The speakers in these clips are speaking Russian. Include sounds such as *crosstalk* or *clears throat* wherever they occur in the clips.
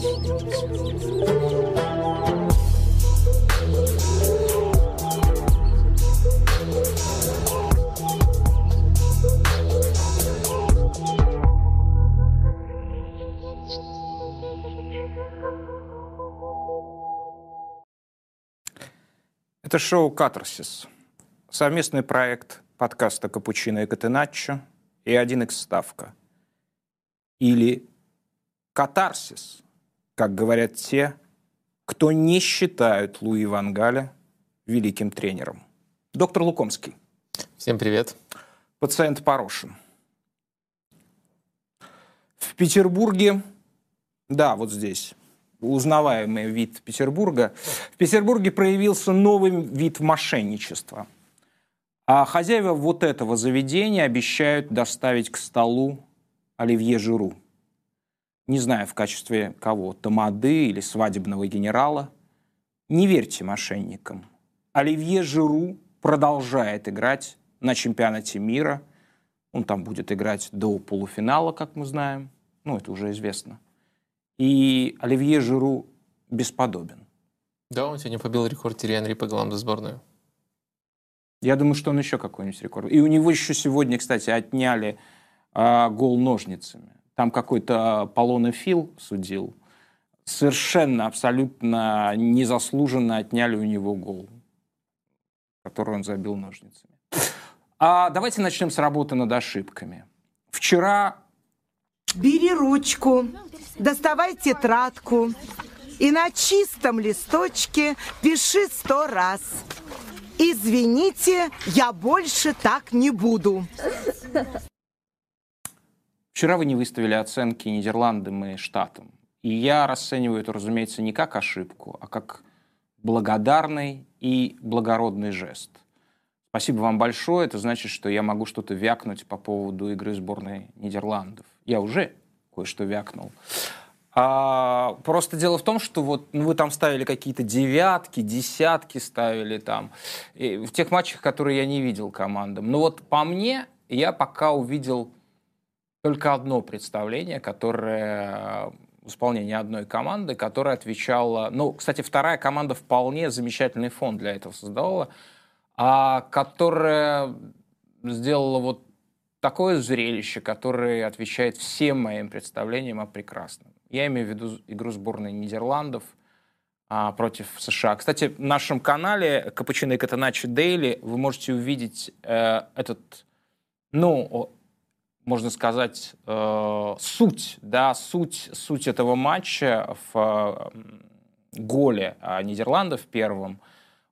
Это шоу «Катарсис». Совместный проект подкаста «Капучино и Катеначчо» и «1 x ставка». Или «Катарсис», как говорят те, кто не считают Луи Вангаля великим тренером. Доктор Лукомский. Всем привет. Пациент Порошин. В Петербурге, да, вот здесь, узнаваемый вид Петербурга, в Петербурге проявился новый вид мошенничества. А хозяева вот этого заведения обещают доставить к столу Оливье Жиру. Не знаю, в качестве кого, тамады или свадебного генерала. Не верьте мошенникам. Оливье Жиру продолжает играть на чемпионате мира. Он там будет играть до полуфинала, как мы знаем. Ну, это уже известно – и Оливье Жиру бесподобен. Да, он сегодня побил рекорд Терри Анри по голам за сборную. Я думаю, что он еще какой-нибудь рекорд. И у него еще сегодня, кстати, отняли э, гол ножницами. Там какой-то Полона Фил судил. Совершенно, абсолютно незаслуженно отняли у него гол, который он забил ножницами. А давайте начнем с работы над ошибками. Вчера... Бери ручку, доставай тетрадку и на чистом листочке пиши сто раз. Извините, я больше так не буду. Вчера вы не выставили оценки Нидерландам и Штатам. И я расцениваю это, разумеется, не как ошибку, а как благодарный и благородный жест. Спасибо вам большое. Это значит, что я могу что-то вякнуть по поводу игры сборной Нидерландов. Я уже кое-что вякнул. А, просто дело в том, что вот ну, вы там ставили какие-то девятки, десятки ставили там. И в тех матчах, которые я не видел командам. Но вот по мне, я пока увидел только одно представление, которое в исполнении одной команды, которая отвечала... Ну, кстати, вторая команда вполне замечательный фон для этого создавала, а которая сделала вот такое зрелище, которое отвечает всем моим представлениям о прекрасном. Я имею в виду игру сборной Нидерландов а, против США. Кстати, в нашем канале Капучино и Катаначи Дейли вы можете увидеть э, этот, ну, можно сказать, э, суть, да, суть, суть этого матча в э, голе э, Нидерландов первом –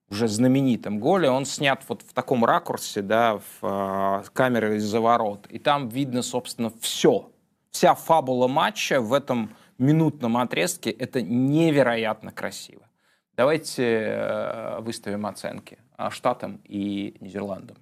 уже знаменитом голе, он снят вот в таком ракурсе, да, в э, камеры из-за ворот. И там видно, собственно, все. Вся фабула матча в этом минутном отрезке. Это невероятно красиво. Давайте э, выставим оценки Штатам и Нидерландам.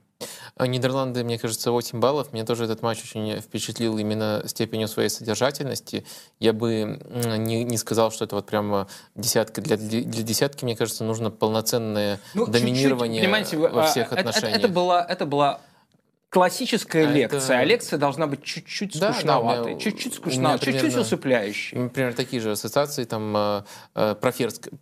А Нидерланды, мне кажется, 8 баллов. Мне тоже этот матч очень впечатлил именно степенью своей содержательности. Я бы не, не сказал, что это вот прям десятка. Для, для десятки, мне кажется, нужно полноценное ну, доминирование чуть -чуть, во всех это, отношениях. Это, это, была, это была классическая а лекция, это... а лекция должна быть чуть-чуть да, скучноватой, да, чуть-чуть скучноватой, чуть-чуть усыпляющей. Например, такие же ассоциации, там, э, э, профессорской,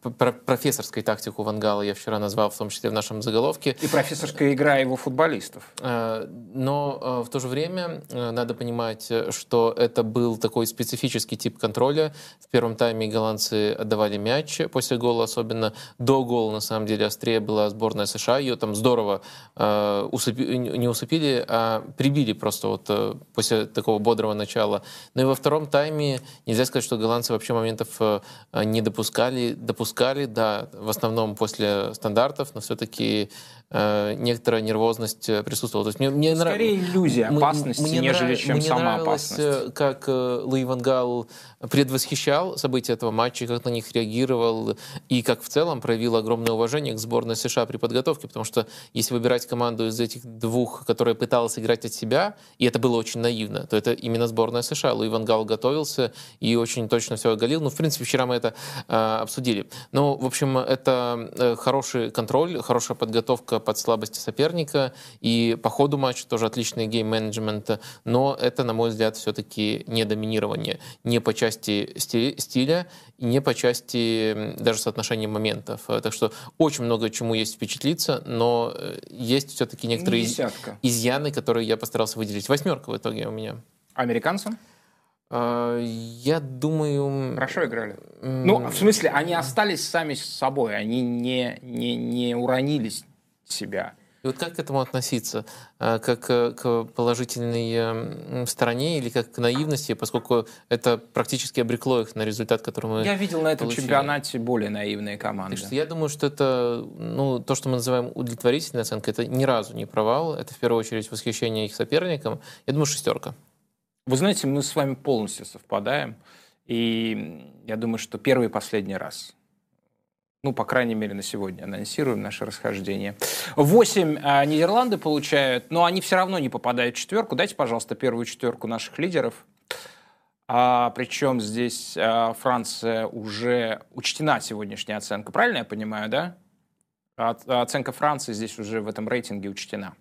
профессорской тактику Вангала я вчера назвал, в том числе в нашем заголовке. И профессорская игра его футболистов. Э, но в то же время надо понимать, что это был такой специфический тип контроля. В первом тайме голландцы отдавали мяч после гола, особенно до гола, на самом деле, острее была сборная США. Ее там здорово не усыпили, а прибили просто вот э, после такого бодрого начала. Ну и во втором тайме нельзя сказать, что голландцы вообще моментов э, не допускали. Допускали, да, в основном после стандартов, но все-таки э, некоторая нервозность присутствовала. То есть мне, мне Скорее нрав... иллюзия опасности, мне, нежели нрав... чем мне сама опасность. как Луи Ван Гал предвосхищал события этого матча, как на них реагировал и как в целом проявил огромное уважение к сборной США при подготовке, потому что если выбирать команду из этих двух, которая пыталась играть от себя, и это было очень наивно, то это именно сборная США. Луи Ван Гал готовился и очень точно все оголил. Ну, в принципе, вчера мы это э, обсудили. Ну, в общем, это э, хороший контроль, хорошая подготовка немножко под слабости соперника, и по ходу матча тоже отличный гейм-менеджмент, но это, на мой взгляд, все-таки не доминирование. Не по части стиля, не по части даже соотношения моментов. Так что очень много чему есть впечатлиться, но э, есть все-таки некоторые из... изъяны, которые я постарался выделить. Восьмерка в итоге у меня. Американцам? А, я думаю... Хорошо играли. Ну, в смысле, они остались сами с собой, они не, не, не уронили себя. И вот как к этому относиться? А, как к положительной стороне или как к наивности, поскольку это практически обрекло их на результат, который мы Я видел на этом получили. чемпионате более наивные команды. Так что я думаю, что это ну, то, что мы называем удовлетворительной оценкой, это ни разу не провал, это в первую очередь восхищение их соперником. Я думаю, шестерка. Вы знаете, мы с вами полностью совпадаем. И я думаю, что первый и последний раз. Ну, по крайней мере, на сегодня анонсируем наше расхождение. Восемь а, Нидерланды получают, но они все равно не попадают в четверку. Дайте, пожалуйста, первую четверку наших лидеров. А, причем здесь а, Франция уже учтена сегодняшняя оценка. Правильно я понимаю, да? А, оценка Франции здесь уже в этом рейтинге учтена.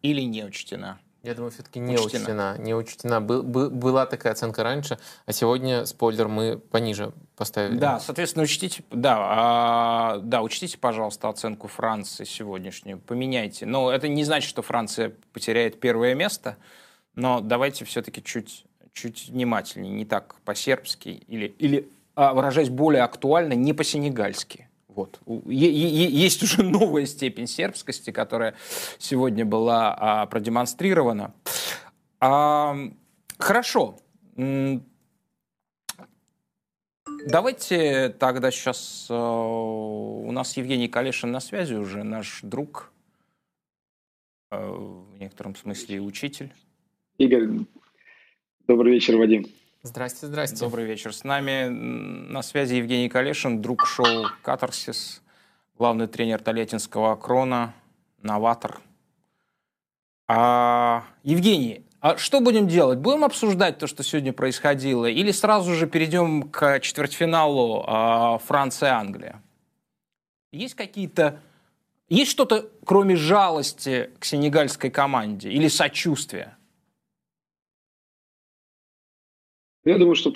Или не учтена? Я думаю, все-таки не учтена. учтена. Не учтена. Был, был, была такая оценка раньше, а сегодня, спойлер, мы пониже поставили. Да, соответственно, учтите, да, а, да, учтите, пожалуйста, оценку Франции сегодняшнюю. Поменяйте. Но это не значит, что Франция потеряет первое место, но давайте все-таки чуть, чуть внимательнее, не так по-сербски или, или а, выражаясь более актуально, не по-сенегальски. Вот. Есть уже *laughs* новая степень сербскости, которая сегодня была а, продемонстрирована. А, хорошо. Давайте тогда сейчас... А, у нас Евгений Калешин на связи уже, наш друг, а, в некотором смысле учитель. Игорь, добрый вечер, Вадим. Здрасте, здрасте. Добрый вечер. С нами на связи Евгений Калешин, друг шоу «Катарсис», главный тренер Толетинского «Крона», новатор. А, Евгений, а что будем делать? Будем обсуждать то, что сегодня происходило, или сразу же перейдем к четвертьфиналу а, Франция-Англия? Есть какие-то... Есть что-то, кроме жалости к сенегальской команде или сочувствия? Я думаю, что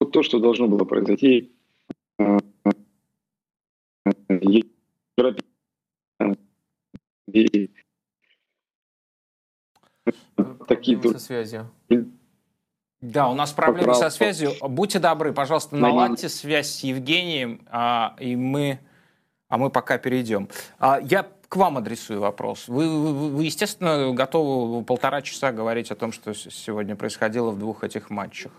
вот то, что должно было произойти, э, такие со связью. Да, у нас проблемы со связью. Будьте добры, пожалуйста, наладьте связь с Евгением, а, и мы, а мы пока перейдем. А, я к вам адресую вопрос. Вы, вы, вы, естественно, готовы полтора часа говорить о том, что сегодня происходило в двух этих матчах?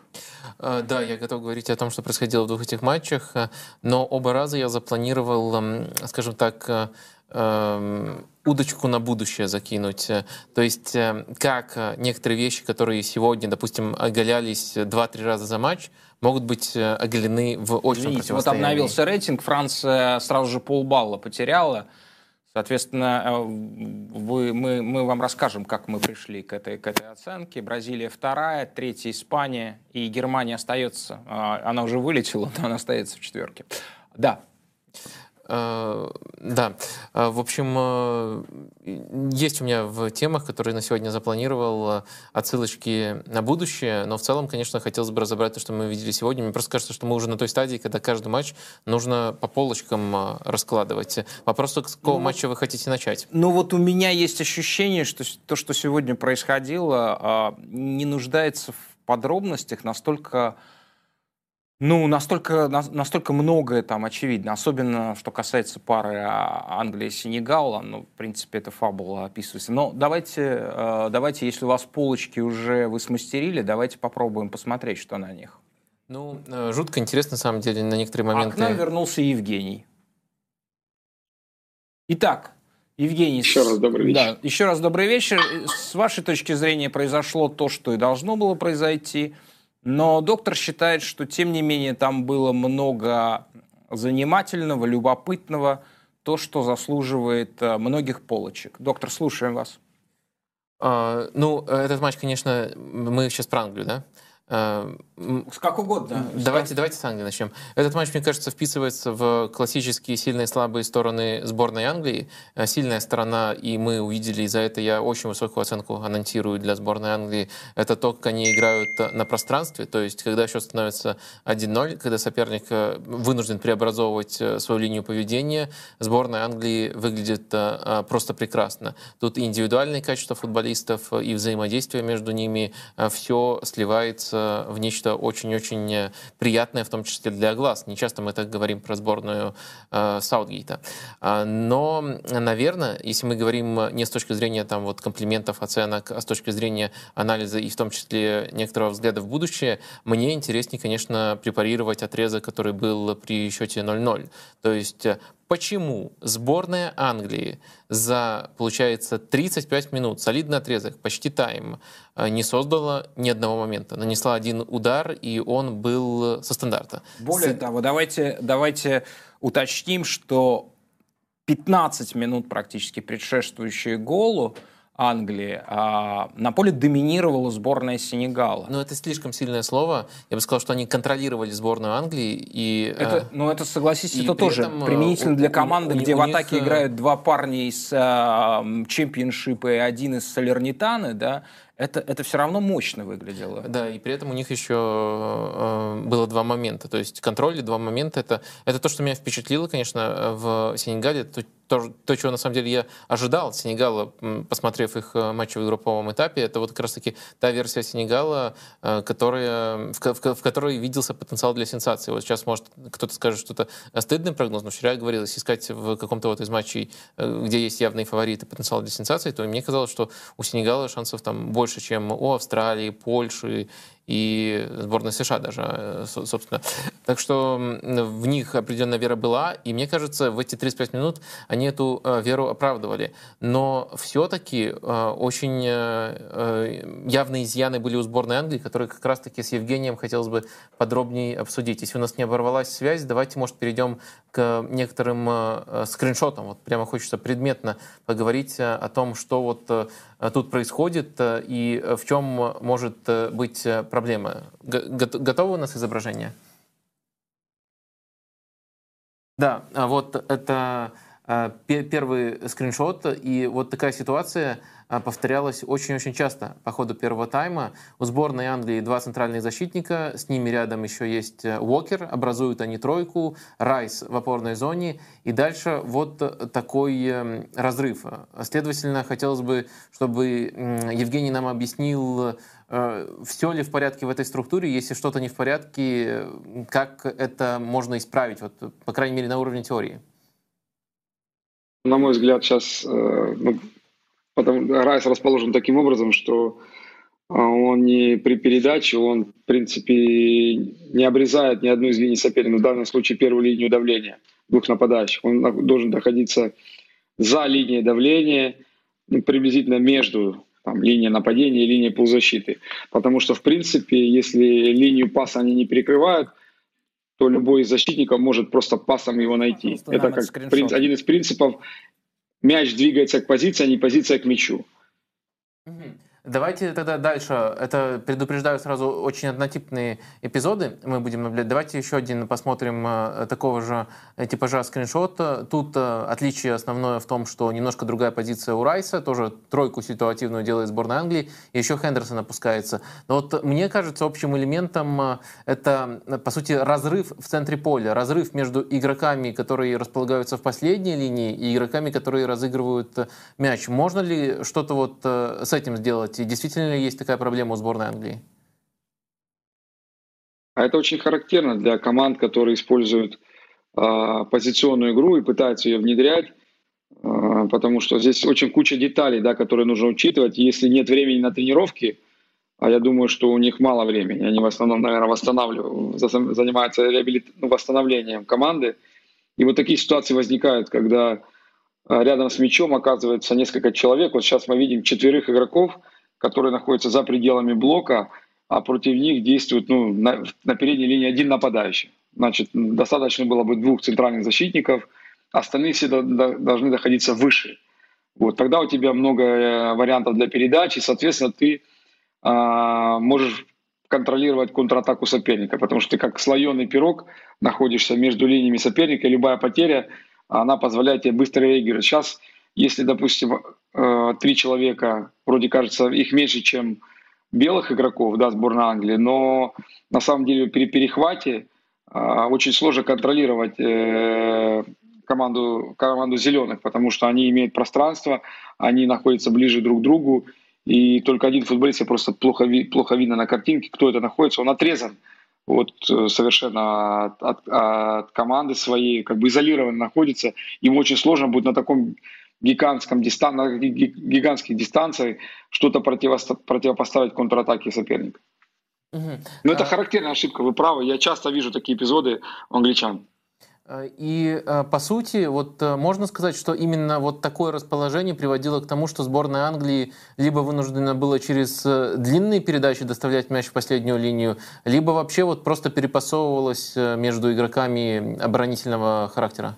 Э, да, я готов говорить о том, что происходило в двух этих матчах, э, но оба раза я запланировал, эм, скажем так, э, эм, удочку на будущее закинуть. То есть как некоторые вещи, которые сегодня, допустим, оголялись два-три раза за матч, могут быть оголены в очень Извините, вот обновился рейтинг, Франция сразу же полбалла потеряла. Соответственно, э, вы, мы, мы вам расскажем, как мы пришли к этой, к этой оценке. Бразилия вторая, третья Испания, и Германия остается. А, она уже вылетела, *laughs* но она остается в четверке. Да, да, э, в общем, э, есть у меня в темах, которые на сегодня запланировал, отсылочки на будущее, но в целом, конечно, хотелось бы разобрать то, что мы видели сегодня. Мне просто кажется, что мы уже на той стадии, когда каждый матч нужно по полочкам раскладывать. Вопрос, с какого ну, матча вы хотите начать? Ну вот у меня есть ощущение, что то, что сегодня происходило, не нуждается в подробностях настолько ну, настолько, настолько многое там очевидно, особенно что касается пары Англия-Сенегала, ну, в принципе, это фабула описывается. Но давайте, э, давайте, если у вас полочки уже вы смастерили, давайте попробуем посмотреть, что на них. Ну, э, жутко интересно, на самом деле, на некоторые моменты. А к нам вернулся Евгений. Итак, Евгений. Еще раз добрый вечер. Да, еще раз добрый вечер. С вашей точки зрения произошло то, что и должно было произойти – но доктор считает, что тем не менее там было много занимательного, любопытного, то, что заслуживает э, многих полочек. Доктор, слушаем вас. А, ну, этот матч, конечно, мы сейчас про Англию, да? Какого года? Давайте, давайте с Англии начнем. Этот матч, мне кажется, вписывается в классические сильные и слабые стороны сборной Англии. Э, сильная сторона, и мы увидели, и за это я очень высокую оценку анонсирую для сборной Англии, это то, как они играют на пространстве. То есть, когда счет становится 1-0, когда соперник э, вынужден преобразовывать э, свою линию поведения, сборная Англии выглядит просто прекрасно. Тут и индивидуальные качества футболистов, и взаимодействие между ними, все сливается в нечто что очень-очень э, приятное, в том числе для глаз. Не часто мы так говорим про сборную э, Саутгейта. А, но, наверное, если мы говорим не с точки зрения там, вот, комплиментов, оценок, а с точки зрения анализа и в том числе некоторого взгляда в будущее, мне интереснее, конечно, препарировать отрезок, который был при счете 0-0. То есть почему сборная Англии за, получается, 35 минут, солидный отрезок, почти тайм, э, не создала ни одного момента. Нанесла один удар, и он был со стандарта. Более с... того, давайте, давайте уточним, что 15 минут практически предшествующие голу Англии, а на поле доминировала сборная Сенегала. Ну, это слишком сильное слово. Я бы сказал, что они контролировали сборную Англии. И, это, э, ну, это, согласитесь, это тоже этом, применительно у, для команды, у, где у, в атаке них... Э, играют два парня из э, чемпионшипа и один из Салернитаны, да, это, это все равно мощно выглядело. Да, и при этом у них еще э, было два момента. То есть контроль и два момента. Это, это то, что меня впечатлило, конечно, в Сенегале. То, то, то, чего на самом деле я ожидал от Сенегала, посмотрев их э, матчи в групповом этапе, это вот как раз-таки та версия Сенегала, э, которая, в, в, в которой виделся потенциал для сенсации. Вот сейчас, может, кто-то скажет, что это стыдный прогноз, но вчера если искать в каком-то вот из матчей, э, где есть явные фавориты потенциал для сенсации, то мне казалось, что у Сенегала шансов там больше, чем у Австралии, Польши и сборной США даже, э, собственно. Так что в них определенная вера была, и мне кажется, в эти 35 минут они эту э, веру оправдывали. Но все-таки э, очень явные изъяны были у сборной Англии, которые как раз-таки с Евгением хотелось бы подробнее обсудить. Если у нас не оборвалась связь, давайте, может, перейдем к некоторым скриншотам. Вот прямо хочется предметно поговорить о том, что вот тут происходит и в чем может быть проблема. Готовы у нас изображение? Да, а вот это первый скриншот, и вот такая ситуация а, повторялась очень-очень часто по ходу первого тайма. У сборной Англии два центральных защитника, с ними рядом еще есть э, Уокер, образуют они тройку, Райс в опорной зоне, и дальше вот такой эм, разрыв. Следовательно, хотелось бы, чтобы Евгений нам объяснил, Э, все ли в порядке в этой структуре? Если что-то не в порядке, как это можно исправить, вот, по крайней мере, на уровне теории? На мой взгляд, сейчас э, ну, потом, Райс расположен таким образом, что э, он не при передаче, он, в принципе, не обрезает ни одну из линий соперника, в данном случае первую линию давления двух нападающих. Он должен находиться за линией давления, ну, приблизительно между там, линия нападения и линия полузащиты. Потому что, в принципе, если линию паса они не перекрывают, то любой из защитников может просто пасом его найти. Просто Это как принцип, один из принципов. Мяч двигается к позиции, а не позиция к мячу. Угу. Давайте тогда дальше. Это предупреждаю сразу очень однотипные эпизоды. Мы будем наблюдать. Давайте еще один посмотрим э, такого же э, типажа скриншот. Тут э, отличие основное в том, что немножко другая позиция у Райса. Тоже тройку ситуативную делает сборная Англии. И еще Хендерсон опускается. Но вот мне кажется, общим элементом это, по сути, разрыв в центре поля. Разрыв между игроками, которые располагаются в последней линии, и игроками, которые разыгрывают мяч. Можно ли что-то вот с этим сделать? Сделать? И действительно ли есть такая проблема у сборной Англии? А это очень характерно для команд, которые используют э, позиционную игру и пытаются ее внедрять, э, потому что здесь очень куча деталей, да, которые нужно учитывать. Если нет времени на тренировки, а я думаю, что у них мало времени, они в основном, наверное, восстанавливают, занимаются реабилит... ну, восстановлением команды. И вот такие ситуации возникают, когда рядом с мячом оказывается несколько человек. Вот сейчас мы видим четверых игроков, которые находятся за пределами блока, а против них действует ну, на, на передней линии один нападающий. Значит, достаточно было бы двух центральных защитников, остальные все до, до, должны находиться выше. Вот, тогда у тебя много э, вариантов для передачи, соответственно, ты а, можешь контролировать контратаку соперника, потому что ты как слоеный пирог находишься между линиями соперника, и любая потеря, она позволяет тебе быстро реагировать. Сейчас, если, допустим, э, три человека, вроде кажется, их меньше, чем белых игроков, да, сборной Англии, но на самом деле при перехвате э, очень сложно контролировать э, команду, команду зеленых, потому что они имеют пространство, они находятся ближе друг к другу, и только один футболист, я просто плохо, плохо видно на картинке, кто это находится, он отрезан вот э, совершенно от, от, от команды своей, как бы изолирован находится. Ему очень сложно будет на таком гигантском дистан, на гигантских дистанциях что-то противопоставить контратаке соперника. Угу. Но это а... характерная ошибка, вы правы. Я часто вижу такие эпизоды у англичан. Э, и э, по сути, вот э, можно сказать, что именно вот такое расположение приводило к тому, что сборная Англии либо вынуждена была через длинные передачи доставлять мяч в последнюю линию, либо вообще вот просто перепасовывалась между игроками оборонительного характера.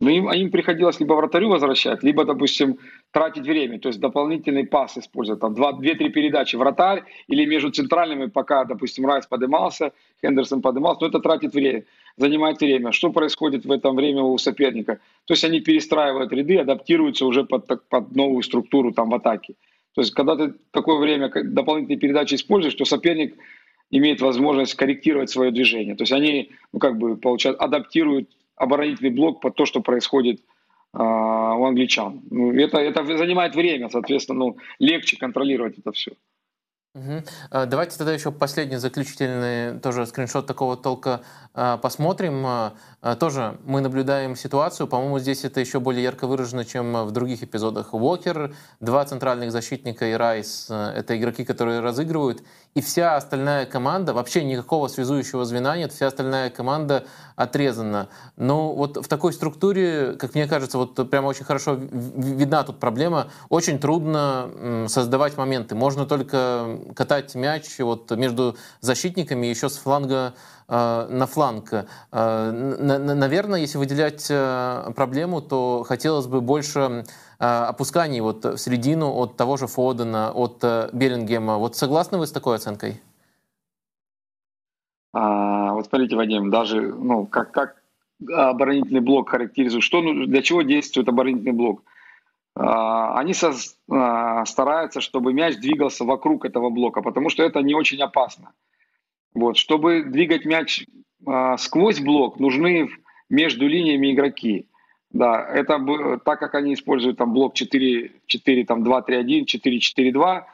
Ну, им, им приходилось либо вратарю возвращать, либо, допустим, тратить время, то есть дополнительный пас использовать, там 2-3 передачи вратарь или между центральными, пока, допустим, Райс поднимался, Хендерсон поднимался, но это тратит время, занимает время. Что происходит в это время у соперника? То есть они перестраивают ряды, адаптируются уже под, под новую структуру там в атаке. То есть когда ты такое время дополнительные передачи используешь, то соперник имеет возможность корректировать свое движение. То есть они, ну как бы, получают, адаптируют оборонительный блок под то, что происходит э, у англичан. Ну, это, это занимает время, соответственно, ну, легче контролировать это все. Угу. Давайте тогда еще последний заключительный тоже скриншот такого толка а, посмотрим. А, тоже мы наблюдаем ситуацию, по-моему, здесь это еще более ярко выражено, чем в других эпизодах. Уокер, два центральных защитника и Райс — это игроки, которые разыгрывают, и вся остальная команда, вообще никакого связующего звена нет, вся остальная команда отрезана. Но вот в такой структуре, как мне кажется, вот прямо очень хорошо видна тут проблема. Очень трудно создавать моменты. Можно только катать мяч вот между защитниками еще с фланга э, на фланг. Э, наверное, если выделять э, проблему, то хотелось бы больше опусканий вот в середину от того же Фодена, от Беллингема. Вот согласны вы с такой оценкой? А, вот смотрите, Вадим, даже ну, как, как оборонительный блок характеризует, что, ну, для чего действует оборонительный блок? А, они со, а, стараются, чтобы мяч двигался вокруг этого блока, потому что это не очень опасно. Вот, чтобы двигать мяч а, сквозь блок, нужны между линиями игроки. Да, это так как они используют там блок 4, 4 там 2, 3, 1, 4, 4, 2,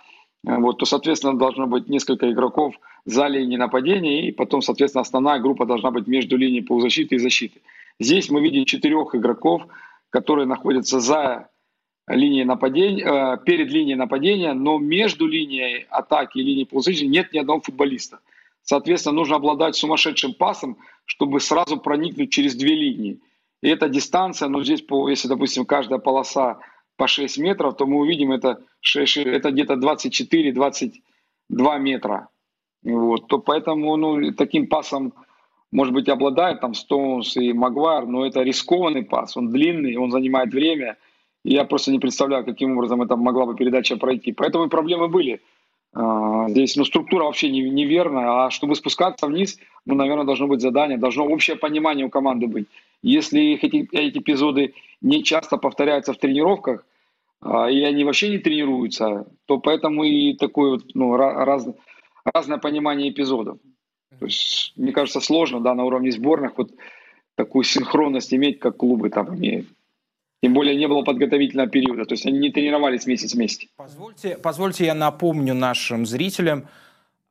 вот, то, соответственно, должно быть несколько игроков за линией нападения, и потом, соответственно, основная группа должна быть между линией полузащиты и защиты. Здесь мы видим четырех игроков, которые находятся за линией нападения, э, перед линией нападения, но между линией атаки и линией полузащиты нет ни одного футболиста. Соответственно, нужно обладать сумасшедшим пасом, чтобы сразу проникнуть через две линии. И эта дистанция, ну здесь, по, если, допустим, каждая полоса по 6 метров, то мы увидим это, 6, это где-то 24-22 метра. Вот. То поэтому ну, таким пасом, может быть, обладает там Стоунс и Магуайр, но это рискованный пас, он длинный, он занимает время. И я просто не представляю, каким образом это могла бы передача пройти. Поэтому и проблемы были. А, здесь ну, структура вообще не, неверная, а чтобы спускаться вниз, ну, наверное, должно быть задание, должно общее понимание у команды быть. Если эти, эти эпизоды не часто повторяются в тренировках, а, и они вообще не тренируются, то поэтому и такое вот, ну, раз, разное понимание эпизодов. То есть, мне кажется, сложно да, на уровне сборных вот такую синхронность иметь, как клубы там имеют. Тем более не было подготовительного периода, то есть они не тренировались месяц вместе. Позвольте, позвольте я напомню нашим зрителям,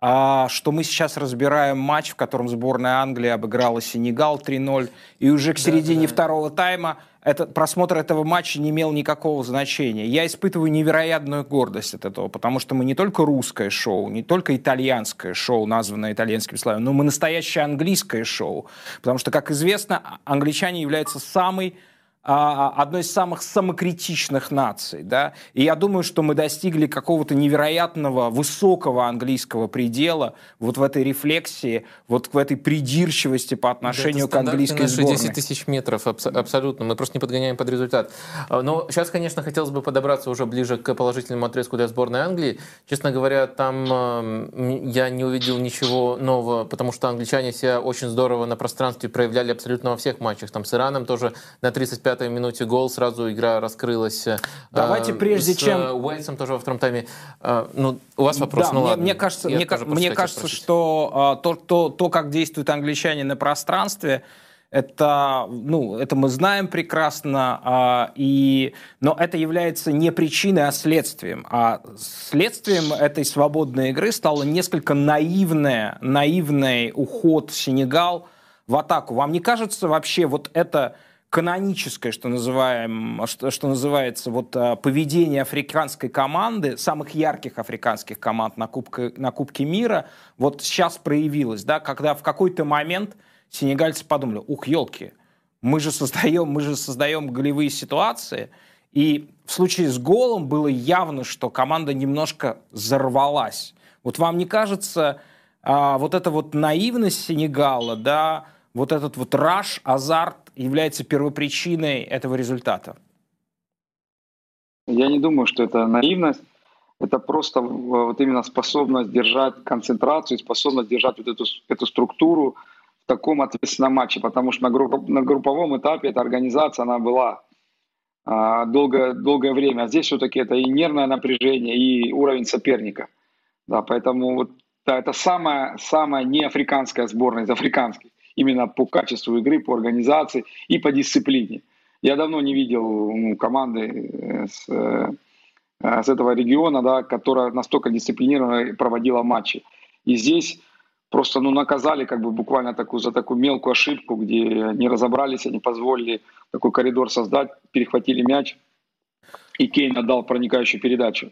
что мы сейчас разбираем матч, в котором сборная Англии обыграла Сенегал 3-0, и уже к середине да, да. второго тайма этот, просмотр этого матча не имел никакого значения. Я испытываю невероятную гордость от этого, потому что мы не только русское шоу, не только итальянское шоу, названное итальянским славом, но мы настоящее английское шоу. Потому что, как известно, англичане являются самой а, одной из самых самокритичных наций, да, и я думаю, что мы достигли какого-то невероятного высокого английского предела вот в этой рефлексии, вот в этой придирчивости по отношению да, к английской сборной. 10 тысяч метров, аб- абсолютно, мы просто не подгоняем под результат. А, но сейчас, конечно, хотелось бы подобраться уже ближе к положительному отрезку для сборной Англии. Честно говоря, там э, я не увидел ничего нового, потому что англичане себя очень здорово на пространстве проявляли абсолютно во всех матчах. Там с Ираном тоже на 35 пятой минуте гол, сразу игра раскрылась. Э, Давайте прежде с чем... Уэльсом тоже во втором тайме. Э, ну, у вас вопрос, да, ну мне, ладно. Мне кажется, мне, мне кажется что то, то, то, как действуют англичане на пространстве, это, ну, это мы знаем прекрасно, а, и, но это является не причиной, а следствием. А следствием этой свободной игры стало несколько наивное, наивный уход Сенегал в атаку. Вам не кажется вообще вот это каноническое, что, называем, что, что называется, вот, а, поведение африканской команды, самых ярких африканских команд на Кубке, на Кубке мира, вот сейчас проявилось, да, когда в какой-то момент сенегальцы подумали, ух, елки, мы же создаем, мы же создаем голевые ситуации, и в случае с голом было явно, что команда немножко взорвалась. Вот вам не кажется, а, вот эта вот наивность Сенегала, да, вот этот вот раш, азарт является первопричиной этого результата? Я не думаю, что это наивность. Это просто вот именно способность держать концентрацию, способность держать вот эту, эту структуру в таком ответственном матче, потому что на, групп, на групповом этапе эта организация, она была а, долгое, долгое время. А здесь все-таки это и нервное напряжение, и уровень соперника. Да, поэтому вот, да, это самая, самая неафриканская сборная из африканских именно по качеству игры, по организации и по дисциплине. Я давно не видел ну, команды э, с, э, с этого региона, да, которая настолько дисциплинированно проводила матчи. И здесь просто ну, наказали как бы буквально такую, за такую мелкую ошибку, где не разобрались, они позволили такой коридор создать, перехватили мяч, и Кейн отдал проникающую передачу.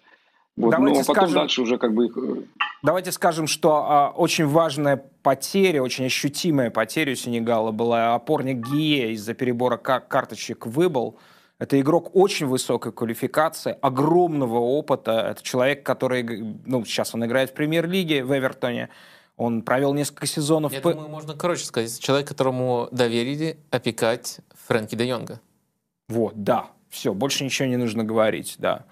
Вот. Давайте Но потом скажем, дальше уже как бы их... Э, давайте скажем, что а, очень важная потеря, очень ощутимая потеря у Сенегала была опорник Гие из-за перебора кар- карточек выбыл. Это игрок очень высокой квалификации, огромного опыта. Это человек, который, ну, сейчас он играет в премьер-лиге в Эвертоне. Он провел несколько сезонов. Я думаю, можно короче сказать. Человек, которому доверили опекать Фрэнки де Йонга. Вот, да. Все, больше ничего не нужно говорить, да.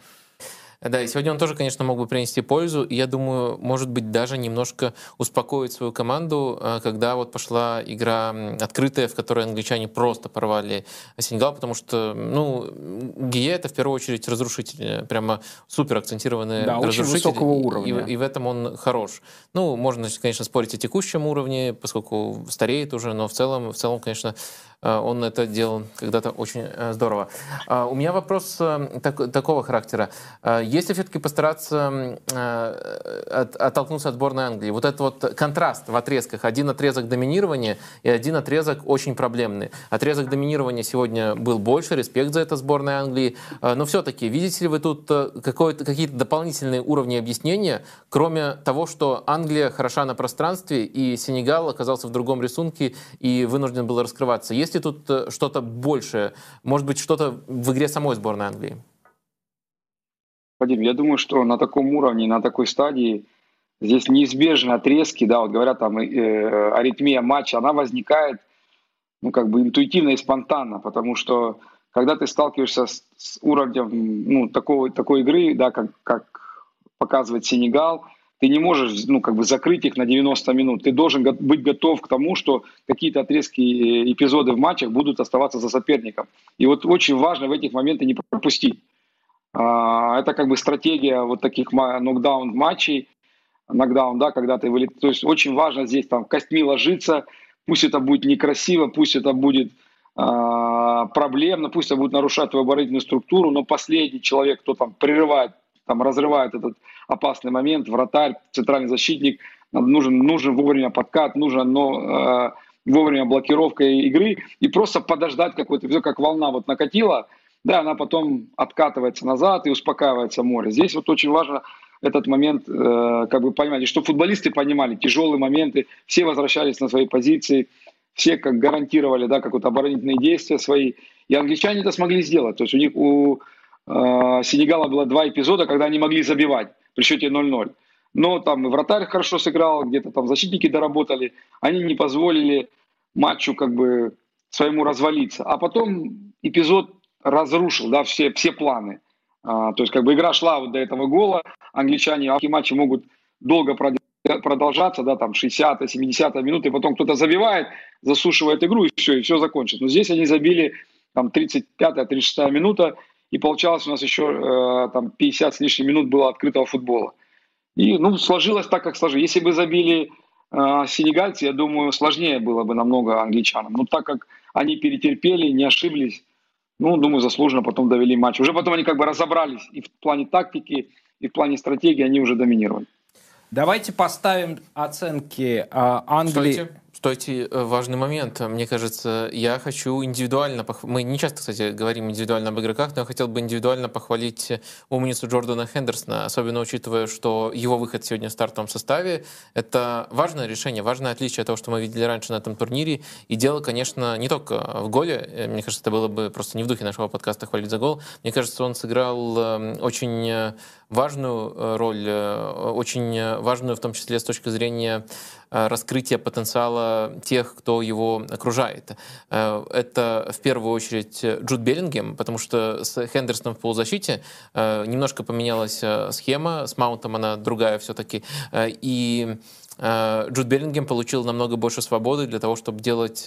Да, и сегодня он тоже, конечно, мог бы принести пользу. И я думаю, может быть, даже немножко успокоить свою команду, э, когда вот пошла игра открытая, в которой англичане просто порвали Сенегал, потому что, ну, Гие это в первую очередь разрушитель, прямо супер акцентированный да, разрушитель. Очень высокого уровня. И, и в этом он хорош. Ну, можно, конечно, спорить о текущем уровне, поскольку стареет уже, но в целом, в целом, конечно, э, он это делал когда-то очень э, здорово. А, у меня вопрос так, такого характера. Если все-таки постараться э, от, оттолкнуться от сборной Англии, вот этот вот контраст в отрезках, один отрезок доминирования и один отрезок очень проблемный. Отрезок доминирования сегодня был больше, респект за это сборной Англии, э, но все-таки видите ли вы тут э, какие-то дополнительные уровни объяснения, кроме того, что Англия хороша на пространстве и Сенегал оказался в другом рисунке и вынужден был раскрываться. Есть ли тут э, что-то большее, может быть, что-то в игре самой сборной Англии? Вадим, я думаю, что на таком уровне, на такой стадии здесь неизбежны отрезки, да, вот говорят там э, аритмия матча, она возникает, ну, как бы интуитивно и спонтанно, потому что когда ты сталкиваешься с, с уровнем, ну, такого, такой игры, да, как, как показывает Сенегал, ты не можешь, ну, как бы закрыть их на 90 минут. Ты должен быть готов к тому, что какие-то отрезки, э, эпизоды в матчах будут оставаться за соперником. И вот очень важно в этих моментах не пропустить. А, это как бы стратегия вот таких нокдаун матчей, нокдаун, да, когда ты вылет... То есть очень важно здесь там костьми ложиться, пусть это будет некрасиво, пусть это будет э, проблемно, пусть это будет нарушать твою оборонительную структуру, но последний человек, кто там прерывает, там разрывает этот опасный момент, вратарь, центральный защитник, нужен, нужен вовремя подкат, нужен но, э, вовремя блокировка игры и просто подождать какой-то, все как волна вот накатила, да, она потом откатывается назад и успокаивается море. Здесь вот очень важно этот момент э, как бы понимать, и чтобы футболисты понимали тяжелые моменты, все возвращались на свои позиции, все как гарантировали, да, как вот оборонительные действия свои. И англичане это смогли сделать. То есть у них у Сенегала было два эпизода, когда они могли забивать при счете 0-0. Но там и вратарь хорошо сыграл, где-то там защитники доработали. Они не позволили матчу как бы своему развалиться. А потом эпизод разрушил да, все, все планы. А, то есть как бы игра шла вот до этого гола. Англичане, а матчи могут долго продолжаться, да, там 60 70 минуты, потом кто-то забивает, засушивает игру, и все, и все закончится. Но здесь они забили там 35-36 минута, и получалось у нас еще э, там 50 с лишним минут было открытого футбола. И, ну, сложилось так, как сложилось. Если бы забили э, сенегальцы, я думаю, сложнее было бы намного англичанам. Но так как они перетерпели, не ошиблись, ну, думаю, заслуженно потом довели матч. Уже потом они как бы разобрались и в плане тактики, и в плане стратегии они уже доминировали. Давайте поставим оценки э, Англии. Стойте. Стойте, э, важный момент. Мне кажется, я хочу индивидуально... Пох... Мы не часто, кстати, говорим индивидуально об игроках, но я хотел бы индивидуально похвалить умницу Джордана Хендерсона, особенно учитывая, что его выход сегодня в стартовом составе — это важное решение, важное отличие от того, что мы видели раньше на этом турнире. И дело, конечно, не только в голе. Э, мне кажется, это было бы просто не в духе нашего подкаста хвалить за гол. Мне кажется, он сыграл эм, очень э, важную роль, очень важную в том числе с точки зрения раскрытия потенциала тех, кто его окружает. Э, это в первую очередь Джуд Беллингем, потому что с Хендерсоном в полузащите э, немножко поменялась схема, с Маунтом она другая все-таки. И Джуд Беллингем получил намного больше свободы для того, чтобы делать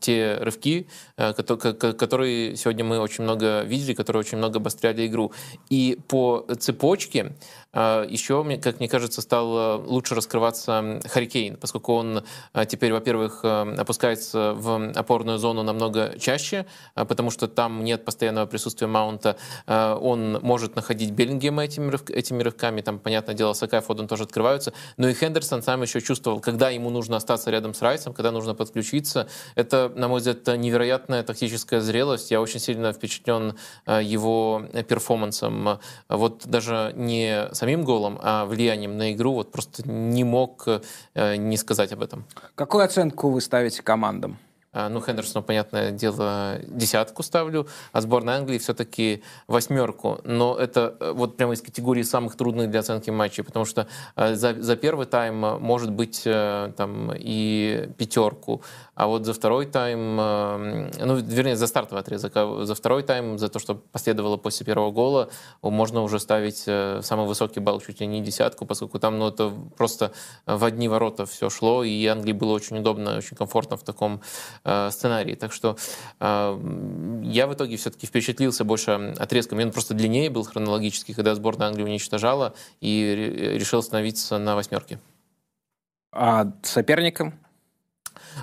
те рывки, которые сегодня мы очень много видели, которые очень много обостряли игру. И по цепочке Еще, как мне кажется, стал лучше раскрываться Харикейн, поскольку он а, теперь, во-первых, а, опускается в опорную зону намного чаще, потому что там нет постоянного присутствия Маунта. Он может находить Беллингема этими, этими рывками, там, понятное дело, Сакай Фоден тоже открываются, но и Хендерсон сам еще чувствовал, когда ему нужно остаться рядом с Райсом, когда нужно подключиться. Это, на мой взгляд, невероятная тактическая зрелость. Я очень сильно впечатлен его перформансом. Вот даже не самим голом, а влиянием на игру, вот просто не мог э, не сказать об этом. Какую оценку вы ставите командам? А, ну, Хендерсону, понятное дело, десятку ставлю, а сборная Англии все-таки восьмерку. Но это э, вот прямо из категории самых трудных для оценки матчей, потому что э, за, за первый тайм может быть там и пятерку, а вот за второй тайм, ну, вернее, за стартовый отрезок, а за второй тайм, за то, что последовало после первого гола, можно уже ставить самый высокий балл, чуть ли не десятку, поскольку там, ну, это просто в одни ворота все шло, и Англии было очень удобно, очень комфортно в таком э, сценарии. Так что э, я в итоге все-таки впечатлился больше отрезками. Он просто длиннее был хронологически, когда сборная Англии уничтожала, и решил становиться на восьмерке. А соперником?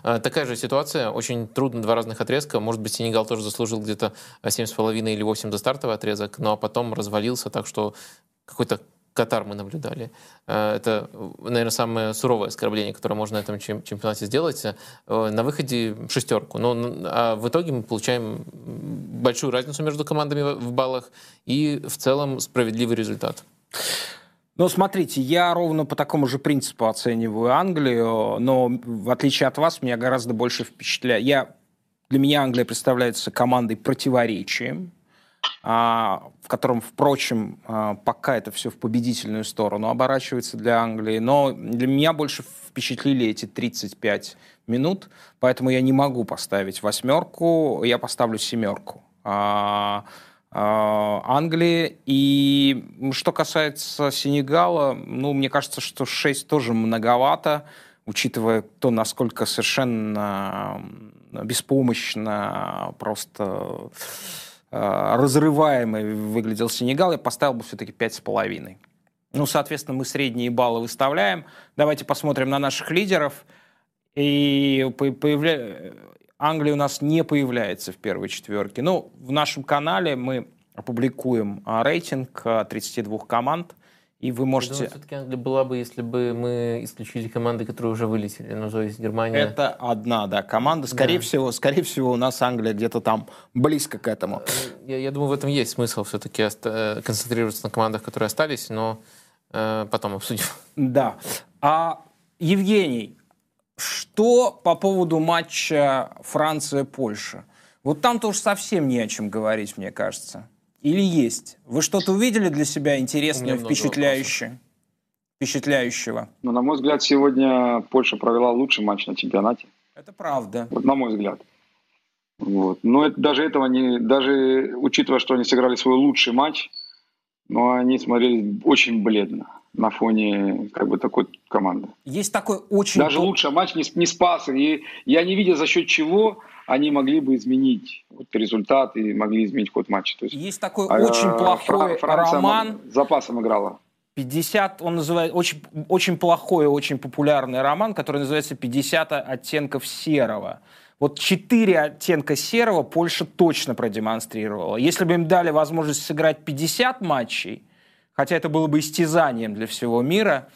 Э, такая же ситуация, очень трудно два разных отрезка. Может быть, Сенегал тоже заслужил где-то 7,5 или 8 до стартовый отрезок, но потом развалился так, что какой-то Катар мы наблюдали. Э, это, наверное, самое суровое оскорбление, которое можно на этом чемпионате сделать. Э, на выходе шестерку. Но а в итоге мы получаем большую разницу между командами в баллах и в целом справедливый результат. Ну, смотрите, я ровно по такому же принципу оцениваю Англию, но в отличие от вас, меня гораздо больше впечатляет. Я, для меня Англия представляется командой противоречием, а, в котором, впрочем, а, пока это все в победительную сторону оборачивается для Англии. Но для меня больше впечатлили эти 35 минут, поэтому я не могу поставить восьмерку, я поставлю семерку. А, Англии. И что касается Сенегала, ну, мне кажется, что 6 тоже многовато, учитывая то, насколько совершенно беспомощно просто Э, разрываемый выглядел Сенегал, я поставил бы все-таки 5,5. Ну, соответственно, мы средние баллы выставляем. Давайте посмотрим на наших лидеров. И появля... Англия у нас не появляется в первой четверке. Ну, в нашем канале мы опубликуем а, рейтинг 32 а, команд. И вы можете... Думаю, все-таки Англия была бы, если бы мы исключили команды, которые уже вылетели. Ну, то есть Германия... Это одна, да, команда. Скорее, да. всего, скорее всего, у нас Англия где-то там близко к этому. Э, я, я думаю, в этом есть смысл все-таки э, концентрироваться на командах, которые остались, но э, потом обсудим. Да. А Евгений, что по поводу матча Франция-Польша? Вот там тоже совсем не о чем говорить, мне кажется. Или есть? Вы что-то увидели для себя интересное, впечатляющее? Впечатляющего? Ну, на мой взгляд, сегодня Польша провела лучший матч на чемпионате. Это правда. Вот, на мой взгляд. Вот. Но это, даже этого не, даже учитывая, что они сыграли свой лучший матч, но они смотрелись очень бледно на фоне как бы такой команды. Есть такой очень... Даже лучший матч не, не спас. И я не видел, за счет чего они могли бы изменить вот результат и могли изменить ход матча. То есть, есть такой а, очень плохой Франция роман. Запасом играла. 50, он называет, очень, очень плохой, очень популярный роман, который называется «50 оттенков серого». Вот четыре оттенка серого Польша точно продемонстрировала. Если бы им дали возможность сыграть 50 матчей, хотя это было бы истязанием для всего мира,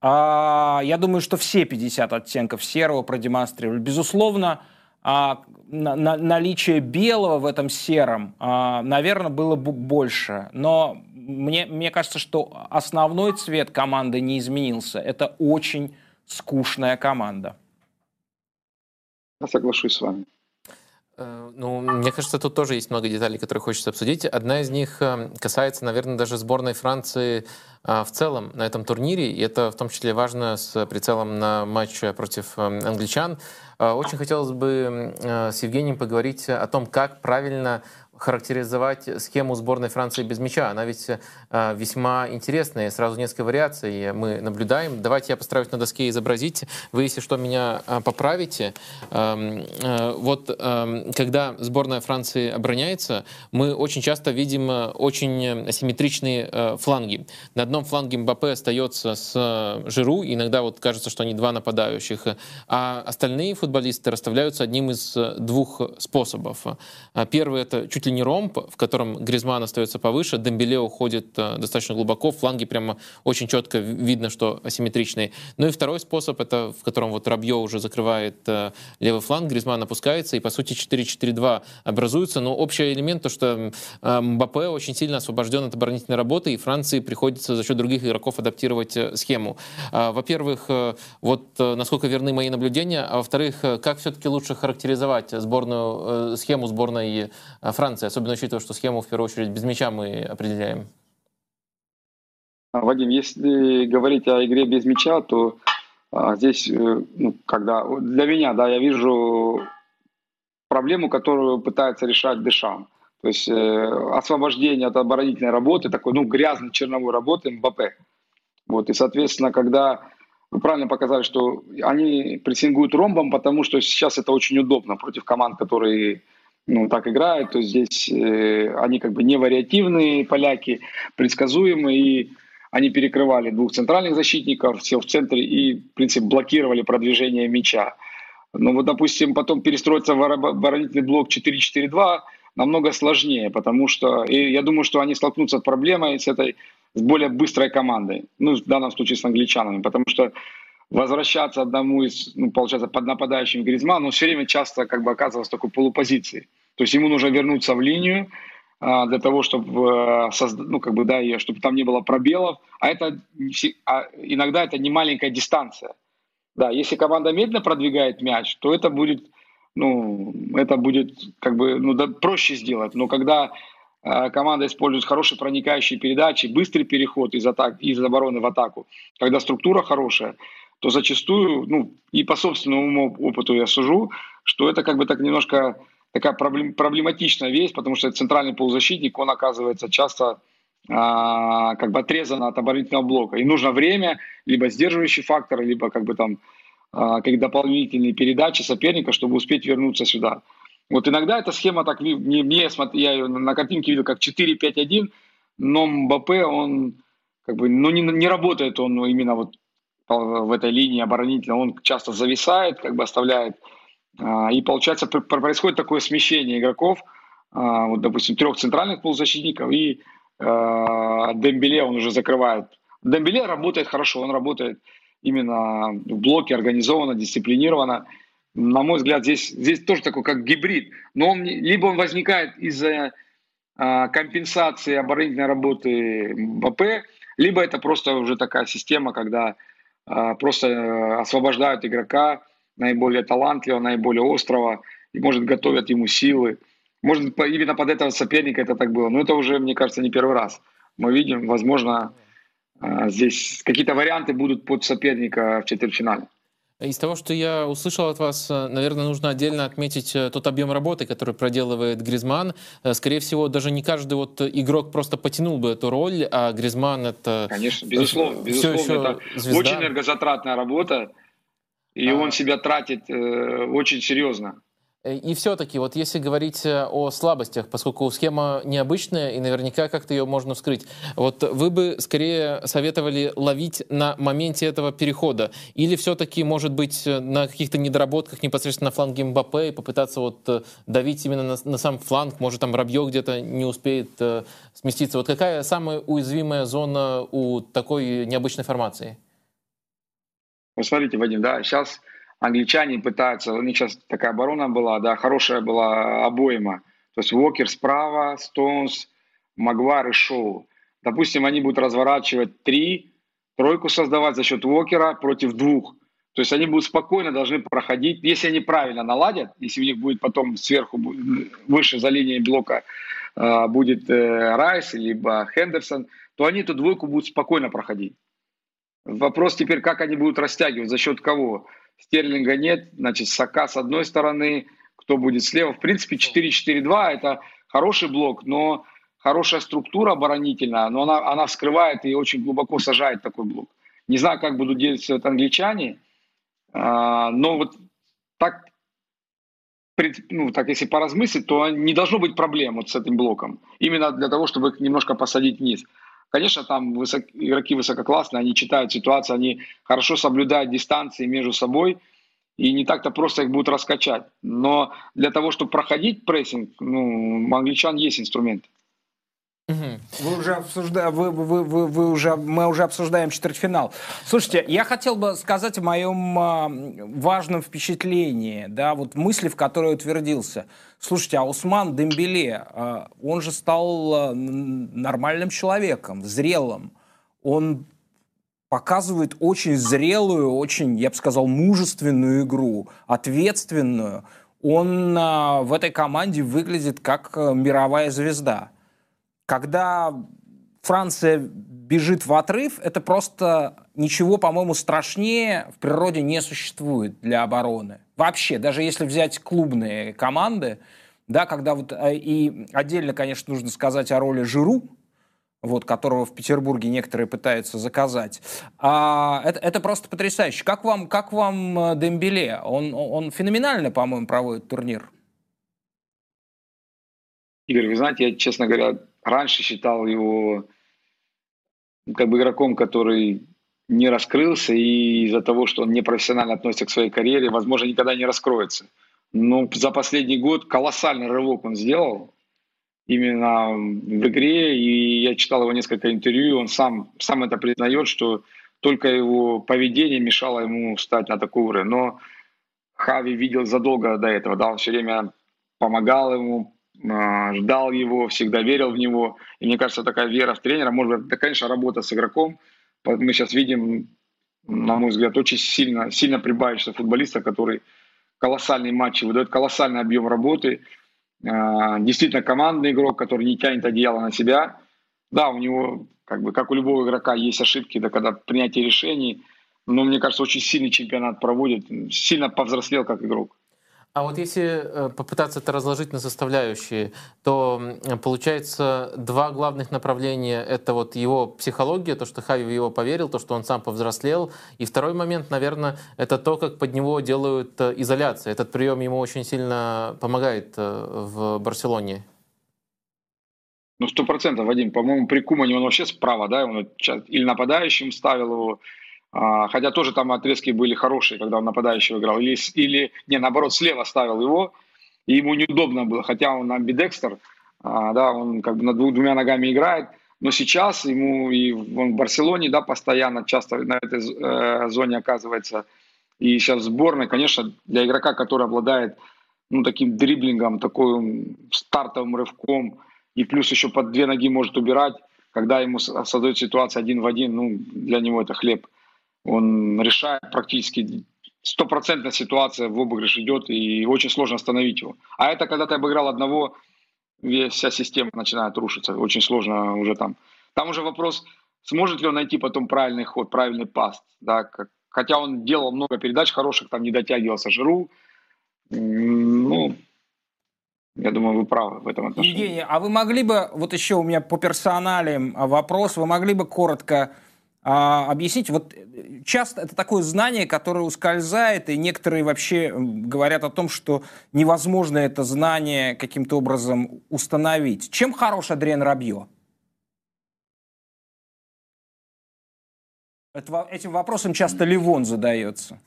а, я думаю, что все 50 оттенков серого продемонстрировали. Безусловно, а, на, на, наличие белого в этом сером, а, наверное, было бы больше. Но мне, мне кажется, что основной цвет команды не изменился. Это очень скучная команда. Я соглашусь с вами. Э, ну, мне кажется, тут тоже есть много деталей, которые хочется обсудить. Одна из них э, касается, наверное, даже сборной Франции э, в целом на этом турнире. И это в том числе важно с прицелом на матч против англичан. Очень хотелось бы с Евгением поговорить о том, как правильно характеризовать схему сборной Франции без мяча. Она ведь э, весьма интересная, сразу несколько вариаций мы наблюдаем. Давайте я постараюсь на доске изобразить. Вы, если что, меня э, поправите. Э, э, вот э, когда сборная Франции обороняется, мы очень часто видим очень асимметричные фланги. На одном фланге Мбаппе остается с Жиру, иногда вот кажется, что они два нападающих, а остальные футболисты расставляются одним из двух способов. Первый — это чуть ли не ромб, в котором Гризман остается повыше, Дембеле уходит э, достаточно глубоко, фланги прямо очень четко видно, что асимметричные. Ну и второй способ, это в котором вот Рабье уже закрывает э, левый фланг, Гризман опускается, и по сути 4-4-2 образуется. Но общий элемент, то что э, Мбаппе очень сильно освобожден от оборонительной работы, и Франции приходится за счет других игроков адаптировать схему. Во-первых, вот насколько верны мои наблюдения, а во-вторых, как все-таки лучше характеризовать сборную, схему сборной Франции? Франции, особенно учитывая, что схему в первую очередь без мяча мы определяем? А, Вадим, если говорить о игре без мяча, то а, здесь, э, ну, когда для меня, да, я вижу проблему, которую пытается решать Дешам. То есть э, освобождение от оборонительной работы, такой, ну, грязной черновой работы МБП. Вот, и, соответственно, когда вы правильно показали, что они прессингуют ромбом, потому что сейчас это очень удобно против команд, которые ну, так играют, то здесь э, они как бы не вариативные поляки, предсказуемые, и они перекрывали двух центральных защитников, все в центре и, в принципе, блокировали продвижение мяча. Но вот, допустим, потом перестроиться в оборонительный блок 4-4-2 намного сложнее, потому что и я думаю, что они столкнутся с проблемой с этой с более быстрой командой, ну, в данном случае с англичанами, потому что возвращаться одному из, ну, получается, под нападающим Гризману, он все время часто как бы оказывался в такой полупозиции. То есть ему нужно вернуться в линию а, для того, чтобы, э, ну, как бы, да, и чтобы там не было пробелов. А это а иногда это не маленькая дистанция. Да, если команда медленно продвигает мяч, то это будет, ну, это будет как бы, ну, да, проще сделать. Но когда э, команда использует хорошие проникающие передачи, быстрый переход из, атак, из обороны в атаку, когда структура хорошая, то зачастую, ну, и по собственному опыту я сужу, что это как бы так немножко такая проблем, проблематичная вещь, потому что центральный полузащитник, он оказывается часто а, как бы отрезан от оборонительного блока. И нужно время, либо сдерживающий фактор, либо как бы там а, как дополнительные передачи соперника, чтобы успеть вернуться сюда. Вот иногда эта схема так, не, не, я ее на картинке видел как 4-5-1, но Мбаппе, он как бы, ну не, не работает он именно вот в этой линии оборонительно, он часто зависает, как бы оставляет. А, и получается происходит такое смещение игроков, а, вот, допустим, трех центральных полузащитников и а, Дембеле он уже закрывает. Дембеле работает хорошо, он работает именно в блоке организованно, дисциплинированно. На мой взгляд, здесь, здесь тоже такой как гибрид. Но он, либо он возникает из-за компенсации оборонительной работы МБП, либо это просто уже такая система, когда просто э, освобождают игрока наиболее талантливого, наиболее острого, и, может, готовят ему силы. Может, именно под этого соперника это так было. Но это уже, мне кажется, не первый раз. Мы видим, возможно, а, здесь какие-то варианты будут под соперника в четвертьфинале. Из того, что я услышал от вас, э, наверное, нужно отдельно отметить э, тот объем работы, который проделывает Гризман. Э, скорее всего, даже не каждый вот игрок просто потянул бы эту роль, а Гризман это... Конечно, безусловно. безусловно еще это звезда. очень энергозатратная работа, и а... он себя тратит э, очень серьезно. И все-таки, вот если говорить э, о слабостях, поскольку схема необычная и наверняка как-то ее можно вскрыть, вот вы бы скорее советовали ловить на моменте этого перехода? Или все-таки, может быть, э, на каких-то недоработках непосредственно на фланге Мбаппе и попытаться вот э, давить именно на, на сам фланг? Может, там Рабье где-то не успеет э, сместиться? Вот какая самая уязвимая зона у такой необычной формации? Ну, смотрите, Вадим, да, сейчас англичане пытаются, у них сейчас такая оборона была, да, хорошая была обойма. То есть Уокер справа, Стоунс, Магуар и Шоу. Допустим, они будут разворачивать три, тройку создавать за счет Уокера против двух. То есть они будут спокойно должны проходить, если они правильно наладят, если у них будет потом сверху, выше за линией блока э, будет э, Райс, либо Хендерсон, то они эту двойку будут спокойно проходить. Вопрос теперь, как они будут растягивать, за счет кого? Стерлинга нет, значит, Сака с одной стороны, кто будет слева. В принципе, 4-4-2 это хороший блок, но хорошая структура оборонительная, но она, она вскрывает и очень глубоко сажает такой блок. Не знаю, как будут действовать англичане, а, но вот так, ну, так если поразмыслить, то не должно быть проблем вот с этим блоком. Именно для того, чтобы их немножко посадить вниз. Конечно, там высок, игроки высококлассные, они читают ситуацию, они хорошо соблюдают дистанции между собой, и не так-то просто их будут раскачать. Но для того, чтобы проходить прессинг, ну, у англичан есть Вы уже обсуждаете, вы, вы, вы, вы уже, мы уже обсуждаем четвертьфинал. Слушайте, я хотел бы сказать о моем а, важном впечатлении, да, вот мысли, в которой утвердился. Слушайте, а Усман Дембеле, а, он же стал а, нормальным человеком, зрелым. Он показывает очень зрелую, очень, я бы сказал, мужественную игру, ответственную. Он в этой команде выглядит как мировая звезда когда Франция бежит в отрыв, это просто ничего, по-моему, страшнее в природе не существует для обороны. Вообще, даже если взять клубные команды, да, когда вот, э, и отдельно, конечно, нужно сказать о роли Жиру, вот, которого в Петербурге некоторые пытаются заказать. А, это, это просто потрясающе. Как вам, как вам э, Дембеле? Он, он феноменально, по-моему, проводит турнир. Игорь, вы знаете, я, честно говоря, раньше считал его как бы игроком, который не раскрылся, и из-за того, что он непрофессионально относится к своей карьере, возможно, никогда не раскроется. Но за последний год колоссальный рывок он сделал именно в игре, и я читал его несколько интервью, он сам, сам это признает, что только его поведение мешало ему встать на такой уровень. Но Хави видел задолго до этого, да, он все время помогал ему, ждал его, всегда верил в него. И мне кажется, такая вера в тренера, может быть, это, конечно, работа с игроком. Мы сейчас видим, на мой взгляд, очень сильно, сильно прибавившего футболиста, который колоссальные матчи выдает, колоссальный объем работы. А, действительно командный игрок, который не тянет одеяло на себя. Да, у него, как бы, как у любого игрока, есть ошибки, да, когда принятие решений. Но мне кажется, очень сильный чемпионат проводит, сильно повзрослел как игрок. А вот если э, попытаться это разложить на составляющие, то получается два главных направления. Это вот его психология, то, что Хави в его поверил, то, что он сам повзрослел. И второй момент, наверное, это то, как под него делают э, изоляцию. Этот прием ему очень сильно помогает э, в Барселоне. Ну, сто процентов, Вадим. По-моему, при Кумане он вообще справа, да, он или нападающим ставил его, хотя тоже там отрезки были хорошие, когда он нападающего играл. Или, или не, наоборот, слева ставил его, и ему неудобно было. Хотя он амбидекстер, а, да, он как бы на двух, двумя ногами играет. Но сейчас ему и он в Барселоне, да, постоянно, часто на этой э, зоне оказывается. И сейчас в сборной, конечно, для игрока, который обладает ну, таким дриблингом, такой стартовым рывком, и плюс еще под две ноги может убирать, когда ему создает ситуация один в один, ну, для него это хлеб. Он решает практически стопроцентная ситуация в обыгрыш идет, и очень сложно остановить его. А это когда ты обыграл одного, вся система начинает рушиться. Очень сложно уже там. Там уже вопрос, сможет ли он найти потом правильный ход, правильный паст. Да, хотя он делал много передач хороших, там не дотягивался Жиру. Ну, я думаю, вы правы в этом отношении. Евгений, а вы могли бы, вот еще у меня по персоналиям вопрос, вы могли бы коротко а, объяснить, вот э, часто это такое знание, которое ускользает, и некоторые вообще говорят о том, что невозможно это знание каким-то образом установить. Чем хорош Адриан Рабье? Этим вопросом часто Ливон задается.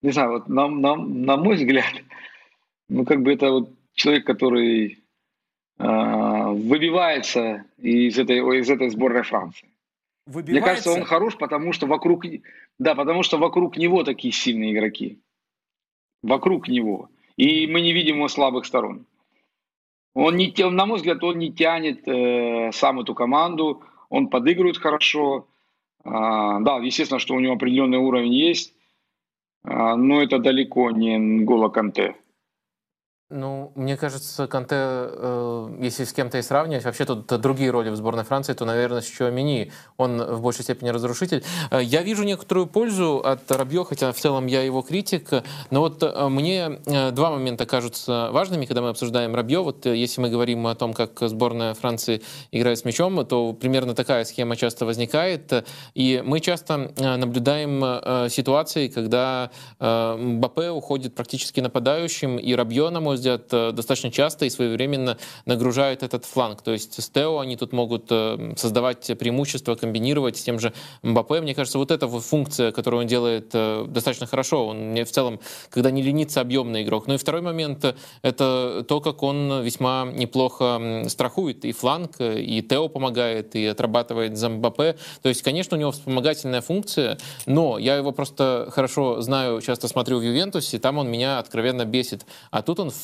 Не знаю, вот на, на, на мой взгляд, ну, как бы это вот человек, который э, выбивается из этой, из этой сборной Франции. Выбивается? Мне кажется, он хорош, потому что вокруг, да, потому что вокруг него такие сильные игроки. Вокруг него. И мы не видим его слабых сторон. Он не, на мой взгляд, он не тянет э, сам эту команду, он подыгрывает хорошо. А, да, естественно, что у него определенный уровень есть, а, но это далеко не Нгола Канте. Ну, мне кажется, Канте, э, если с кем-то и сравнивать, вообще тут другие роли в сборной Франции, то, наверное, с Чуамини. Он в большей степени разрушитель. Э, я вижу некоторую пользу от Рабье, хотя в целом я его критик. Но вот э, мне э, два момента кажутся важными, когда мы обсуждаем Рабье. Вот если мы говорим о том, как сборная Франции играет с мячом, то примерно такая схема часто возникает. И мы часто наблюдаем ситуации, когда Мбаппе уходит практически нападающим, и Рабье, на мой взгляд, э, достаточно часто и своевременно нагружают этот фланг. То есть с Тео они тут могут э, создавать преимущества, комбинировать с тем же Мбаппе. Мне кажется, вот эта функция, которую он делает э, достаточно хорошо. Он мне в целом, когда не ленится, объемный игрок. Ну и второй момент — это то, как он весьма неплохо страхует и фланг, и Тео помогает, и отрабатывает за Мбаппе. То есть, конечно, у него вспомогательная функция, но я его просто хорошо знаю, часто смотрю в Ювентусе, там он меня откровенно бесит. А тут он в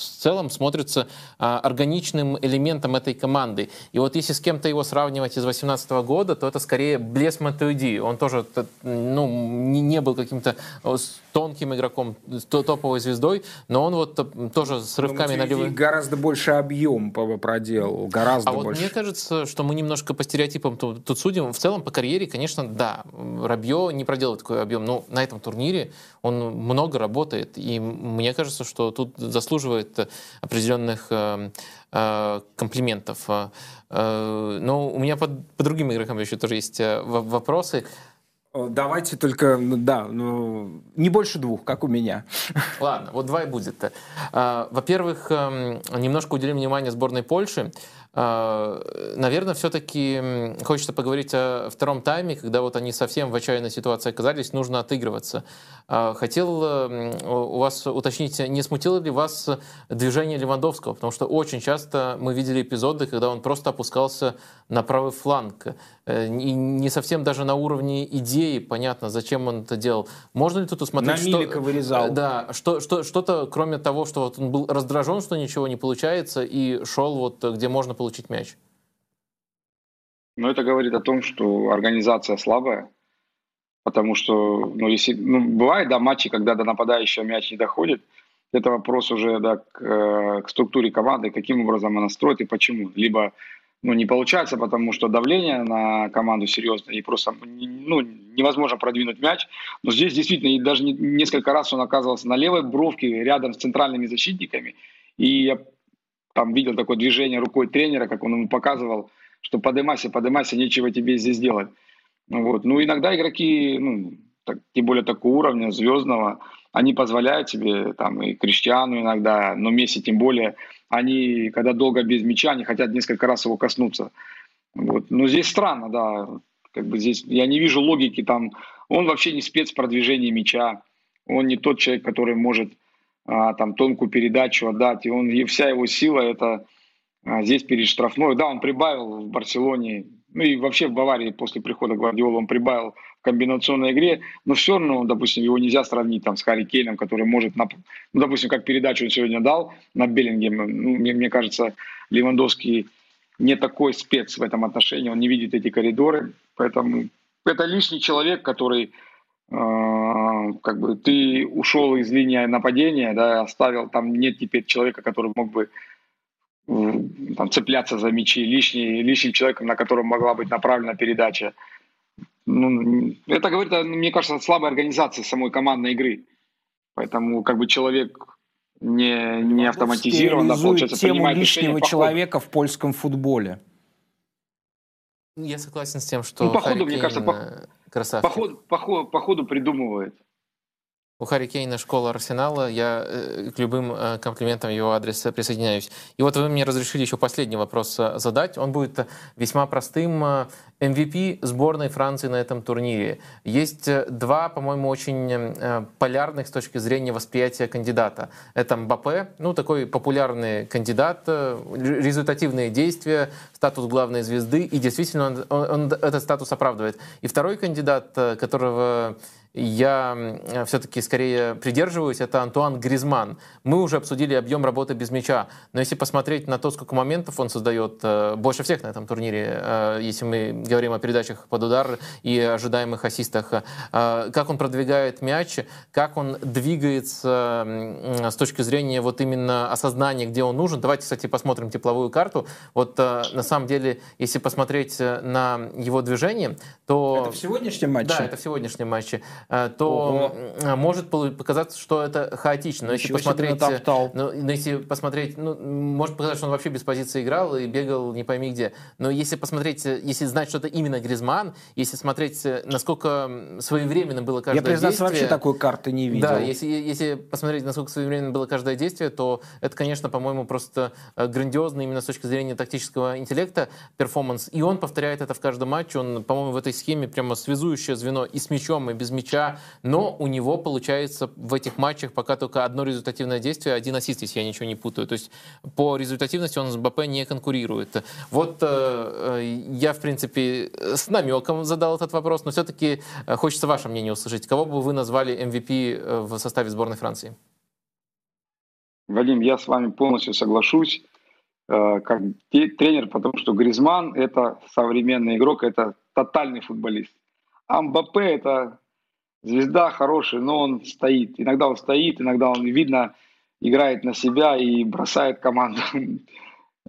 целом смотрится а, органичным элементом этой команды. И вот если с кем-то его сравнивать из 2018 года, то это скорее Блес Матуиди. Он тоже ну, не, не был каким-то тонким игроком, топовой звездой, но он вот тоже с рывками на левый... гораздо больше объем проделал, гораздо а больше. вот мне кажется, что мы немножко по стереотипам тут, тут судим. В целом по карьере, конечно, да, Рабье не проделал такой объем, но на этом турнире он много работает, и мне кажется, что тут заслуживает определенных э, э, комплиментов. Э, но у меня по, по другим игрокам еще тоже есть вопросы. Давайте только, ну, да, ну, не больше двух, как у меня. Ладно, вот два и будет. Во-первых, эм, немножко уделим внимание сборной Польши. А, наверное, все-таки хочется поговорить о втором тайме, когда вот они совсем в отчаянной ситуации оказались, нужно отыгрываться. А, хотел у вас уточнить, не смутило ли вас движение Левандовского? Потому что очень часто мы видели эпизоды, когда он просто опускался на правый фланг. Э, и не совсем даже на уровне идеи понятно, зачем он это делал. Можно ли тут усмотреть, на что... вырезал. Да, что, что, что-то, кроме того, что вот он был раздражен, что ничего не получается, и шел вот где можно получить мяч? Ну, это говорит о том, что организация слабая, потому что, ну, если, ну, бывает, да, матчи, когда до нападающего мяч не доходит, это вопрос уже, да, к, э, к структуре команды, каким образом она строит и почему. Либо ну, не получается, потому что давление на команду серьезное, и просто ну, невозможно продвинуть мяч. Но здесь действительно, и даже несколько раз он оказывался на левой бровке, рядом с центральными защитниками, и я там видел такое движение рукой тренера, как он ему показывал, что подымайся, подымайся, нечего тебе здесь делать. Вот. Ну, иногда игроки, ну, так, тем более такого уровня, звездного, они позволяют себе, там, и Криштиану иногда, но Месси тем более, они, когда долго без мяча, они хотят несколько раз его коснуться. Вот. Но здесь странно, да, как бы здесь я не вижу логики там. Он вообще не спец в продвижении мяча, он не тот человек, который может а, там тонкую передачу отдать. И он, и вся его сила это а, здесь перед штрафной. Да, он прибавил в Барселоне, ну и вообще в Баварии после прихода Гвардиола он прибавил комбинационной игре, но все равно, допустим, его нельзя сравнить там с Харри Кейном, который может, на, ну, допустим, как передачу он сегодня дал на Беллингем, ну, мне, мне кажется, Левандовский не такой спец в этом отношении, он не видит эти коридоры, поэтому это лишний человек, который как бы ты ушел из линии нападения, да, оставил, там нет теперь человека, который мог бы там, цепляться за мячи, лишний, лишним человеком, на котором могла быть направлена передача. Ну, это говорит, мне кажется, о слабой организации самой командной игры. Поэтому как бы человек не, не автоматизирован, да, получается, тему лишнего человека в польском футболе. Я согласен с тем, что ну, по ходу, мне кажется, по, красавчик. По, ходу, по, ходу, по ходу придумывает. У Харри Кейна школа Арсенала. Я э, к любым э, комплиментам его адреса присоединяюсь. И вот вы мне разрешили еще последний вопрос э, задать. Он будет весьма простым. MVP сборной Франции на этом турнире. Есть два, по-моему, очень полярных с точки зрения восприятия кандидата. Это Мбаппе, ну, такой популярный кандидат, результативные действия, статус главной звезды, и действительно он, он, он этот статус оправдывает. И второй кандидат, которого я все-таки скорее придерживаюсь, это Антуан Гризман. Мы уже обсудили объем работы без мяча, но если посмотреть на то, сколько моментов он создает, э, больше всех на этом турнире, э, если мы говорим о передачах под удар и ожидаемых ассистах, э, как он продвигает мяч, как он двигается с точки зрения вот именно осознания, где он нужен. Давайте, кстати, посмотрим тепловую карту. Вот на самом деле, если посмотреть на его движение, то... Это в сегодняшнем матче? Да, это в сегодняшнем матче. Э, то Ого. может показаться, что это хаотично. Но если посмотреть, ну, но если посмотреть, ну, может показаться, что он вообще без позиции играл и бегал не пойми где. Но если посмотреть, если знать, что это именно Гризман, если смотреть, насколько своевременно было каждое Я, признаться, действие... вообще такой карты не видел. Да, если, если посмотреть, насколько своевременно было каждое действие, то это, конечно, по-моему, просто э, грандиозно именно с точки зрения тактического интеллекта перформанс. И он повторяет это в каждом матче. Он, по-моему, в этой схеме прямо связующее звено и с мячом, и без мяча мяча, но у него получается в этих матчах пока только одно результативное действие, один ассист, если я ничего не путаю. То есть по результативности он с БП не конкурирует. Вот э, э, я, в принципе, с намеком задал этот вопрос, но все-таки э, хочется ваше мнение услышать. Кого бы вы назвали MVP э, в составе сборной Франции? Вадим, я с вами полностью соглашусь как тренер, потому что Гризман – это современный игрок, это тотальный футболист. А Мбаппе – это звезда хороший, но он стоит. Иногда он стоит, иногда он, видно, играет на себя и бросает команду. *laughs*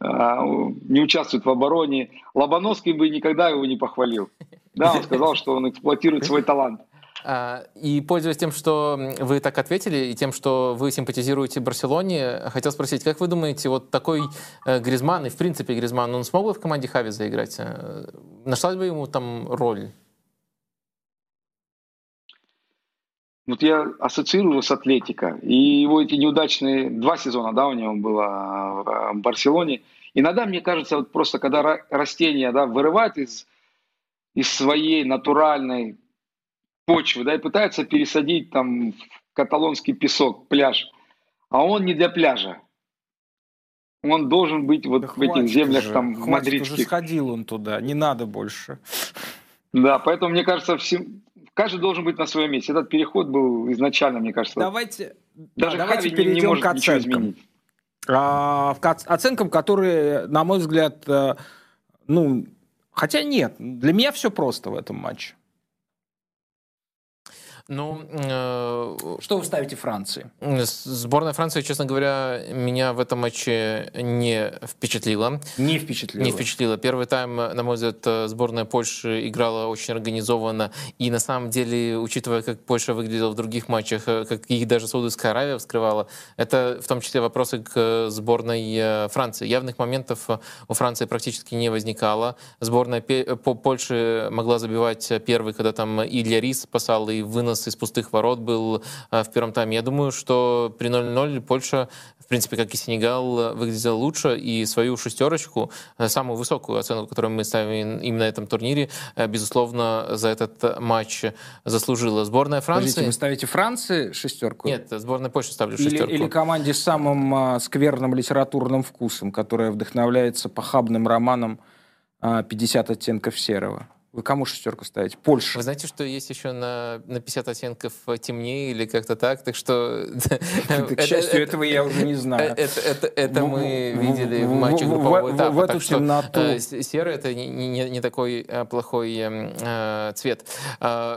А, не участвует в обороне. Лобановский бы никогда его не похвалил. Да, он сказал, что он эксплуатирует свой талант. А, и пользуясь тем, что вы так ответили, и тем, что вы симпатизируете Барселоне, хотел спросить, как вы думаете, вот такой э, Гризман, и в принципе Гризман, он смог бы в команде Хави заиграть? Э, нашлась бы ему там роль? Вот я ассоциирую с Атлетико. И его эти неудачные два сезона, да, у него было в Барселоне. Иногда, мне кажется, вот просто когда растение да, вырывает из, из своей натуральной почвы, да, и пытается пересадить там в каталонский песок, пляж, а он не для пляжа. Он должен быть вот да в этих землях уже, там мадридских. Уже сходил он туда, не надо больше. Да, поэтому мне кажется, всем, каждый должен быть на своем месте. Этот переход был изначально, мне кажется. Давайте, даже да, давайте перейдем не, не может к оценкам. А, к оценкам, которые, на мой взгляд, э, ну, хотя нет, для меня все просто в этом матче. Ну, э, что вы ставите Франции? Сборная Франции, честно говоря, меня в этом матче не впечатлила. Не впечатлила? Не впечатлила. Первый тайм, на мой взгляд, сборная Польши играла очень организованно. И на самом деле, учитывая, как Польша выглядела в других матчах, э, как их даже Саудовская Аравия вскрывала, это в том числе вопросы к сборной э, Франции. Явных моментов у Франции практически не возникало. Сборная Польши могла забивать первый, когда там Илья Рис спасал и вынос Ганс из пустых ворот был э, в первом тайме. Я думаю, что при 0-0 Польша, в принципе, как и Сенегал, выглядела лучше и свою шестерочку, э, самую высокую оценку, которую мы ставим именно на этом турнире, э, безусловно, за этот матч заслужила. Сборная Франции... Подождите, вы ставите Франции шестерку? Нет, сборная Польши ставлю шестерку. Или, или команде с самым скверным литературным вкусом, которая вдохновляется похабным романом «50 оттенков серого». Вы кому шестерку ставите? Польша. Вы знаете, что есть еще на, на 50 оттенков темнее или как-то так? Так что... *laughs* К счастью, этого я уже не знаю. Это мы видели в матче группового этапа. В эту темноту. Э, серый — это не такой э, плохой э, цвет.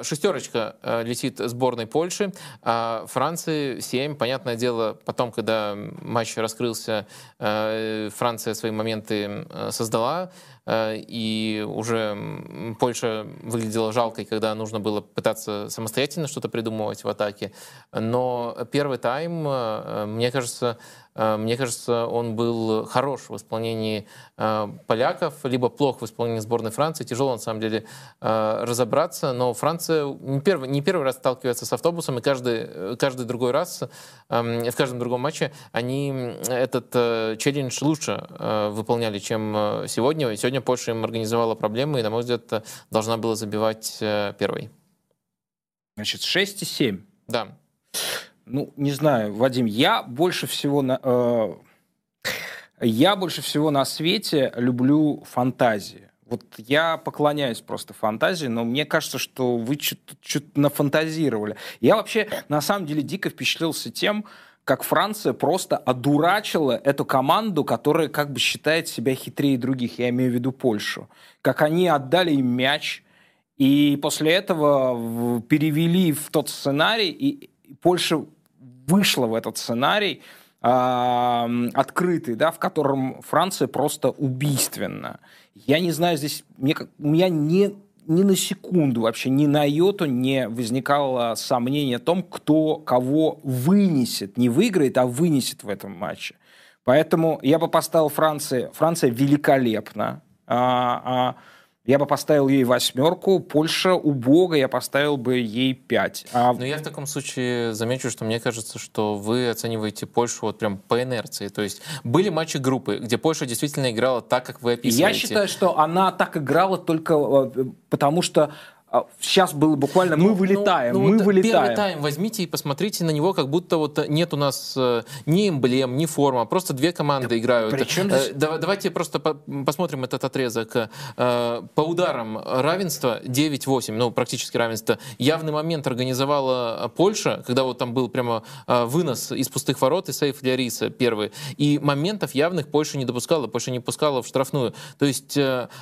Шестерочка летит сборной Польши. А Франции 7. Понятное дело, потом, когда матч раскрылся, Франция свои моменты создала. Э, и уже Польша выглядела жалкой, когда нужно было пытаться самостоятельно что-то придумывать в атаке. Но первый тайм, э, мне кажется, мне кажется, он был хорош в исполнении э, поляков, либо плох в исполнении сборной Франции. Тяжело, на самом деле, э, разобраться. Но Франция не первый, не первый раз сталкивается с автобусом, и каждый, каждый другой раз, эм, в каждом другом матче, они этот челлендж лучше выполняли, чем сегодня. И сегодня Польша им организовала проблемы, и, на мой взгляд, должна была забивать первой. Значит, 6 и 7. Да. Ну, не знаю, Вадим, я больше всего на... Э, я больше всего на свете люблю фантазии. Вот я поклоняюсь просто фантазии, но мне кажется, что вы что-то нафантазировали. Я вообще, на самом деле, дико впечатлился тем, как Франция просто одурачила эту команду, которая как бы считает себя хитрее других, я имею в виду Польшу. Как они отдали им мяч, и после этого перевели в тот сценарий, и Польша вышла в этот сценарий открытый, да, в котором Франция просто убийственна. Я не знаю, здесь мне, у меня не, ни на секунду, вообще ни на йоту не возникало сомнения о том, кто кого вынесет, не выиграет, а вынесет в этом матче. Поэтому я бы поставил Франции. Франция великолепна. А, а, я бы поставил ей восьмерку. Польша убога, я поставил бы ей пять. А... Но я в таком случае замечу, что мне кажется, что вы оцениваете Польшу вот прям по инерции. То есть были матчи группы, где Польша действительно играла так, как вы описываете. Я считаю, что она так играла только э, потому, что сейчас а, было буквально ну, мы вылетаем, ну, ну, мы вот вылетаем. Первый тайм возьмите и посмотрите на него, как будто вот нет у нас э, ни эмблем, ни форма, просто две команды да, играют. Причем здесь... Э, давайте просто посмотрим этот отрезок. Э, по ударам равенство 9-8, ну практически равенство. Явный момент организовала Польша, когда вот там был прямо вынос из пустых ворот и сейф для Риса первый. И моментов явных Польша не допускала, Польша не пускала в штрафную. То есть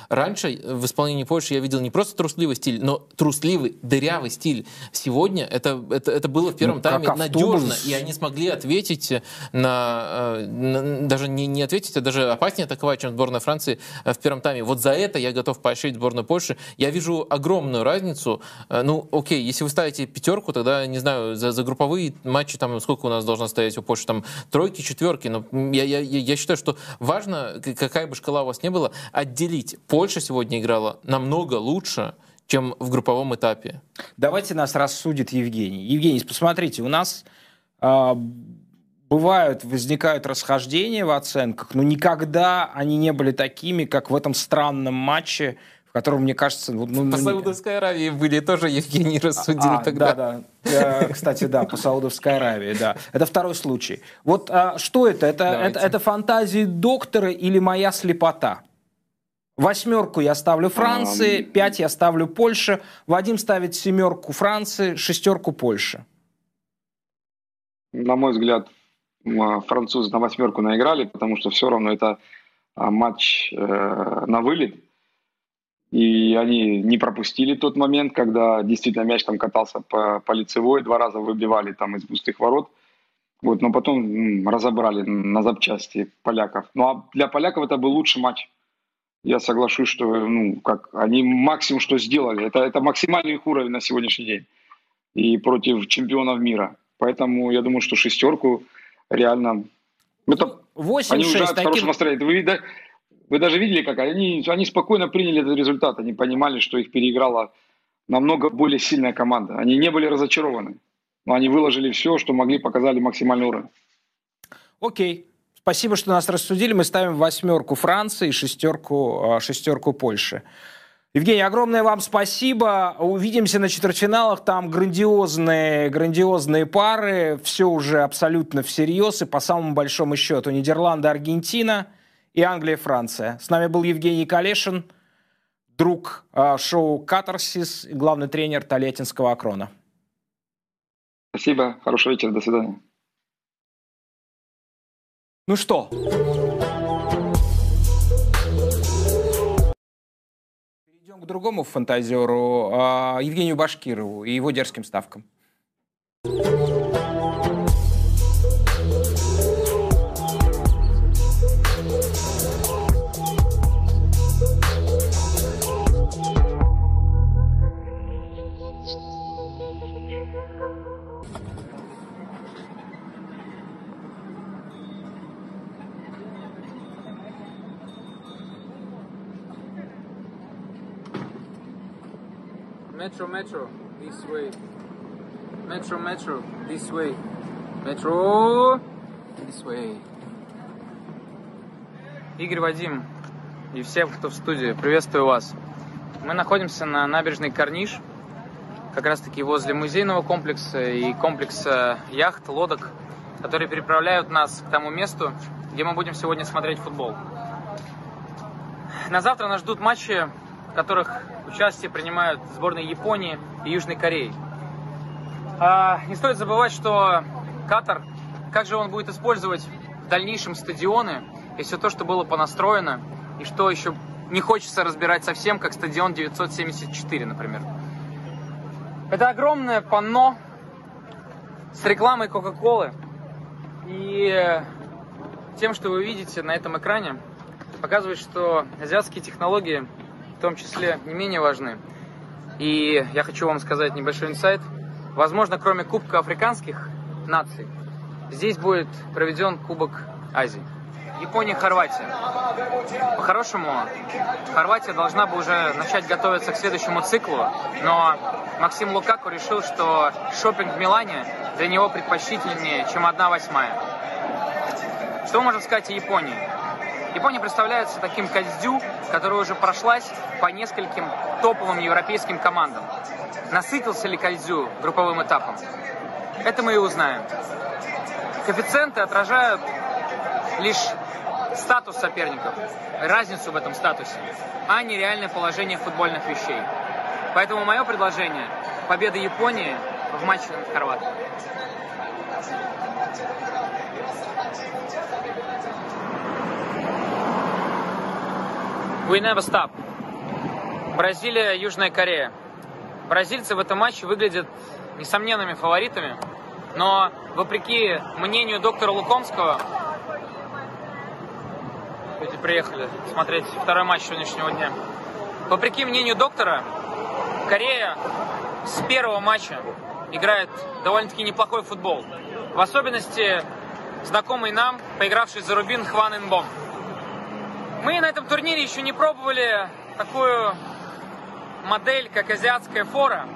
раньше в исполнении Польши я видел не просто трусливый стиль, но трусливый, дырявый стиль. Сегодня это, это, это было в первом ну, тайме надежно, и они смогли ответить на, э, на даже не, не ответить, а даже опаснее атаковать, чем сборная Франции э, в первом тайме. Вот за это я готов поощрить сборную Польши. Я вижу огромную разницу. Э, ну, окей, если вы ставите пятерку, тогда, не знаю, за, за групповые матчи, там, сколько у нас должно стоять у Польши, там, тройки, четверки. Но я, я, я считаю, что важно, какая бы шкала у вас не была, отделить. Польша сегодня играла намного лучше, чем в групповом этапе. Давайте нас рассудит Евгений. Евгений, посмотрите, у нас э, бывают, возникают расхождения в оценках, но никогда они не были такими, как в этом странном матче, в котором, мне кажется... Ну, по ну, Саудовской Аравии были тоже Евгений рассудил а, тогда. Да, да. Кстати, да, по Саудовской Аравии, да. Это второй случай. Вот а, что это? Это, это? это фантазии доктора или моя слепота? Восьмерку я ставлю Франции, пять я ставлю Польше. Вадим ставит семерку Франции, шестерку Польши. На мой взгляд, французы на восьмерку наиграли, потому что все равно это а, матч э, на вылет. И они не пропустили тот момент, когда действительно мяч там катался по, по лицевой, два раза выбивали там из пустых ворот. Вот, но потом разобрали на запчасти поляков. Ну а для поляков это был лучший матч я соглашусь, что ну, как, они максимум, что сделали. Это, это максимальный их уровень на сегодняшний день. И против чемпионов мира. Поэтому я думаю, что шестерку реально... Это, 8 они уже таким... хорошего настроения. Вы, вы даже видели, как они, они спокойно приняли этот результат. Они понимали, что их переиграла намного более сильная команда. Они не были разочарованы. Но они выложили все, что могли, показали максимальный уровень. Окей. Спасибо, что нас рассудили. Мы ставим восьмерку Франции и шестерку, а, шестерку Польши. Евгений, огромное вам спасибо. Увидимся на четвертьфиналах. Там грандиозные, грандиозные пары. Все уже абсолютно всерьез. И по самому большому счету Нидерланды, Аргентина и Англия, Франция. С нами был Евгений Калешин. друг э, шоу «Катарсис» и главный тренер Толетинского «Акрона». Спасибо, хорошего вечера, до свидания. Ну что? Перейдем к другому фантазеру, э, Евгению Башкирову и его дерзким ставкам. This way. Metro, this way. Игорь Вадим и всем, кто в студии, приветствую вас. Мы находимся на набережной Корниш, как раз таки возле музейного комплекса и комплекса яхт, лодок, которые переправляют нас к тому месту, где мы будем сегодня смотреть футбол. На завтра нас ждут матчи, в которых участие принимают сборные Японии и Южной Кореи. А, не стоит забывать, что Катар, как же он будет использовать в дальнейшем стадионы и все то, что было понастроено, и что еще не хочется разбирать совсем, как стадион 974, например. Это огромное панно с рекламой Кока-Колы. И тем, что вы видите на этом экране, показывает, что азиатские технологии в том числе не менее важны. И я хочу вам сказать небольшой инсайт. Возможно, кроме Кубка африканских наций, здесь будет проведен Кубок Азии. Япония, Хорватия. По-хорошему, Хорватия должна бы уже начать готовиться к следующему циклу, но Максим Лукаку решил, что шопинг в Милане для него предпочтительнее, чем одна восьмая. Что можем сказать о Японии? Япония представляется таким кольздю, которая уже прошлась по нескольким топовым европейским командам. Насытился ли кольздю групповым этапом? Это мы и узнаем. Коэффициенты отражают лишь статус соперников, разницу в этом статусе, а не реальное положение футбольных вещей. Поэтому мое предложение – победа Японии в матче над Хорватией. We never stop. Бразилия, Южная Корея. Бразильцы в этом матче выглядят несомненными фаворитами, но вопреки мнению доктора Лукомского, люди приехали смотреть второй матч сегодняшнего дня, вопреки мнению доктора, Корея с первого матча играет довольно-таки неплохой футбол. В особенности знакомый нам, поигравший за Рубин Хван Инбом. Мы на этом турнире еще не пробовали такую модель, как азиатская фора.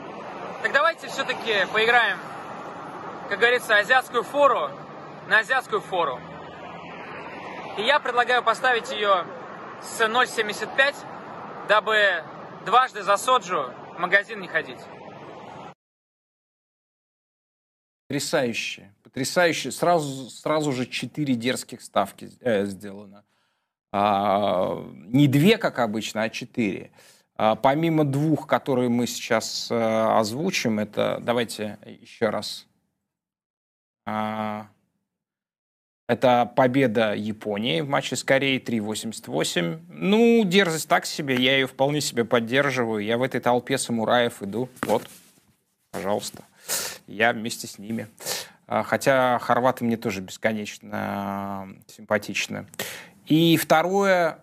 Так давайте все-таки поиграем, как говорится, азиатскую фору на азиатскую фору. И я предлагаю поставить ее с 0,75, дабы дважды за соджу в магазин не ходить. Потрясающе. Потрясающе. Сразу, сразу же четыре дерзких ставки э, сделано. А, не две, как обычно, а четыре. А, помимо двух, которые мы сейчас а, озвучим, это, давайте еще раз. А, это победа Японии в матче с Кореей 3.88. Ну, дерзость так себе, я ее вполне себе поддерживаю. Я в этой толпе самураев иду. Вот, пожалуйста. Я вместе с ними. Хотя хорваты мне тоже бесконечно симпатичны. И второе,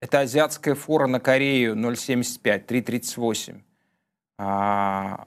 это азиатская фора на Корею 0,75, 3,38. А,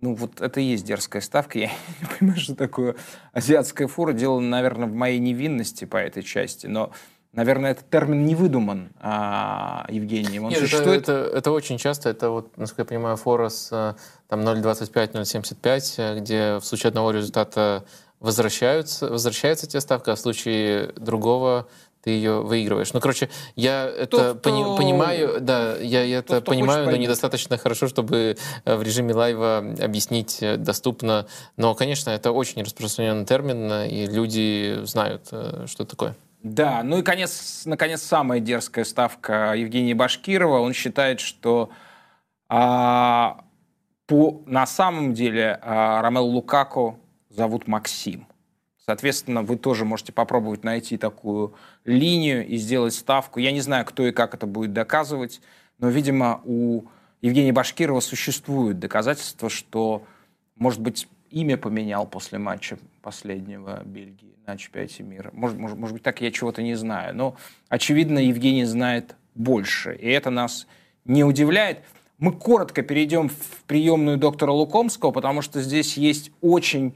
ну, вот это и есть дерзкая ставка. Я *laughs* не понимаю, что такое азиатская фора. Дело, наверное, в моей невинности по этой части. Но Наверное, этот термин не выдуман а, Евгением. Он Нет, существует... это, это, это очень часто. Это, вот, насколько я понимаю, фора с там, 0,25, 0,75, где в случае одного результата возвращаются, возвращается тебе ставка, а в случае другого ты ее выигрываешь. Ну, короче, я это кто, пони, понимаю, да, я, я это кто понимаю, но недостаточно хорошо, чтобы э, в режиме лайва объяснить э, доступно. Но, конечно, это очень распространенный термин, и люди знают, э, что такое. Да, ну и конец, наконец, самая дерзкая ставка Евгения Башкирова. Он считает, что а, по, на самом деле а, Ромел Лукаку зовут Максим. Соответственно, вы тоже можете попробовать найти такую линию и сделать ставку. Я не знаю, кто и как это будет доказывать, но, видимо, у Евгения Башкирова существует доказательства, что, может быть, имя поменял после матча последнего Бельгии на чемпионате мира. Может, может, может быть, так я чего-то не знаю. Но, очевидно, Евгений знает больше. И это нас не удивляет. Мы коротко перейдем в приемную доктора Лукомского, потому что здесь есть очень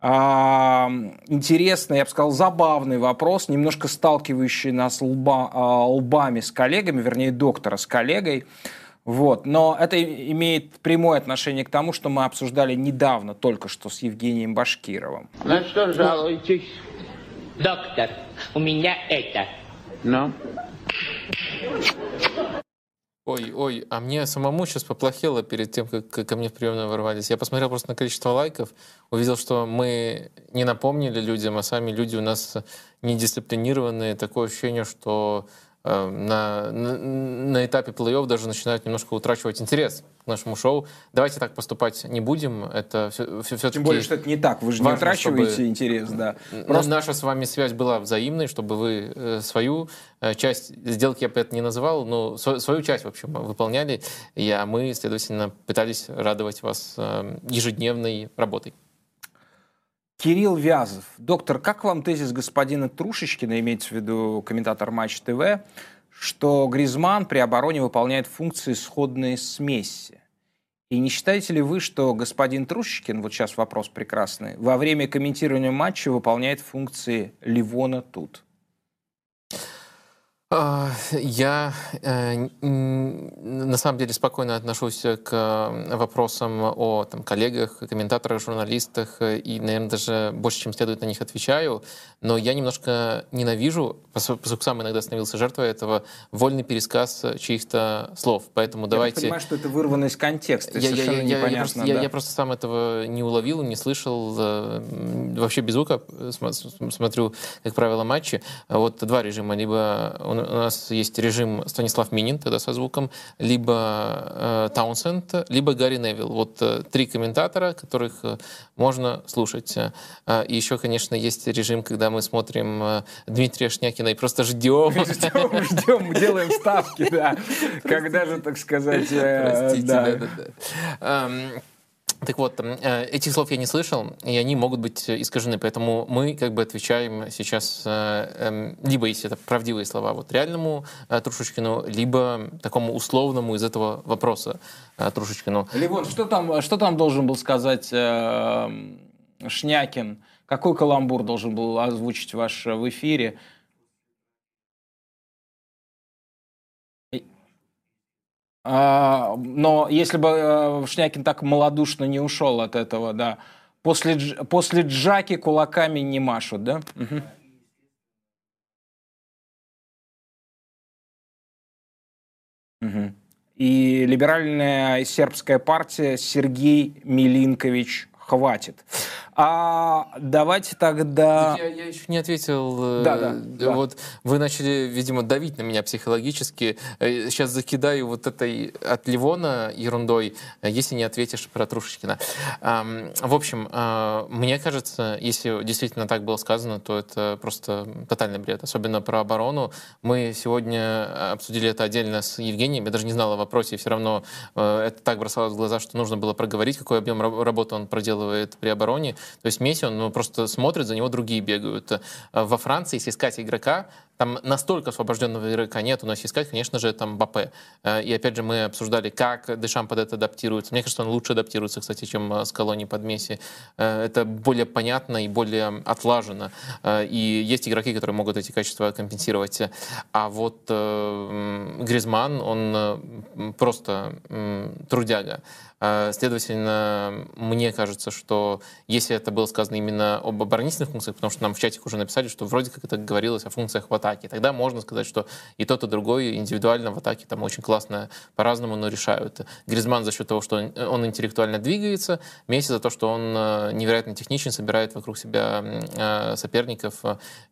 интересный, я бы сказал, забавный вопрос, немножко сталкивающий нас лба, а, лбами с коллегами, вернее, доктора с коллегой. Вот. Но это имеет прямое отношение к тому, что мы обсуждали недавно, только что с Евгением Башкировым. На что жалуетесь? Доктор, у меня это. Ну? Ой, ой, а мне самому сейчас поплохело перед тем, как ко мне в приемную ворвались. Я посмотрел просто на количество лайков, увидел, что мы не напомнили людям, а сами люди у нас недисциплинированные. Такое ощущение, что э, на, на, на этапе плей-офф даже начинают немножко утрачивать интерес нашему шоу. Давайте так поступать не будем. Это все, все, все Тем более, что это не так. Вы же важно, не утрачиваете интерес, да. Просто... Наша с вами связь была взаимной, чтобы вы э, свою э, часть сделки я бы это не называл, но свою часть, в общем, выполняли, и, а мы, следовательно, пытались радовать вас э, ежедневной работой. Кирилл Вязов. Доктор, как вам тезис господина Трушечкина, имеется в виду комментатор Матч ТВ, что Гризман при обороне выполняет функции, сходные с Месси? И не считаете ли вы, что господин Трушечкин, вот сейчас вопрос прекрасный, во время комментирования матча выполняет функции Ливона тут? А, я э, на самом деле спокойно отношусь к вопросам о там, коллегах, комментаторах, журналистах и, наверное, даже больше, чем следует на них отвечаю. Но я немножко ненавижу, поскольку сам иногда становился жертвой этого, вольный пересказ чьих-то слов. Поэтому я давайте... Я понимаю, что это вырвано из контекста, я, совершенно я, непонятно. Я, я, просто, да? я, я просто сам этого не уловил, не слышал. Э, вообще без звука смотрю, как правило, матчи. Вот два режима. Либо у нас есть режим Станислав Минин, тогда со звуком, либо э, Таунсенд, либо Гарри Невилл. Вот э, три комментатора, которых э, можно слушать. Э, и еще, конечно, есть режим, когда мы смотрим э, Дмитрия Шнякина и просто ждем. Ждем, ждем, делаем ставки, да. Когда же, так сказать... Э, Простите, да, да, да. Эм, так вот, э, этих слов я не слышал, и они могут быть искажены, поэтому мы как бы отвечаем сейчас эм, либо, если это правдивые слова, вот реальному Трушечкину, либо такому условному из этого вопроса Трушечкину. Ливон, что там, что там должен был сказать Шнякин? Какой каламбур должен был озвучить ваш в эфире? А, но если бы э, Шнякин так малодушно не ушел от этого, да, после, после Джаки кулаками не машут, да? Угу. Угу. И либеральная сербская партия Сергей Милинкович хватит. А давайте тогда... Я, я еще не ответил. Да, да, да. Вот вы начали, видимо, давить на меня психологически. Сейчас э, закидаю вот этой от Ливона ерундой, если не ответишь про Трушечкина. В общем, мне кажется, если действительно так было сказано, то это просто тотальный бред. Особенно про оборону. Мы сегодня обсудили это отдельно с Евгением. Я даже не знал о вопросе, и все равно э, это так бросалось в глаза, что нужно было проговорить, какой объем работы он проделывает при обороне. То есть Месси, он ну, просто смотрит, за него другие бегают. Э, во Франции, если искать игрока, там настолько освобожденного игрока нет, у нас искать, конечно же, там Бапе. Э, и опять же мы обсуждали, как Дешам под это адаптируется. Мне кажется, он лучше адаптируется, кстати, чем э, с колонией под Месси. Это более понятно и более отлажено. И есть игроки, которые могут эти качества компенсировать. А вот Гризман, он просто трудяга. А, следовательно, мне кажется, что если это было сказано именно об оборонительных функциях, потому что нам в чатик уже написали, что вроде как это говорилось о функциях в атаке. Тогда можно сказать, что и тот, и другой индивидуально в атаке там очень классно по-разному, но решают. Гризман за счет того, что он, он интеллектуально двигается, Месси за то, что он э, невероятно техничен, собирает вокруг себя э, соперников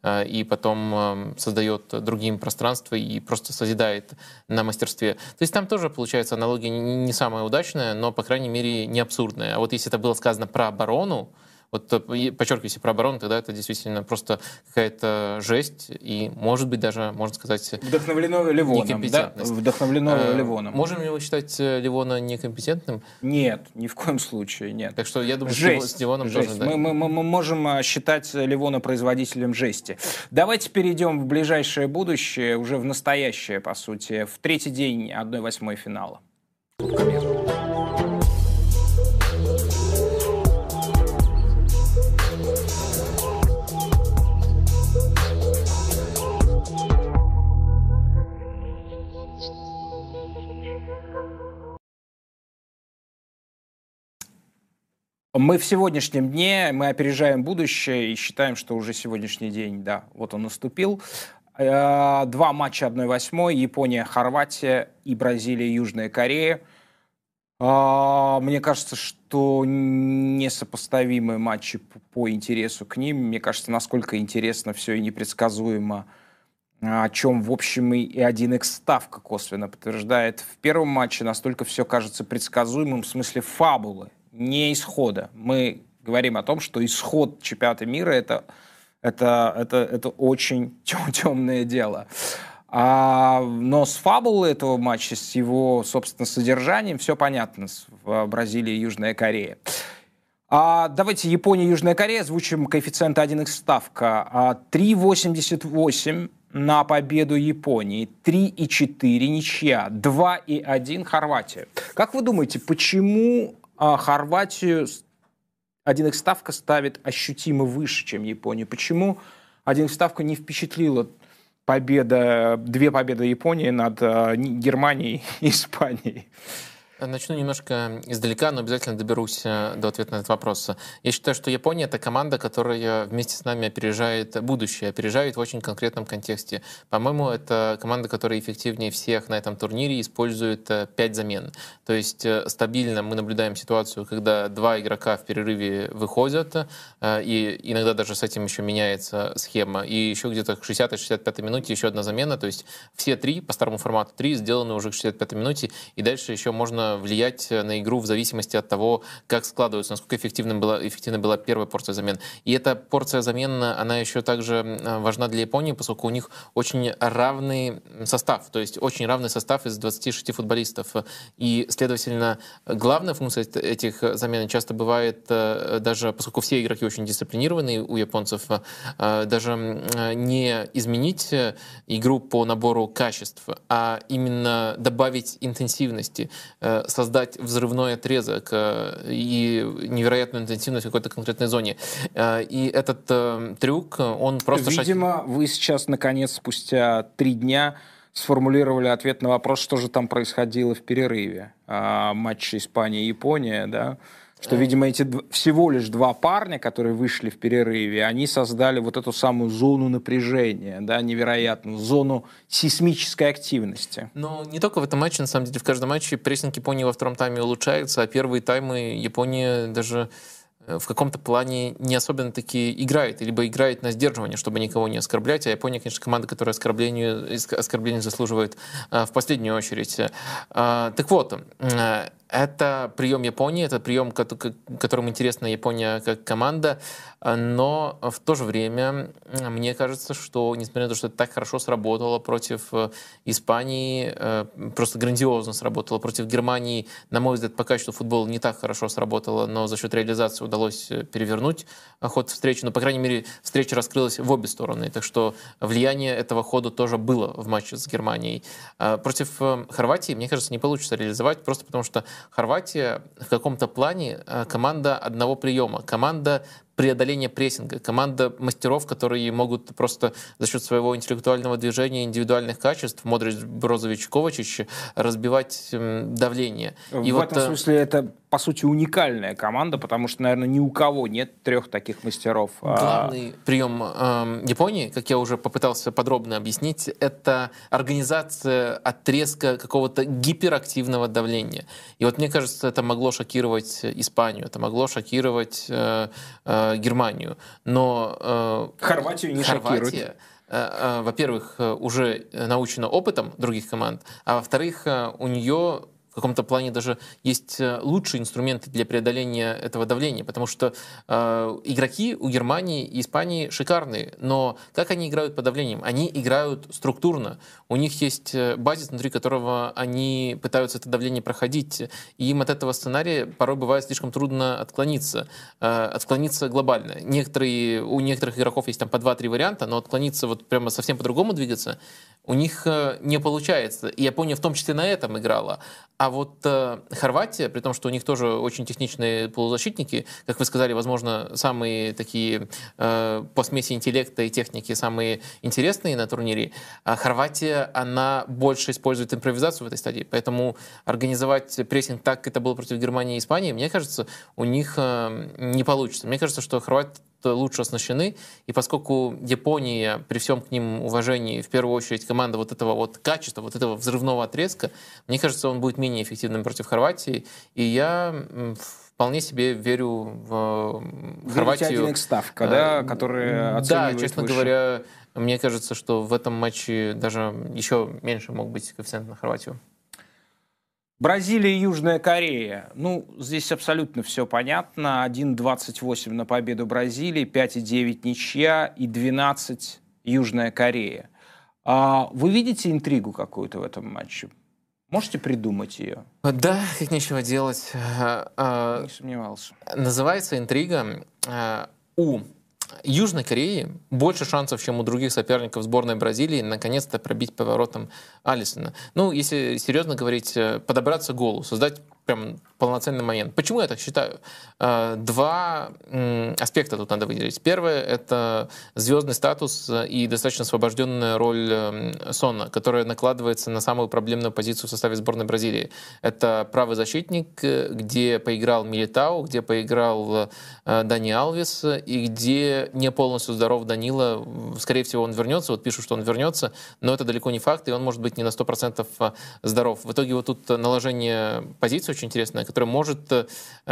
э, и потом создает другим пространство и просто созидает на мастерстве. То есть там тоже получается аналогия не самая удачная, но, по крайней мере, не абсурдная. А вот если это было сказано про оборону, вот э, подчеркиваю, если про оборону, тогда это действительно просто какая-то жесть, и, может быть, даже, можно сказать, Вдохновлено Ливоном, да? Вдохновлено а, Ливоном. Можем ли мы считать э, Ливона некомпетентным? Нет, ни в коем случае, нет. Так что я думаю, жесть, с Ливоном жесть. тоже, да. Мы, мы, мы можем считать Ливона производителем жести. Давайте перейдем в ближайшее будущее, уже в настоящее, по сути, в третий день 1-8 финала. Мы в сегодняшнем дне, мы опережаем будущее и считаем, что уже сегодняшний день, да, вот он наступил. Э, два матча 1-8, Япония, Хорватия и Бразилия, Южная Корея. Э, мне кажется, что несопоставимые матчи по интересу к ним. Мне кажется, насколько интересно все и непредсказуемо, о чем, в общем, и 1x ставка косвенно подтверждает. В первом матче настолько все кажется предсказуемым в смысле фабулы не исхода. Мы говорим о том, что исход чемпионата мира это, это, это, это очень *laughs* тем, темное дело. А, но с фабулой этого матча, с его, собственно, содержанием, все понятно в Бразилии и Южная Корея. А, давайте Япония Южная Корея озвучим коэффициент 1х ставка. А, 3,88 на победу Японии, 3,4 ничья, 2,1 Хорватия. Как вы думаете, почему а Хорватию 1 ставка ставит ощутимо выше, чем Японию. Почему 1 ставка не впечатлила победа, две победы Японии над а, Германией и Испанией? Начну немножко издалека, но обязательно доберусь э, до ответа на этот вопрос. Я считаю, что Япония — это команда, которая вместе с нами опережает будущее, опережает в очень конкретном контексте. По-моему, это команда, которая эффективнее всех на этом турнире использует э, пять замен. То есть э, стабильно мы наблюдаем ситуацию, когда два игрока в перерыве выходят, и иногда даже с этим еще меняется схема. И еще где-то к 60-65 минуте еще одна замена. То есть все три, по старому формату три, сделаны уже к 65 минуте, и дальше еще можно влиять на игру в зависимости от того, как складываются, насколько эффективным была, эффективна была первая порция замен. И эта порция замен, она еще также важна для Японии, поскольку у них очень равный состав, то есть очень равный состав из 26 футболистов. И, следовательно, главная функция этих замен часто бывает э, даже, поскольку все игроки очень дисциплинированные у японцев, э, даже не изменить игру по набору качеств, а именно добавить интенсивности, э, создать взрывной отрезок э, и невероятную интенсивность в какой-то конкретной зоне. Э, и этот э, трюк, он просто... Видимо, шаг... вы сейчас, наконец, спустя три дня сформулировали ответ на вопрос, что же там происходило в перерыве. А, матч Испания-Япония, да? Что, видимо, эти всего лишь два парня, которые вышли в перерыве, они создали вот эту самую зону напряжения, да, невероятную, зону сейсмической активности. Но не только в этом матче, на самом деле, в каждом матче прессинг Японии во втором тайме улучшается, а первые таймы Япония даже э, в каком-то плане не особенно таки играет, либо играет на сдерживание, чтобы никого не оскорблять. А Япония, конечно, команда, которая оскорблению, оскорбление заслуживает э, в последнюю очередь. Э, так вот, это прием Японии, это прием, которым интересна Япония как команда, но в то же время мне кажется, что, несмотря на то, что это так хорошо сработало против э, Испании, э, просто грандиозно сработало, против Германии, на мой взгляд, пока что футбол не так хорошо сработало, но за счет реализации удалось э, перевернуть ход встречи, но, по крайней мере, встреча раскрылась в обе стороны, так что влияние этого хода тоже было в матче с Германией. Против Хорватии, мне кажется, не получится реализовать, просто потому что Хорватия в каком-то плане э, команда одного приема, команда преодоления прессинга, команда мастеров, которые могут просто за счет своего интеллектуального движения, индивидуальных качеств, Модрич, Брозович, Ковачич, разбивать давление. И в вот, этом смысле это по сути, уникальная команда, потому что, наверное, ни у кого нет трех таких мастеров. А Главный а... прием э, Японии, как я уже попытался подробно объяснить, это организация отрезка какого-то гиперактивного давления. И вот мне кажется, это могло шокировать Испанию, это могло шокировать э, э, Германию. Но э, Хорватию не Хорватия, шокирует э, во-первых, уже научена опытом других команд, а во-вторых, у нее каком-то плане даже есть э, лучшие инструменты для преодоления этого давления, потому что э, игроки у Германии и Испании шикарные, но как они играют под давлением? Они играют структурно. У них есть э, базис, внутри которого они пытаются это давление проходить, и им от этого сценария порой бывает слишком трудно отклониться, э, отклониться глобально. Некоторые, у некоторых игроков есть там по 2-3 варианта, но отклониться вот прямо совсем по-другому двигаться у них э, не получается. И Япония в том числе на этом играла. А вот э, Хорватия, при том, что у них тоже очень техничные полузащитники, как вы сказали, возможно, самые такие э, по смеси интеллекта и техники самые интересные на турнире, а Хорватия, она больше использует импровизацию в этой стадии. Поэтому организовать прессинг так, как это было против Германии и Испании, мне кажется, у них э, не получится. Мне кажется, что Хорватия лучше оснащены. И поскольку Япония, при всем к ним уважении, в первую очередь команда вот этого вот качества, вот этого взрывного отрезка, мне кажется, он будет менее эффективным против Хорватии. И я вполне себе верю в Хорватию. Верите ставка, да, которая Да, честно выше. говоря, мне кажется, что в этом матче даже еще меньше мог быть коэффициент на Хорватию. Бразилия и Южная Корея. Ну, здесь абсолютно все понятно. 1.28 на победу Бразилии, 5.9 ничья и 12 Южная Корея. А вы видите интригу какую-то в этом матче? Можете придумать ее? Да, как нечего делать. А, а, Не сомневался. Называется интрига а, у Южной Кореи больше шансов, чем у других соперников сборной Бразилии, наконец-то пробить поворотом Алисона. Ну, если серьезно говорить, э, подобраться к голу, создать прям полноценный момент. Почему я так считаю? Э, два аспекта тут надо выделить. Первое — это звездный статус и достаточно освобожденная роль Сона, которая накладывается на самую проблемную позицию в составе сборной Бразилии. Это правый защитник, где поиграл Милитау, где поиграл э, Дани Алвис, и где не полностью здоров Данила. Скорее всего, он вернется. Вот пишут, что он вернется, но это далеко не факт, и он может быть не на 100% э, здоров. В итоге вот тут наложение позиции очень интересная, которая может, э,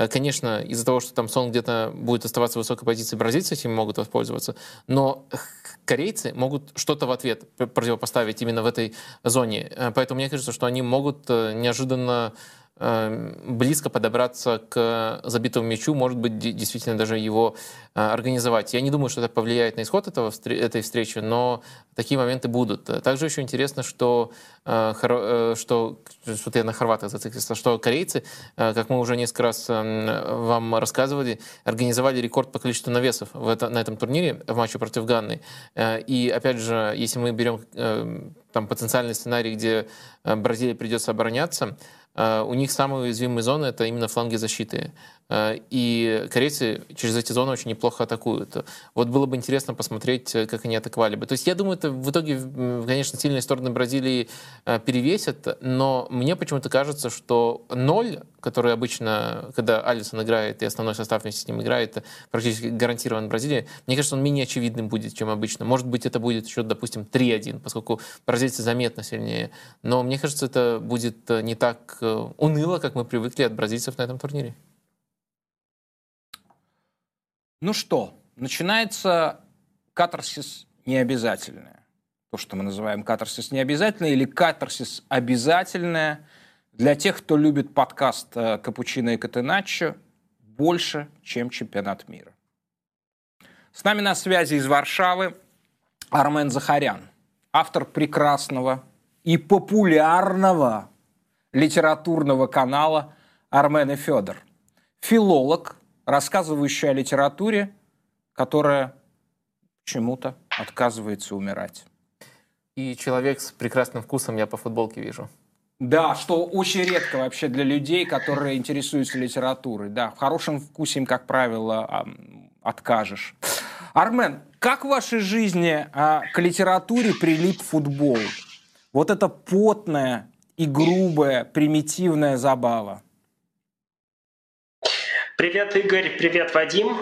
конечно, из-за того, что там сон где-то будет оставаться в высокой позиции, бразильцы этим могут воспользоваться, но корейцы могут что-то в ответ противопоставить именно в этой зоне. Э, поэтому мне кажется, что они могут э, неожиданно близко подобраться к забитому мячу, может быть, действительно даже его э, организовать. Я не думаю, что это повлияет на исход этого, этой встречи, но такие моменты будут. Также еще интересно, что, э, э, что что я на хорватах зациклился, что корейцы, как мы уже несколько раз эм, вам рассказывали, организовали рекорд по количеству навесов в это, на этом турнире в матче против Ганны. И опять же, если мы берем там потенциальный сценарий, где Бразилии придется обороняться, у них самые уязвимые зоны — это именно фланги защиты. Э, и корейцы через эти зоны очень неплохо атакуют. Вот было бы интересно посмотреть, э, как они атаковали бы. То есть я думаю, это в итоге, конечно, сильные стороны Бразилии перевесят, но мне почему-то кажется, что ноль, который обычно, когда Алисон играет и основной состав вместе с ним играет, практически гарантирован Бразилии, мне кажется, он менее очевидным будет, чем обычно. Может быть, это будет еще, допустим, 3-1, поскольку бразильцы заметно сильнее. Но мне кажется, это будет не так уныло, как мы привыкли от бразильцев на этом турнире. Ну что, начинается катарсис необязательное. То, что мы называем катарсис необязательное или катарсис обязательное для тех, кто любит подкаст э, «Капучино и Катеначо» больше, чем чемпионат мира. С нами на связи из Варшавы Армен Захарян, автор прекрасного и популярного литературного канала «Армен и Федор», филолог, рассказывающая о литературе, которая почему-то отказывается умирать. И человек с прекрасным вкусом я по футболке вижу. Да, что очень редко вообще для людей, которые интересуются литературой. Да, в хорошем вкусе им, как правило, откажешь. Армен, как в вашей жизни а, к литературе прилип футбол? Вот это потная и грубая, примитивная забава. Привет, Игорь, привет, Вадим.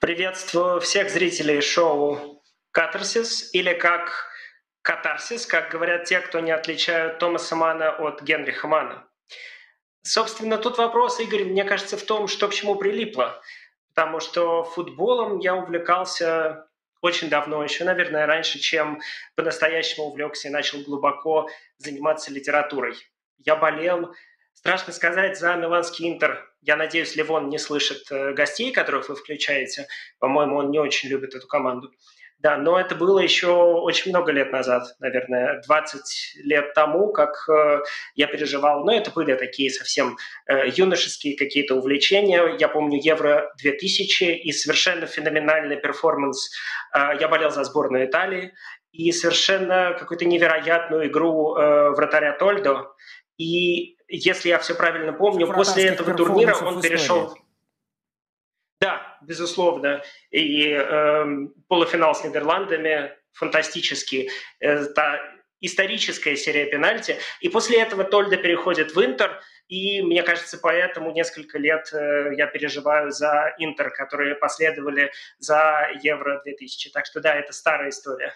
Приветствую всех зрителей шоу «Катарсис» или как «Катарсис», как говорят те, кто не отличают Томаса Мана от Генриха Мана. Собственно, тут вопрос, Игорь, мне кажется, в том, что к чему прилипло. Потому что футболом я увлекался очень давно, еще, наверное, раньше, чем по-настоящему увлекся и начал глубоко заниматься литературой. Я болел, страшно сказать, за Миланский Интер. Я надеюсь, Левон не слышит э, гостей, которых вы включаете. По-моему, он не очень любит эту команду. Да, но это было еще очень много лет назад, наверное, 20 лет тому, как э, я переживал. Но это были такие совсем э, юношеские какие-то увлечения. Я помню Евро 2000 и совершенно феноменальный перформанс. Э, я болел за сборную Италии и совершенно какую-то невероятную игру э, вратаря Тольдо. И если я все правильно помню, после этого турнира он перешел... Да, безусловно. И э, полуфинал с Нидерландами фантастический. Это историческая серия пенальти. И после этого Тольда переходит в Интер, и мне кажется, поэтому несколько лет э, я переживаю за Интер, которые последовали за Евро-2000. Так что да, это старая история.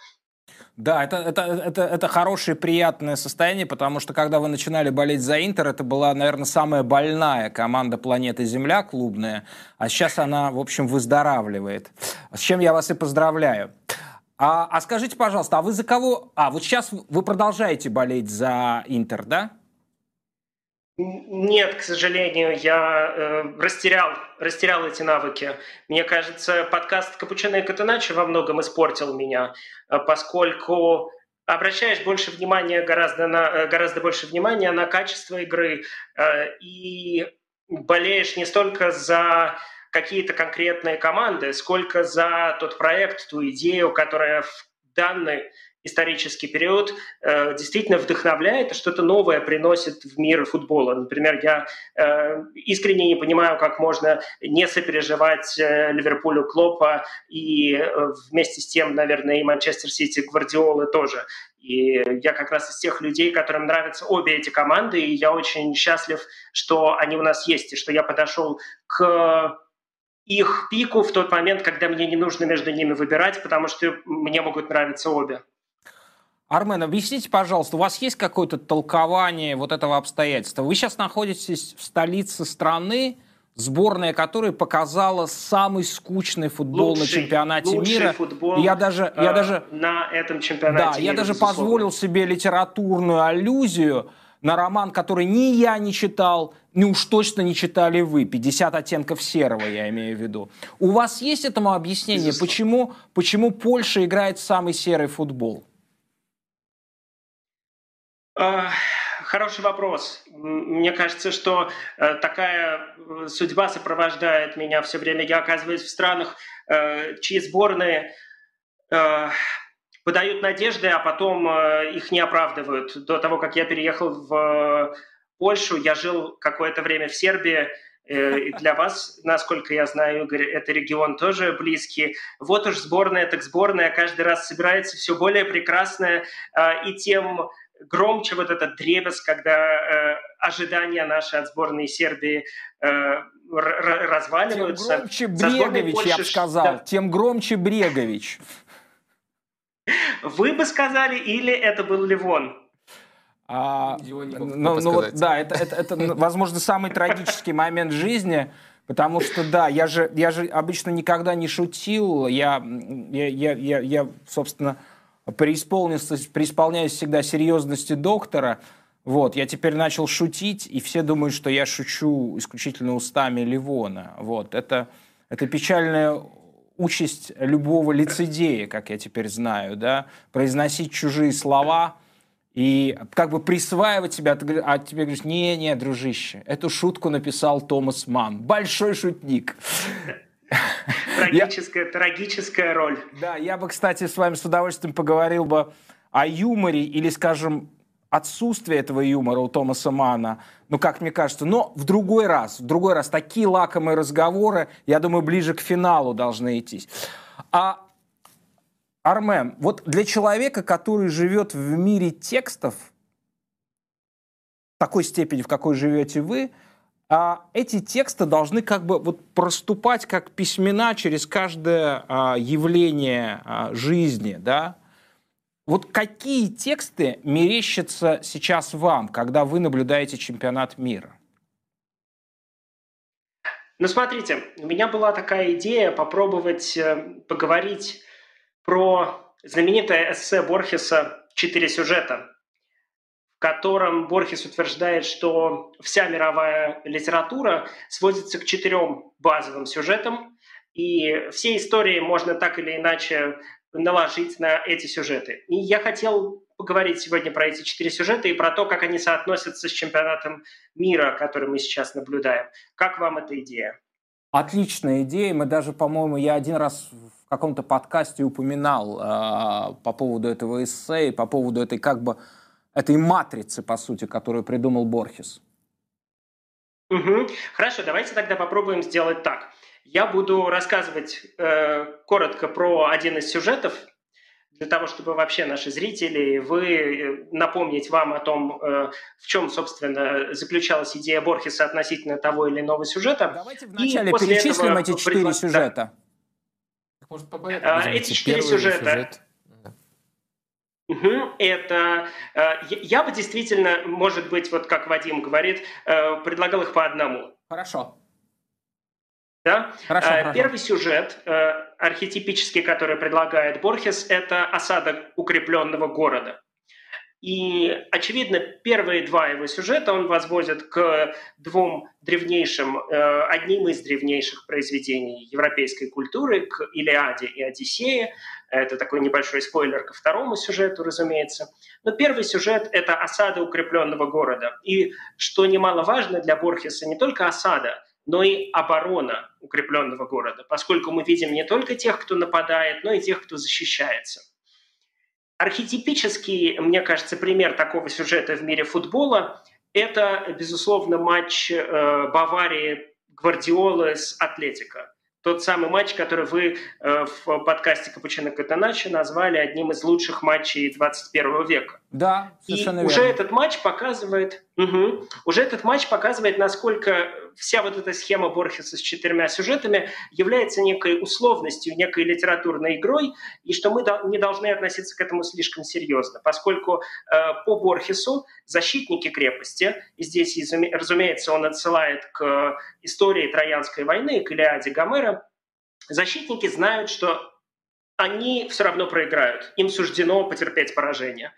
Да, это, это, это, это хорошее, приятное состояние, потому что когда вы начинали болеть за Интер, это была, наверное, самая больная команда планеты Земля клубная, а сейчас она, в общем, выздоравливает. С чем я вас и поздравляю. А, а скажите, пожалуйста, а вы за кого... А, вот сейчас вы продолжаете болеть за Интер, да? Нет, к сожалению, я э, растерял, растерял эти навыки. Мне кажется, подкаст «Капучино и Катаначо» во многом испортил меня, э, поскольку обращаешь больше внимания, гораздо, на, э, гораздо больше внимания на качество игры э, и болеешь не столько за какие-то конкретные команды, сколько за тот проект, ту идею, которая в данный исторический период э, действительно вдохновляет, что-то новое приносит в мир футбола. Например, я э, искренне не понимаю, как можно не сопереживать э, Ливерпулю Клопа и э, вместе с тем, наверное, и Манчестер Сити Гвардиолы тоже. И я как раз из тех людей, которым нравятся обе эти команды, и я очень счастлив, что они у нас есть, и что я подошел к их пику в тот момент, когда мне не нужно между ними выбирать, потому что мне могут нравиться обе. Армен, объясните, пожалуйста, у вас есть какое-то толкование вот этого обстоятельства? Вы сейчас находитесь в столице страны, сборная которой показала самый скучный футбол лучший, на чемпионате лучший мира. Футбол, я даже, я э, даже на этом чемпионате. Да, мира, я даже безусловно. позволил себе литературную аллюзию на роман, который ни я не читал, ни уж точно не читали вы. 50 оттенков серого, я имею в виду. У вас есть этому объяснение, почему, почему Польша играет самый серый футбол? А, хороший вопрос. Мне кажется, что э, такая э, судьба сопровождает меня все время. Я оказываюсь в странах, э, чьи сборные подают надежды, а потом их не оправдывают. До того, как я переехал в Польшу, я жил какое-то время в Сербии, и для вас, насколько я знаю, Игорь, это регион тоже близкий. Вот уж сборная, так сборная каждый раз собирается все более прекрасная, и тем громче вот этот дребес, когда э, ожидания наши от сборной Сербии э, разваливаются. Тем громче Брегович, Польши, я бы сказал. Да. Тем громче Брегович. Вы бы сказали, или это был Ливон? А, ну, ну вот, да, это, это, это, возможно, самый трагический момент жизни, потому что, да, я же, я же обычно никогда не шутил, я, я, я, я, я собственно, преисполняюсь всегда серьезности доктора. Вот, я теперь начал шутить, и все думают, что я шучу исключительно устами Ливона. Вот, это, это печальная участь любого лицедея, как я теперь знаю, да, произносить чужие слова и как бы присваивать себя, а тебе говоришь, не-не, дружище, эту шутку написал Томас Ман, большой шутник. Трагическая, я... трагическая роль. Да, я бы, кстати, с вами с удовольствием поговорил бы о юморе или, скажем, отсутствие этого юмора у Томаса Мана, ну, как мне кажется, но в другой раз, в другой раз такие лакомые разговоры, я думаю, ближе к финалу должны идти. А Армен, вот для человека, который живет в мире текстов, такой степени, в какой живете вы, а эти тексты должны как бы вот проступать как письмена через каждое а, явление а, жизни, да? Вот какие тексты мерещатся сейчас вам, когда вы наблюдаете чемпионат мира? Ну, смотрите, у меня была такая идея попробовать э, поговорить про знаменитое эссе Борхеса «Четыре сюжета», в котором Борхес утверждает, что вся мировая литература сводится к четырем базовым сюжетам, и все истории можно так или иначе наложить на эти сюжеты. И я хотел поговорить сегодня про эти четыре сюжета и про то, как они соотносятся с чемпионатом мира, который мы сейчас наблюдаем. Как вам эта идея? Отличная идея. Мы даже, по-моему, я один раз в каком-то подкасте упоминал э, по поводу этого эссе, по поводу этой как бы этой матрицы, по сути, которую придумал Борхес. Угу. Хорошо, давайте тогда попробуем сделать так. Я буду рассказывать э, коротко про один из сюжетов, для того, чтобы вообще наши зрители, вы э, напомнить вам о том, э, в чем, собственно, заключалась идея Борхеса относительно того или иного сюжета. Давайте вначале перечислим эти четыре сюжета. Может, по а, эти четыре сюжета. Сюжет. Угу, это э, я бы действительно, может быть, вот как Вадим говорит, предлагал их по одному. Хорошо. Да? Хорошо, э, Первый хорошо. сюжет, э, архетипический, который предлагает Борхес, это осада укрепленного города. И, очевидно, первые два его сюжета он возводит к двум древнейшим, э, одним из древнейших произведений европейской культуры, к Илиаде и Одиссее. Это такой небольшой спойлер ко второму сюжету, разумеется. Но первый сюжет – это осада укрепленного города. И, что немаловажно для Борхеса, не только осада – но и оборона укрепленного города, поскольку мы видим не только тех, кто нападает, но и тех, кто защищается. Архетипический, мне кажется, пример такого сюжета в мире футбола – это, безусловно, матч э, Баварии Гвардиолы с Атлетико. Тот самый матч, который вы э, в подкасте Капучино Катаначи назвали одним из лучших матчей 21 века. Да, совершенно И верно. уже этот матч показывает, угу, уже этот матч показывает, насколько вся вот эта схема Борхеса с четырьмя сюжетами является некой условностью, некой литературной игрой, и что мы не должны относиться к этому слишком серьезно, поскольку э, по Борхесу защитники крепости, и здесь, разумеется, он отсылает к истории Троянской войны, к Илиаде Гомера, защитники знают, что они все равно проиграют, им суждено потерпеть поражение.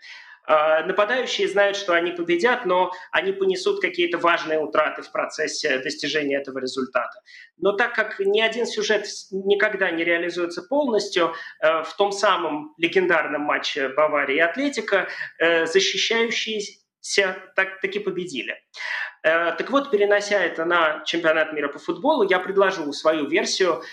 А, нападающие знают, что они победят, но они понесут какие-то важные утраты в процессе достижения этого результата. Но так как ни один сюжет никогда не реализуется полностью, э, в том самом легендарном матче Баварии и Атлетика э, защищающиеся так, таки победили. Э, так вот, перенося это на чемпионат мира по футболу, я предложу свою версию,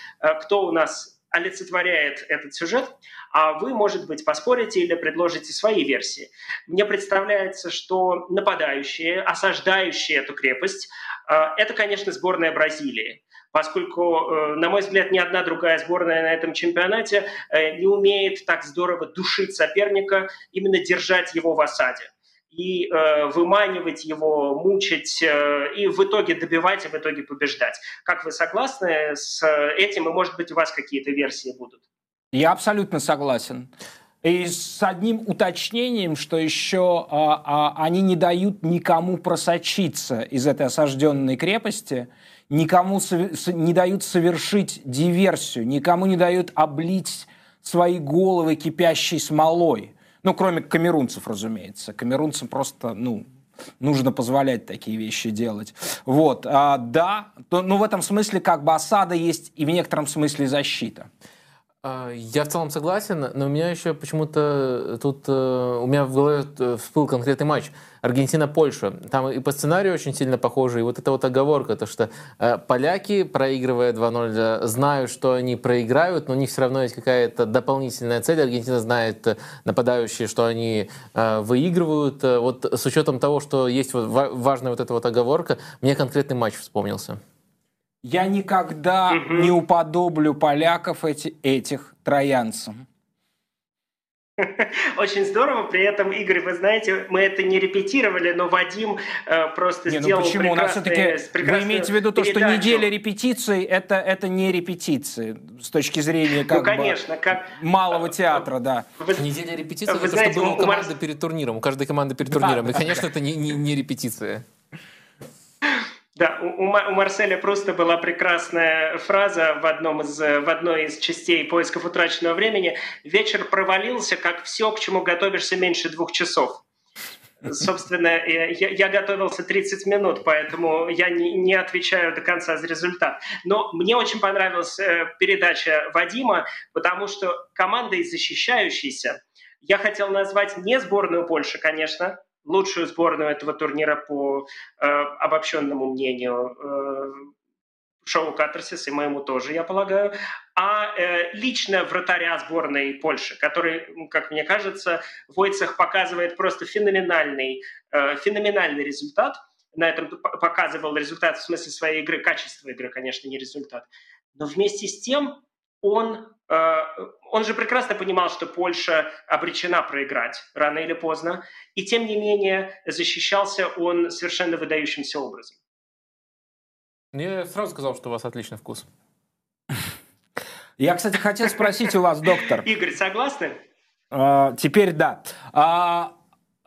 кто у нас олицетворяет этот сюжет, а вы, может быть, поспорите или предложите свои версии. Мне представляется, что нападающие, осаждающие эту крепость, э, это, конечно, сборная Бразилии поскольку, э, на мой взгляд, ни одна другая сборная на этом чемпионате э, не умеет так здорово душить соперника, именно держать его в осаде и э, выманивать его, мучить э, и в итоге добивать и в итоге побеждать. Как вы согласны с этим и, может быть, у вас какие-то версии будут? Я абсолютно согласен. И с одним уточнением, что еще а, а, они не дают никому просочиться из этой осажденной крепости, никому не дают совершить диверсию, никому не дают облить свои головы кипящей смолой. Ну, кроме камерунцев, разумеется. Камерунцам просто, ну, нужно позволять такие вещи делать. Вот, а, да, то, ну, в этом смысле как бы осада есть и в некотором смысле защита. А, я в целом согласен, но у меня еще почему-то тут э, у меня в голове э, всплыл конкретный матч Аргентина-Польша. Там и по сценарию очень сильно похоже, и вот эта вот оговорка, то что э, поляки, проигрывая 2-0, знают, что они проиграют, но у них все равно есть какая-то дополнительная цель. Аргентина знает, нападающие, что они выигрывают. Вот с учетом того, что есть важная вот эта вот оговорка, мне конкретный матч вспомнился. Я никогда угу. не уподоблю поляков эти, этих троянцам. *laughs* Очень здорово. При этом, Игорь, вы знаете, мы это не репетировали, но Вадим э, просто не, ну сделал ну почему? У нас все-таки вы имеете в виду то, передачу. что неделя репетиций это, это не репетиции с точки зрения как ну, конечно, бы, как... малого театра, да. Вы, неделя репетиций это знаете, то, что было у команды Марс... перед турниром, у каждой команды перед турниром. Да, И, конечно, да. это не, не, не репетиция. *laughs* Да, у, у Марселя просто была прекрасная фраза в, одном из, в одной из частей поисков утраченного времени. «Вечер провалился, как все, к чему готовишься меньше двух часов». Собственно, я, я готовился 30 минут, поэтому я не, не отвечаю до конца за результат. Но мне очень понравилась э, передача Вадима, потому что командой защищающейся я хотел назвать не сборную Польши, конечно, лучшую сборную этого турнира по э, обобщенному мнению э, шоу Катарсис, и моему тоже, я полагаю, а э, лично вратаря сборной Польши, который, как мне кажется, Войцех показывает просто феноменальный, э, феноменальный результат. На этом показывал результат в смысле своей игры, качество игры, конечно, не результат. Но вместе с тем он, э, он же прекрасно понимал, что Польша обречена проиграть рано или поздно, и тем не менее защищался он совершенно выдающимся образом. Я сразу сказал, что у вас отличный вкус. Я, кстати, хотел спросить у вас, доктор. Игорь, согласны? А, теперь да. А,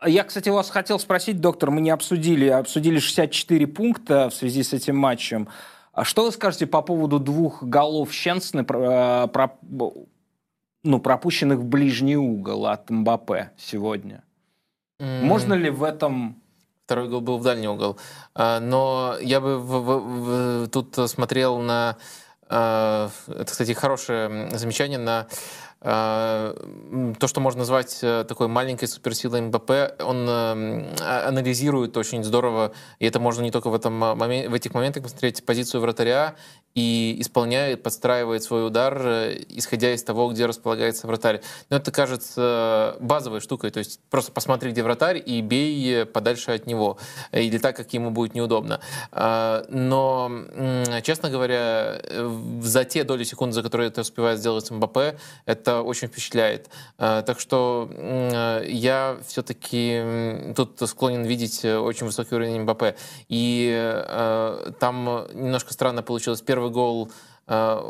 я, кстати, у вас хотел спросить, доктор, мы не обсудили, обсудили 64 пункта в связи с этим матчем. А что вы скажете по поводу двух голов Щенсны, про, про, ну, пропущенных в ближний угол от Мбаппе сегодня? Mm. Можно ли в этом... Второй гол был в дальний угол. А, но я бы в, в, в, тут смотрел на... А, это, кстати, хорошее замечание на то, что можно назвать э, такой маленькой суперсилой МБП, он э, а, анализирует очень здорово, и это можно не только в, этом моменте, в этих моментах посмотреть позицию вратаря и исполняет, подстраивает свой удар, э, исходя из того, где располагается вратарь. Но это кажется базовой штукой, то есть просто посмотри, где вратарь, и бей подальше от него, или так, как ему будет неудобно. А, но, честно говоря, за те доли секунды, за которые это успевает сделать МБП, это очень впечатляет. А, так что я все-таки тут склонен видеть очень высокий уровень МБП. И там немножко странно получилось первый гол э,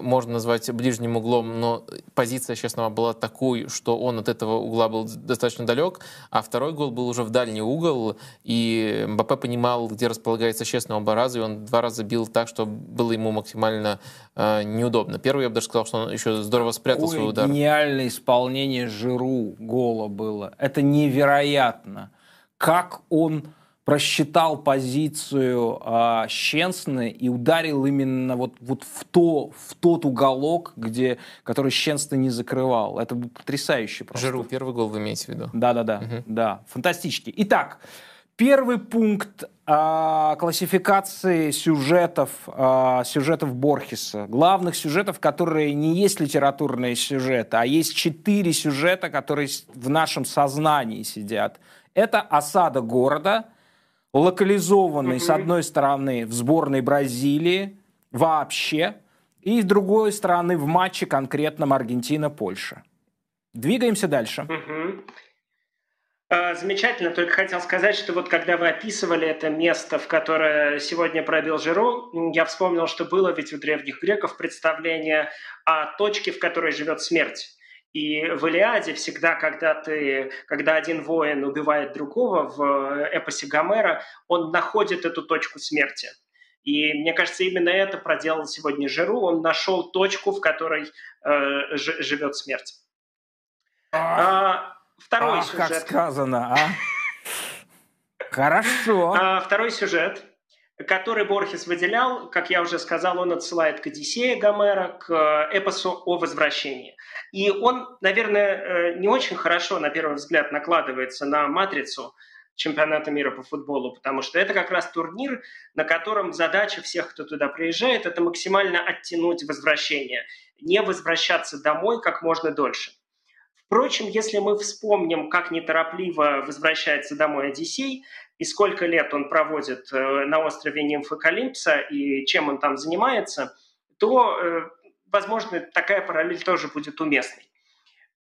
можно назвать ближним углом, но позиция Честного была такой, что он от этого угла был достаточно далек, а второй гол был уже в дальний угол, и Мбаппе понимал, где располагается Честного Бараза, и он два раза бил так, что было ему максимально э, неудобно. Первый, я бы даже сказал, что он еще здорово спрятал Какое свой удар. гениальное исполнение Жиру гола было. Это невероятно. Как он просчитал позицию э, Щенсны и ударил именно вот, вот в, то, в тот уголок, где, который Щенсны не закрывал. Это потрясающе просто. Жиру, первый гол вы имеете в виду? Да-да-да, угу. да, фантастически. Итак, первый пункт э, классификации сюжетов, э, сюжетов Борхеса. Главных сюжетов, которые не есть литературные сюжеты, а есть четыре сюжета, которые в нашем сознании сидят. Это осада города – локализованный, с одной стороны, в сборной Бразилии вообще, и с другой стороны, в матче конкретном Аргентина-Польша. Двигаемся дальше. А, замечательно, только хотел сказать, что вот когда вы описывали это место, в которое сегодня пробил Жиру, я вспомнил, что было ведь у древних греков представление о точке, в которой живет смерть. И в Илиаде всегда, когда, ты, когда один воин убивает другого в эпосе Гомера, он находит эту точку смерти. И мне кажется, именно это проделал сегодня Жиру. Он нашел точку, в которой э, живет смерть. А, второй Ах, сюжет. как сказано, а? Хорошо. А, второй сюжет который Борхес выделял, как я уже сказал, он отсылает к Одиссее Гомера, к э, эпосу о возвращении. И он, наверное, э, не очень хорошо, на первый взгляд, накладывается на матрицу чемпионата мира по футболу, потому что это как раз турнир, на котором задача всех, кто туда приезжает, это максимально оттянуть возвращение, не возвращаться домой как можно дольше. Впрочем, если мы вспомним, как неторопливо возвращается домой Одиссей, и сколько лет он проводит э, на острове Нимфокалипса, и чем он там занимается, то, э, возможно, такая параллель тоже будет уместной.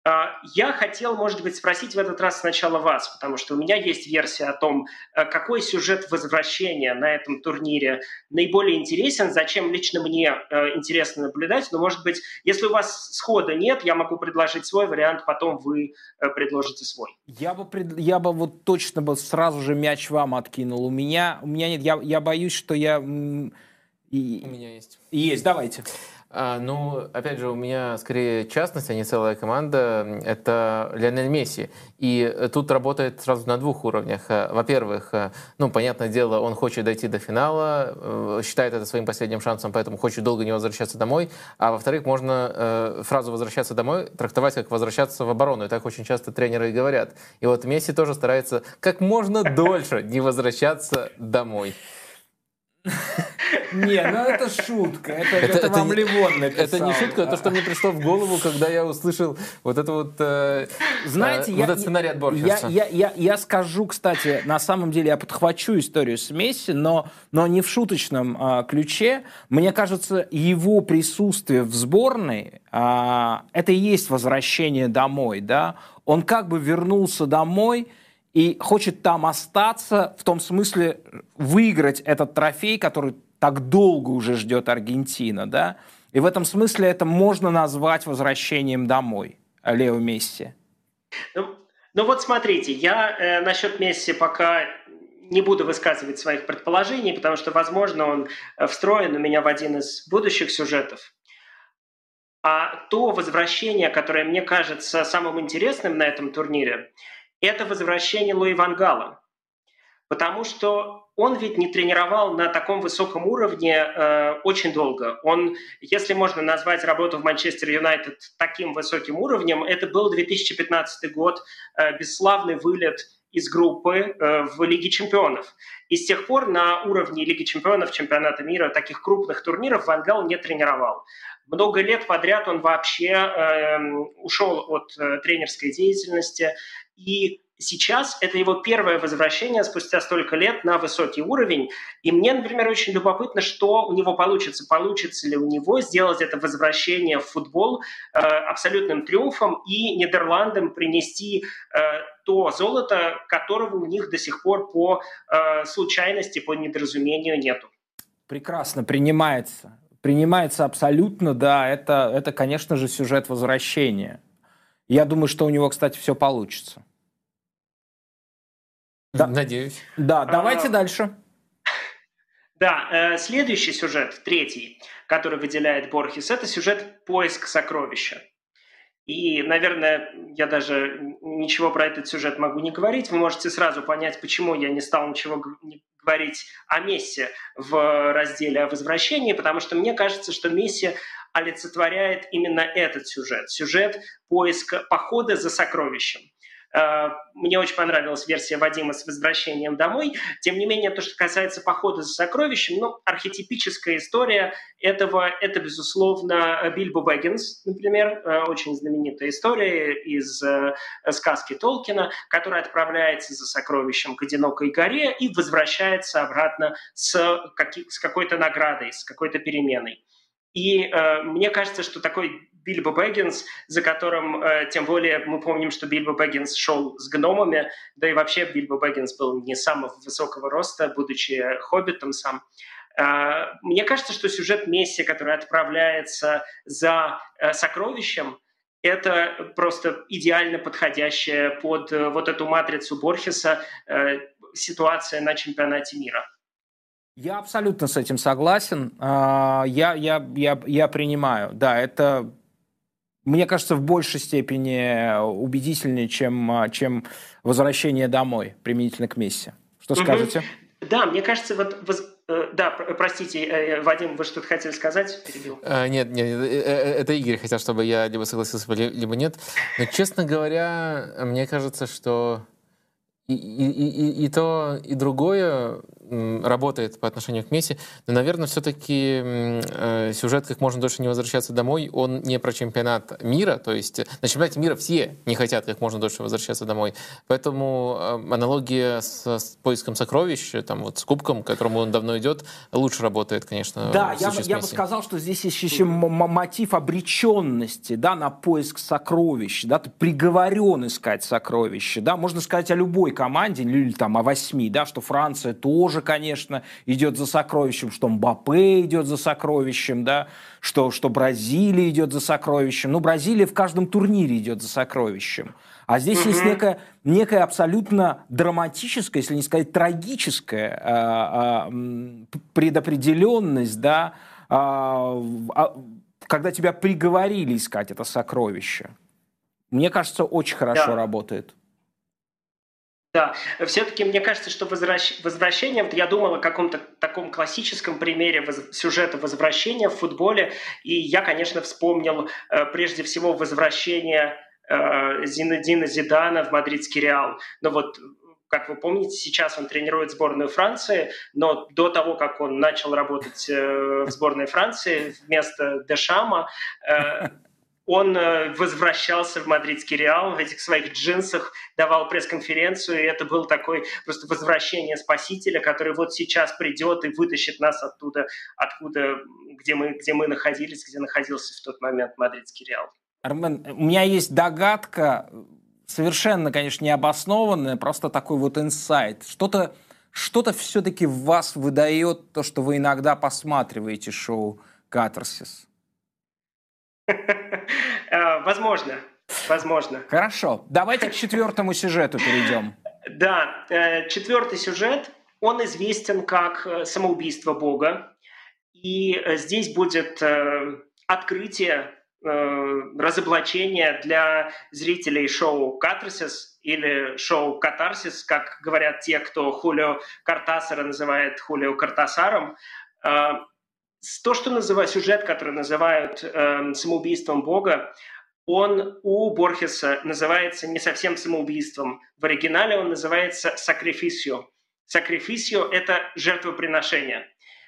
А, я хотел, может быть, спросить в этот раз сначала вас, потому что у меня есть версия о том, э, какой сюжет возвращения на этом турнире наиболее интересен, зачем лично мне э, интересно наблюдать. Но, может быть, если у вас схода нет, я могу предложить свой вариант, потом вы э, предложите свой. Я бы, пред... я бы вот точно бы сразу же мяч вам откинул. У меня, у меня нет, я, я боюсь, что я... И... У меня есть. Есть, давайте. А, ну, опять же, у меня скорее частность, а не целая команда. Это Лионель Месси. И тут работает сразу на двух уровнях. Во-первых, ну, понятное дело, он хочет дойти до финала, э, считает это своим последним шансом, поэтому хочет долго не возвращаться домой. А во-вторых, можно э, фразу «возвращаться домой» трактовать как «возвращаться в оборону». И так очень часто тренеры и говорят. И вот Месси тоже старается как можно *laughs* дольше не возвращаться домой. Не, ну это шутка. Это, это, это, вам Ливон написал. Это не шутка, это что мне пришло в голову, когда я услышал вот это вот, э, Знаете, э, я, вот этот сценарий от Борхерса. Я, я, я, я скажу, кстати, на самом деле я подхвачу историю с Месси, но, но не в шуточном э, ключе. Мне кажется, его присутствие в сборной э, это и есть возвращение домой. Да? Он как бы вернулся домой – и хочет там остаться, в том смысле выиграть этот трофей, который так долго уже ждет Аргентина, да? И в этом смысле это можно назвать возвращением домой Лео Месси. Ну, ну вот смотрите, я э, насчет Месси пока не буду высказывать своих предположений, потому что, возможно, он э, встроен у меня в один из будущих сюжетов. А то возвращение, которое мне кажется самым интересным на этом турнире, это возвращение Луи Вангала. Потому что он ведь не тренировал на таком высоком уровне э, очень долго. Он, если можно назвать работу в Манчестер Юнайтед таким высоким уровнем, это был 2015 год, э, бесславный вылет из группы э, в Лиге чемпионов. И с тех пор на уровне Лиги чемпионов, чемпионата мира, таких крупных турниров Вангал не тренировал. Много лет подряд он вообще э, ушел от э, тренерской деятельности. И сейчас это его первое возвращение спустя столько лет на высокий уровень. И мне, например, очень любопытно, что у него получится. Получится ли у него сделать это возвращение в футбол э, абсолютным триумфом и Нидерландам принести э, то золото, которого у них до сих пор по э, случайности, по недоразумению нету. Прекрасно принимается. Принимается абсолютно, да. Это, это конечно же, сюжет возвращения. Я думаю, что у него, кстати, все получится. Да. Надеюсь. Да, давайте а, дальше. Да, э, следующий сюжет, третий, который выделяет Борхес, это сюжет «Поиск сокровища». И, наверное, я даже ничего про этот сюжет могу не говорить. Вы можете сразу понять, почему я не стал ничего говорить о Мессе в разделе о возвращении, потому что мне кажется, что Месси олицетворяет именно этот сюжет. Сюжет поиска похода за сокровищем. Э, мне очень понравилась версия Вадима с возвращением домой. Тем не менее, то, что касается похода за сокровищем, ну, архетипическая история этого, это, безусловно, Бильбо Бэггинс, например, э, очень знаменитая история из э, сказки Толкина, который отправляется за сокровищем к одинокой горе и возвращается обратно с какой-то наградой, с какой-то переменой. И э, мне кажется, что такой Бильбо Бэггинс, за которым, э, тем более, мы помним, что Бильбо Бэггинс шел с гномами, да и вообще Бильбо Бэггинс был не самого высокого роста, будучи хоббитом сам. Э, мне кажется, что сюжет Месси, который отправляется за э, сокровищем, это просто идеально подходящая под вот эту матрицу Борхеса ситуация на чемпионате мира. Я абсолютно с этим согласен. А, я, я, я, я принимаю. Да, это, мне кажется, в большей степени убедительнее, чем, а, чем возвращение домой применительно к Месси. Что скажете? Да, мне кажется, вот да, простите, Вадим, вы что-то хотели сказать? Перебил. А, нет, нет, это Игорь хотел, чтобы я либо согласился, либо нет. Но, честно говоря, мне кажется, что и, и, и, и то, и другое работает по отношению к Месси, но, наверное, все-таки э, сюжет «Как можно дольше не возвращаться домой», он не про чемпионат мира, то есть на чемпионате мира все не хотят как можно дольше возвращаться домой, поэтому э, аналогия с, с поиском сокровищ, там вот с кубком, к которому он давно идет, лучше работает, конечно. Да, я, я бы сказал, что здесь есть еще мотив обреченности, да, на поиск сокровищ, да, ты приговорен искать сокровища, да, можно сказать о любой команде, или там о восьми, да, что Франция тоже конечно, идет за сокровищем, что Мбаппе идет за сокровищем, да, что, что Бразилия идет за сокровищем. Ну, Бразилия в каждом турнире идет за сокровищем. А здесь угу. есть некая, некая абсолютно драматическая, если не сказать трагическая а, а, предопределенность, да, а, когда тебя приговорили искать это сокровище. Мне кажется, очень хорошо да. работает. Да, все-таки мне кажется, что возвращ... возвращение, вот я думал о каком-то таком классическом примере воз... сюжета возвращения в футболе, и я, конечно, вспомнил э, прежде всего возвращение э, Зинедина Зидана в мадридский Реал. Но вот как вы помните, сейчас он тренирует сборную Франции, но до того, как он начал работать э, в сборной Франции вместо Дешама, э, он э, возвращался в мадридский Реал в этих своих джинсах, давал пресс-конференцию, и это был такой просто возвращение спасителя, который вот сейчас придет и вытащит нас оттуда, откуда, где мы, где мы находились, где находился в тот момент мадридский Реал. Армен, у меня есть догадка, совершенно, конечно, необоснованная, просто такой вот инсайт. Что-то что-то все-таки в вас выдает то, что вы иногда посматриваете шоу «Катарсис». *laughs* Э, возможно, возможно. Хорошо, давайте к четвертому сюжету перейдем. Да, э, четвертый сюжет, он известен как э, самоубийство Бога. И здесь будет открытие, разоблачение для зрителей шоу «Катарсис» или шоу «Катарсис», как говорят те, кто Хулио Картасара называет Хулио Картасаром то, что называют сюжет, который называют э, самоубийством Бога, он у Борхеса называется не совсем самоубийством. В оригинале он называется сакрифисио. Сакрифисио – это жертвоприношение.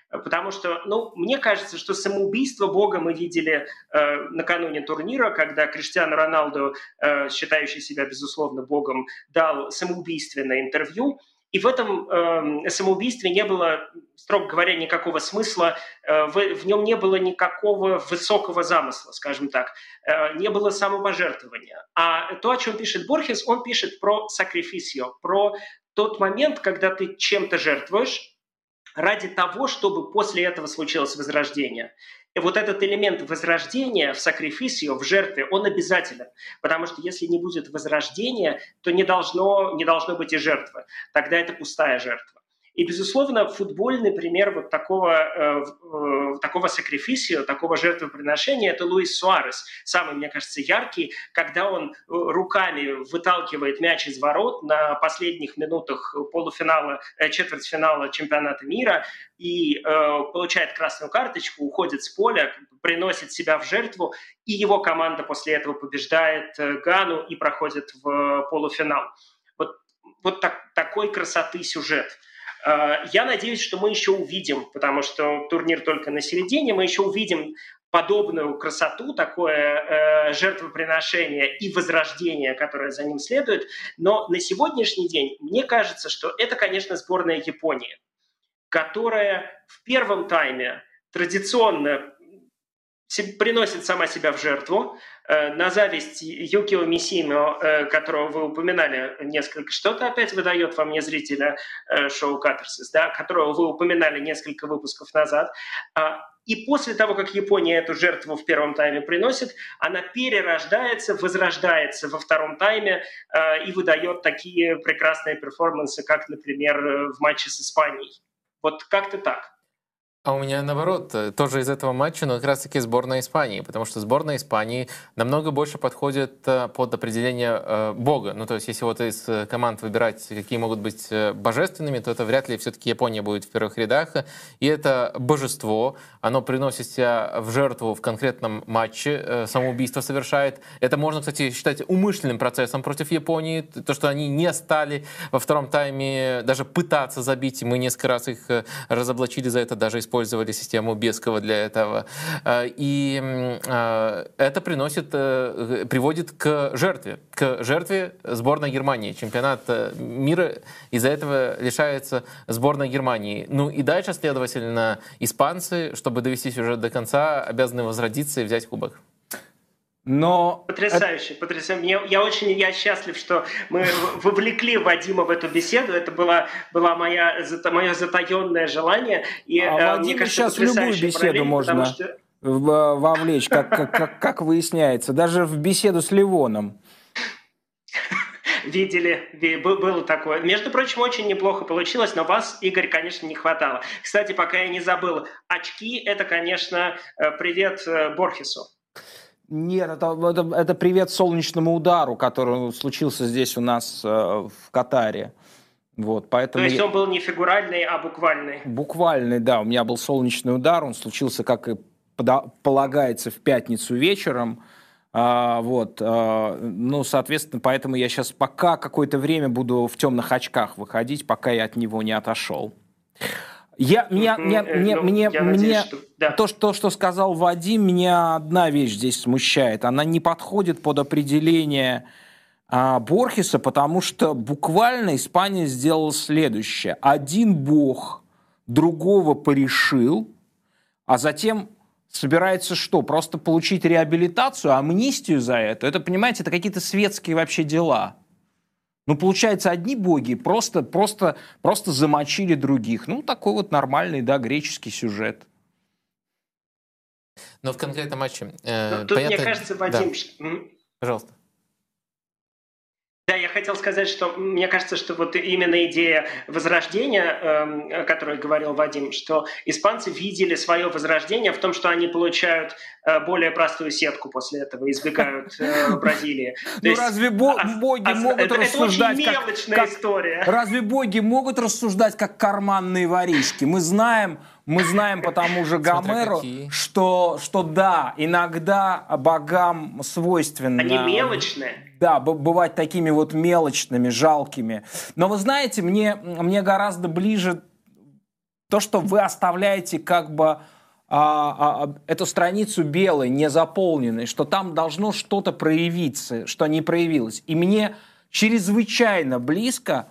Потому что, ну, мне кажется, что самоубийство Бога мы видели э, накануне турнира, когда Криштиану Роналду, э, считающий себя, безусловно, Богом, дал самоубийственное интервью – и в этом э, самоубийстве не было, строго говоря, никакого смысла, э, в, в нем не было никакого высокого замысла, скажем так, э, не было самопожертвования. А то, о чем пишет Борхес, он пишет про сакрифисио, про тот момент, когда ты чем-то жертвуешь ради того, чтобы после этого случилось возрождение. И вот этот элемент возрождения в сакрифисио, в жертве, он обязателен. Потому что если не будет возрождения, то не должно, не должно быть и жертвы. Тогда это пустая жертва. И, безусловно, футбольный пример вот такого, э, э, такого сакрифисио, такого жертвоприношения – это Луис Суарес. Самый, мне кажется, яркий, когда он э, руками выталкивает мяч из ворот на последних минутах полуфинала, э, четвертьфинала чемпионата мира и э, получает красную карточку, уходит с поля, приносит себя в жертву, и его команда после этого побеждает Гану и проходит в полуфинал. Вот, вот так, такой красоты сюжет – я надеюсь, что мы еще увидим, потому что турнир только на середине, мы еще увидим подобную красоту, такое э, жертвоприношение и возрождение, которое за ним следует. Но на сегодняшний день мне кажется, что это, конечно, сборная Японии, которая в первом тайме традиционно приносит сама себя в жертву, Э, на зависть Юкио Мисино, э, которого вы упоминали несколько, что-то опять выдает во мне зрителя э, шоу Катарсис, да, которого вы упоминали несколько выпусков назад. А, и после того, как Япония эту жертву в первом тайме приносит, она перерождается, возрождается во втором тайме и выдает такие прекрасные перформансы, как, например, в матче с Испанией. Вот как-то так. А у меня наоборот, э, тоже из этого матча, но как раз-таки сборная Испании, потому что сборная Испании намного больше подходит э, под определение э, Бога. Ну, то есть, если вот из команд выбирать, какие могут быть божественными, то это вряд ли все-таки Япония будет в первых рядах. И это божество, оно приносит себя в жертву в конкретном матче, самоубийство совершает. Это можно, кстати, считать умышленным процессом против Японии. То, что они не стали во втором тайме даже пытаться забить, мы несколько раз их разоблачили за это, даже из использовали систему Бескова для этого. А, и а, это приносит, э, приводит к жертве, к жертве сборной Германии. Чемпионат э, мира из-за этого лишается сборной Германии. Ну и дальше, следовательно, испанцы, чтобы довести сюжет до конца, обязаны возродиться и взять кубок. Но потрясающе, это... потрясающе. Я, я очень я счастлив, что мы вовлекли Вадима в эту беседу. Это была была моя мое затаенное желание. И, а э, Вадим кажется, сейчас в любую беседу можно что... вовлечь, как, как, как, как выясняется, даже в беседу с Ливоном. Видели, было такое. Между прочим, очень неплохо получилось, но вас, Игорь, конечно, не хватало. Кстати, пока я не забыл, очки – это, конечно, э, привет э, Борхесу. Нет, это, это, это привет солнечному удару, который случился здесь у нас э, в Катаре. Вот, поэтому То есть он был не фигуральный, а буквальный? Буквальный, да. У меня был солнечный удар, он случился, как и полагается, в пятницу вечером. А, вот, а, ну, соответственно, поэтому я сейчас пока какое-то время буду в темных очках выходить, пока я от него не отошел. Я, меня, меня, э, мне, ну, мне, мне надеюсь, что... Да. То, что, что сказал Вадим, меня одна вещь здесь смущает. Она не подходит под определение а, Борхеса, потому что буквально Испания сделала следующее. Один бог другого порешил, а затем собирается что? Просто получить реабилитацию, амнистию за это? Это, понимаете, это какие-то светские вообще дела. Ну, получается, одни боги просто, просто, просто замочили других. Ну, такой вот нормальный, да, греческий сюжет. Но в конкретном матче... Э, ну, Тут, понятно... мне кажется, Вадим... Да. Пожалуйста. Да, я хотел сказать, что мне кажется, что вот именно идея возрождения, э, о которой говорил Вадим, что испанцы видели свое возрождение в том, что они получают э, более простую сетку после этого, избегают э, Бразилии. *laughs* Ну разве боги могут рассуждать Это очень мелочная история. Разве боги могут рассуждать как карманные воришки? Мы знаем, мы знаем по тому же Гомеру, что, что да, иногда богам свойственно... Они мелочные да, бывать такими вот мелочными, жалкими. Но вы знаете, мне, мне гораздо ближе то, что вы оставляете как бы а, а, а, эту страницу белой, не заполненной, что там должно что-то проявиться, что не проявилось. И мне чрезвычайно близко,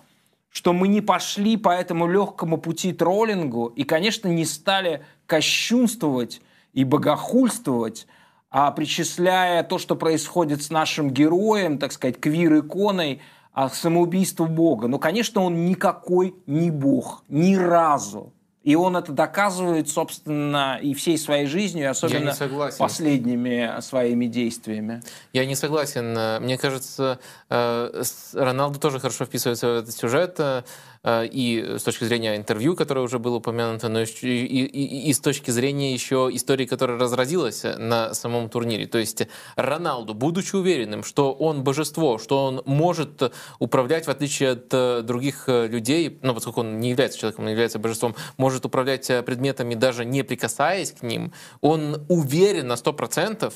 что мы не пошли по этому легкому пути троллингу и, конечно, не стали кощунствовать и богохульствовать а причисляя то, что происходит с нашим героем, так сказать, квир-иконой, а самоубийству Бога. Но, конечно, он никакой не Бог, ни разу. И он это доказывает, собственно, и всей своей жизнью, особенно последними своими действиями. Я не согласен. Мне кажется, э, Роналду тоже хорошо вписывается в этот сюжет. Э, и с точки зрения интервью, которое уже было упомянуто, но и, и, и, и с точки зрения еще истории, которая разразилась на самом турнире. То есть Роналду, будучи уверенным, что он божество, что он может управлять, в отличие от э, других э, людей, ну, поскольку он не является человеком, он является божеством, может управлять предметами, даже не прикасаясь к ним, он уверен на 100%,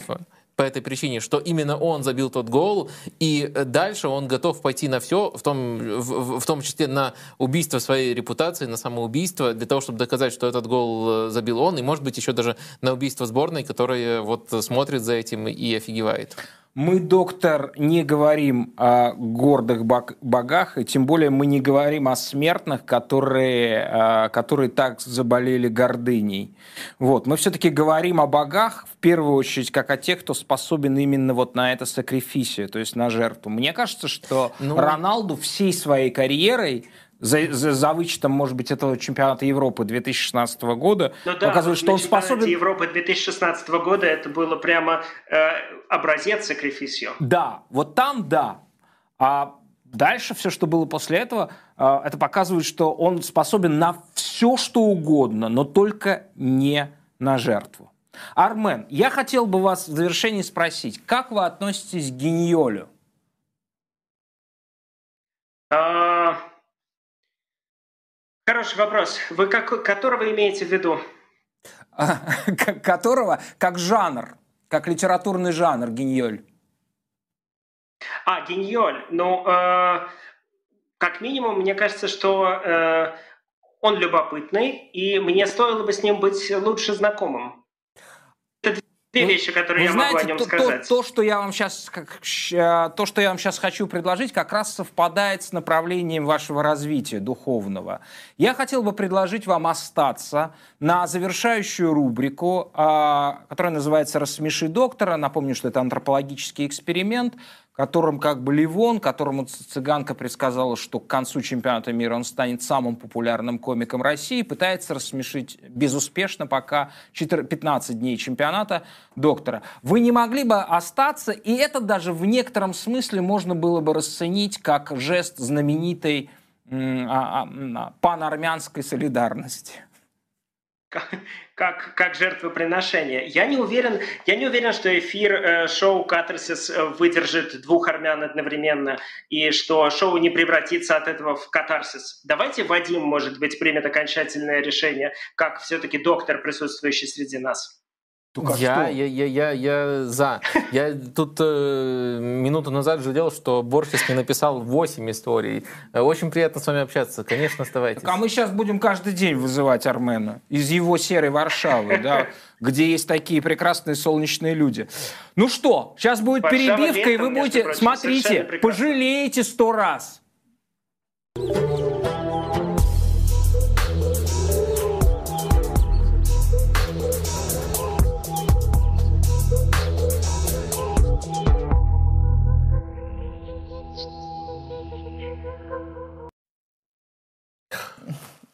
по этой причине, что именно он забил тот гол, и дальше он готов пойти на все, в том, в, в том числе на убийство своей репутации, на самоубийство, для того, чтобы доказать, что этот гол э, забил он, и, может быть, еще даже на убийство сборной, которая вот смотрит за этим и офигевает. Мы, доктор, не говорим о гордых богах, и тем более мы не говорим о смертных, которые, а, которые так заболели гордыней. Вот. Мы все-таки говорим о богах, в первую очередь, как о тех, кто способен именно вот на это сакрифисию, то есть на жертву. Мне кажется, что ну... Роналду всей своей карьерой за, за, за вычетом, может быть, этого чемпионата Европы 2016 года, ну, да, показывает, что он способен... Европы 2016 года это было прямо э, образец сакрифисио. Да, вот там да. А дальше все, что было после этого, э, это показывает, что он способен на все, что угодно, но только не на жертву. Армен, я хотел бы вас в завершении спросить, как вы относитесь к Гиньолю? А, хороший вопрос. Вы как, которого имеете в виду? *laughs* Которого как жанр, как литературный жанр Гиньоль. А, Гиньоль. Ну, э, как минимум, мне кажется, что э, он любопытный, и мне стоило бы с ним быть лучше знакомым. Две Вы- вещи, которые я могу о знаете, нем то, то- сказать. то, что я вам сейчас, как, щ- то, что я вам сейчас хочу предложить, как раз совпадает с направлением вашего развития духовного. Я хотел бы предложить вам остаться на завершающую рубрику, а, которая называется «Рассмеши доктора». Напомню, что это антропологический эксперимент, которым как бы Ливон, которому цыганка предсказала, что к концу чемпионата мира он станет самым популярным комиком России, пытается рассмешить безуспешно пока 4 15 дней чемпионата доктора. Вы не могли бы остаться, и это даже в некотором смысле можно было бы расценить как жест знаменитой а- а, а, панармянской солидарности. Как, как жертвоприношение. Я не уверен, я не уверен, что эфир э, шоу Катарсис э, выдержит двух армян одновременно и что шоу не превратится от этого в катарсис. Давайте Вадим, может быть, примет окончательное решение, как все-таки доктор, присутствующий среди нас. Только Я, что? я, я, я, я за. Я тут э, минуту назад жалел, что Борхес не написал 8 историй. Очень приятно с вами общаться. Конечно, оставайтесь. Так, а мы сейчас будем каждый день вызывать Армена из его серой Варшавы, да, где есть такие прекрасные солнечные люди. Ну что, сейчас будет Варшава перебивка, и вы будете, прочим, смотрите, пожалеете сто раз.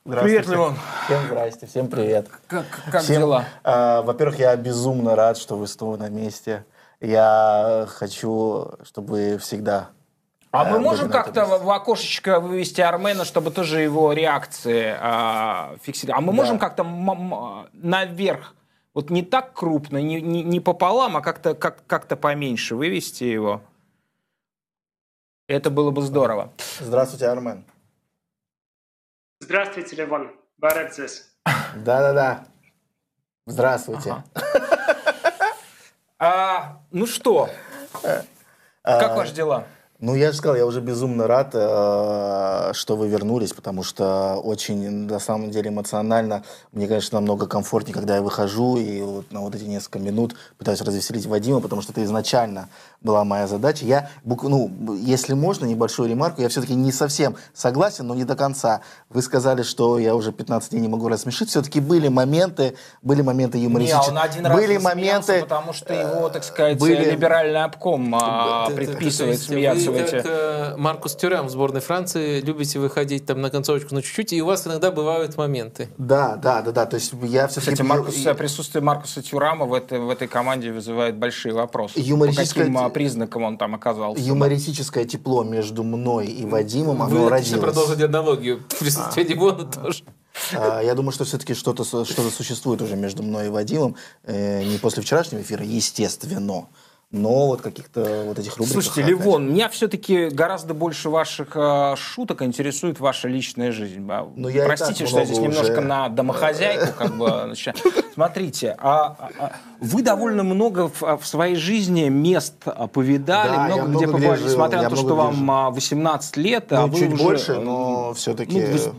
Привет, Леон. Всем здрасте, всем привет. Как, как Всем, дела? а, во-первых, я безумно рад, что вы снова на месте. Я хочу, чтобы вы всегда... А э, мы можем на этом как-то в, в окошечко вывести Армена, чтобы тоже его реакции а, фиксировать? А мы можем как-то м- м- наверх, вот не так крупно, не, не, не пополам, а как-то как, как-то поменьше вывести его? Это было бы здорово. Здравствуйте, Армен. Здравствуйте, Левон. Барадзес. Да-да-да. Здравствуйте. А, ну что, как ваши дела? Ну, я же сказал, я уже безумно рад, э, что вы вернулись, потому что очень, на самом деле, эмоционально. Мне, конечно, намного комфортнее, когда я выхожу и вот на вот эти несколько минут пытаюсь развеселить Вадима, потому что это изначально была моя задача. Я, ну, если можно, небольшую ремарку, я все-таки не совсем согласен, но не до конца. Вы сказали, что я уже 15 дней не могу рассмешить. Все-таки были моменты, были моменты Не, юмористические. он один раз были моменты, потому что его, так сказать, были- либеральный обком а, предписывает смеяться в вы, эти... как э, Маркус Тюрям в сборной Франции, любите выходить там на концовочку на чуть-чуть, и у вас иногда бывают моменты. Да, да, да, да. То есть я все-таки... Кстати, Маркус, присутствие Маркуса Тюрама в этой, в этой команде вызывает большие вопросы. Юмористическое По каким а, те- признакам он там оказался? юмористическое тепло между мной и Вадимом, Вы оно отлично родилось. продолжите аналогию. *laughs* Присутствие Димона тоже. А, Я думаю, что все-таки что-то что-то существует уже между мной и Вадимом. Э, Не после вчерашнего эфира, естественно. Но вот каких-то вот этих рубрик. Слушайте, Ливон, меня все-таки гораздо больше ваших э, шуток интересует ваша личная жизнь. А, Ну, я Простите, что я здесь много немножко уже- на домохозяйку как бы начинаю. Смотрите, а, а, вы довольно много в, в своей жизни мест повидали, Да, много где много где побывали, жил, несмотря на то, что вам жил. а, 18 лет, а Ну, вы чуть уже, больше, э, но все-таки... ну, вы-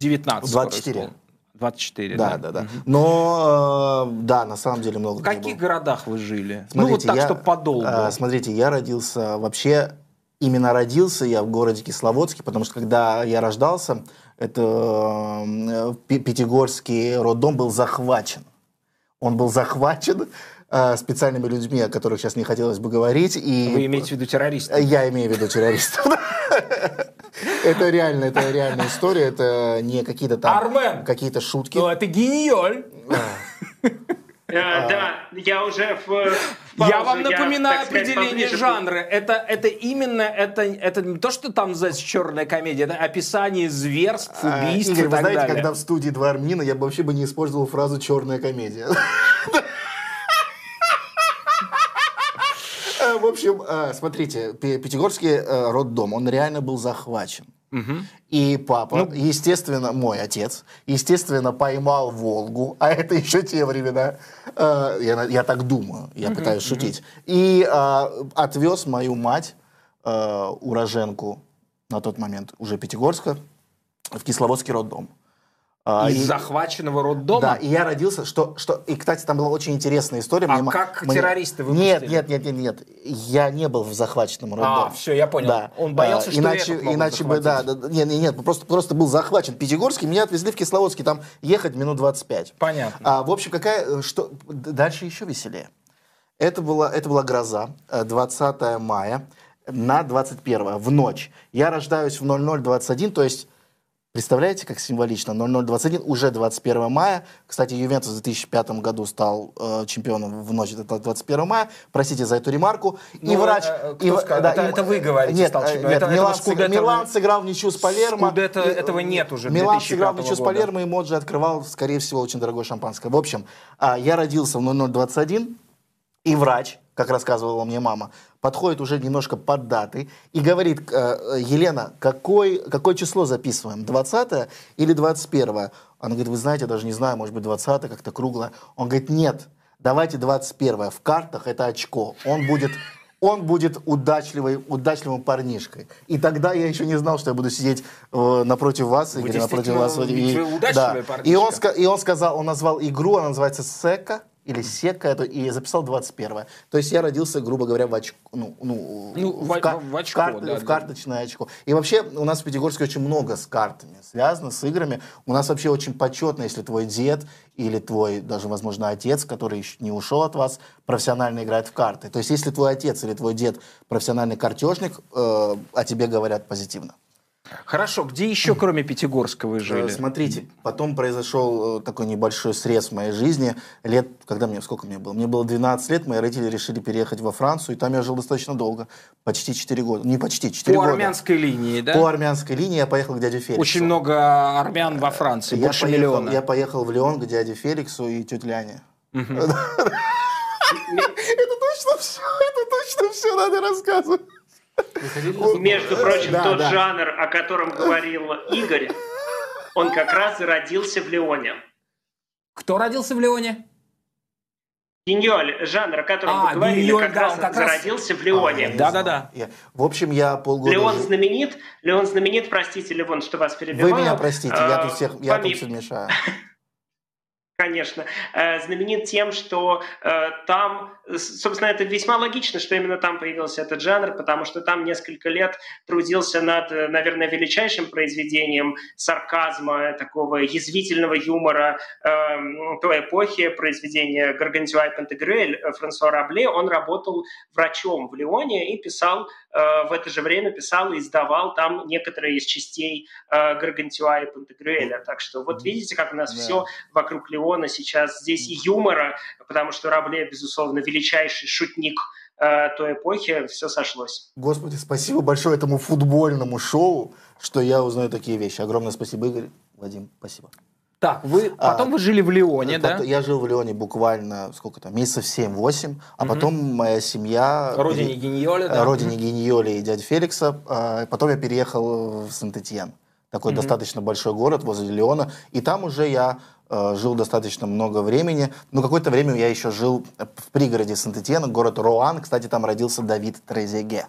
19. скоро 24. исполнилось. 24, да, да, да. Но, э, да, на самом деле много В каких городах вы жили? ну, вот Смотрите, так, я, чтобы подолгу. а, смотрите, я родился вообще именно родился я в городе Кисловодске, потому что когда я рождался, это э, Пятигорский роддом был захвачен. Он был захвачен э, специальными людьми, о которых сейчас не хотелось бы говорить. И Вы имеете в виду террористов? Я имею в виду террористов. *laughs* Это реально, это реальная история, это не какие-то там Армен! какие-то шутки. Ну, это гениоль. Э, да, я уже в, в Я паузу, вам напоминаю так сказать, определение поближе жанра. Это, это именно, это, это не то, что там называется черная комедия, это описание зверств, А, убийств Игорь, и вы так знаете, далее. когда в студии два армянина, я бы вообще бы не использовал фразу «черная комедия». *laughs* В общем, э, смотрите, Пятигорский э, роддом, он реально был захвачен. И папа, естественно, мой отец, естественно, поймал Волгу, *laughs* а это еще те времена, э, я, я так думаю, я пытаюсь шутить, и э, отвез мою мать, э, уроженку на тот момент уже Пятигорска, в Кисловодский роддом. А, Из и- захваченного роддома? Да, и я родился, что, что, и, кстати, там была очень интересная история. А ма- как террористы Нет, выпустили? нет, нет, нет, нет, я не был в захваченном роддоме. А, всё, я понял. Да. Он боялся, А, что иначе, иначе бы, да, да, нет, нет, нет, просто, просто был захвачен Пятигорский, меня отвезли в Кисловодский, там ехать минут 25. Понятно. А, в общем, какая, э, что, дальше еще веселее. Это была, это была гроза, э, 20 мая на 21 в ночь. Я рождаюсь в 0021, то есть Представляете, как символично? 0021, уже 21 мая. Кстати, Ювентус в 2005 году стал э, чемпионом в ночь это 21 мая. Простите за эту ремарку. и Ну, врач... э, и сказал? Это- и- это вы говорите, Нет, стал э, чемпионом. нет, Это- Милан, этого сыг- Скудетто Милан сыграл ничью с Палермо. Скудетто И, этого нет уже, Милан сыграл 2005 ничью с года. Палермо, и Моджи открывал, скорее всего, очень дорогое шампанское. В общем, а, я родился в 0021, и врач, как рассказывала мне мама, подходит уже немножко под даты и говорит, э, Елена, какой, какое число записываем, 20 или 21? Она говорит, вы знаете, я даже не знаю, может быть 20 как-то круглое. Он говорит, нет, давайте 21 в картах это очко, он будет... Он будет удачливый, удачливым парнишкой. И тогда я еще не знал, что я буду сидеть э, напротив вас, Игорь, напротив вас. вы удачливый парнишка. И он, и он сказал, он назвал игру, она называется Сека или Сека, это, и записал 21 То есть я родился, грубо говоря, в очко. Ну, ну, Ну, в- ка- в очко, карт- да, в да. карточное очко. И вообще у нас в Пятигорске очень много с картами связано, с играми. У нас вообще очень почетно, если твой дед или твой, даже, возможно, отец, который еще не ушел от вас, профессионально играет в карты. То есть если твой отец или твой дед профессиональный картежник, э, о тебе говорят позитивно. Хорошо, где еще, кроме Пятигорска, вы Э, жили? Смотрите, потом произошел э, такой небольшой срез в моей жизни. Лет, когда мне, сколько мне было? Мне было 12 лет, мои родители решили переехать во Францию, и там я жил достаточно долго, почти 4 года. Не почти, 4 По года. армянской линии, да? По армянской линии я поехал к дяде Феликсу. Очень много армян во Франции, я больше поехал, миллиона. Я поехал в Лион к дяде Феликсу и тете Ляне. *laughs* Это точно все, это точно все надо рассказывать. Между прочим, Да, тот да. жанр, о котором говорил Игорь, он как раз и родился в Леоне. Кто родился в Леоне? Гиньоль, жанр, о котором А, вы говорили, Гиньоль, как да, раз он как раз- зародился в А, Леоне. не Да-да-да. Я- В общем, я полгода... Леон знаменит, Леон знаменит, простите, Левон, что вас перебиваю. Вы меня простите, я тут всех, я тут все мешаю. *laughs* Конечно. Э, Знаменит тем, что э, там, собственно, это весьма логично, что именно там появился этот жанр, потому что там несколько лет трудился над, э, наверное, величайшим произведением сарказма, такого язвительного юмора э, той эпохи, произведения «Гаргантюа и Пантагрюэль» э, Франсуа Рабле. Он работал врачом в Лионе и писал, э, в это же время писал и издавал там некоторые из частей э, Гаргантюа и Пантагрюэля. Так что вот видите, как у нас Да. все вокруг Леона сейчас здесь и юмора, потому что Рабле, безусловно, величайший шутник э, той эпохи, все сошлось. Господи, спасибо большое этому футбольному шоу, что я узнаю такие вещи. Огромное спасибо, Игорь. Вадим, спасибо. Так, вы, А, потом вы жили в Леоне, да? Пот- Я жил в Леоне буквально, сколько там, месяцев 7-8, а потом моя семья... Родине пере- Гиньоля, э, да? Родине Гиньоли и дяди Феликса. а Потом я переехал в Сент-Этьен. Такой достаточно большой город возле Леона. И там уже я э, жил достаточно много времени. Но какое-то время я еще жил в пригороде Сент-Этьена, город Роан. Кстати, там родился Давид Трезеге.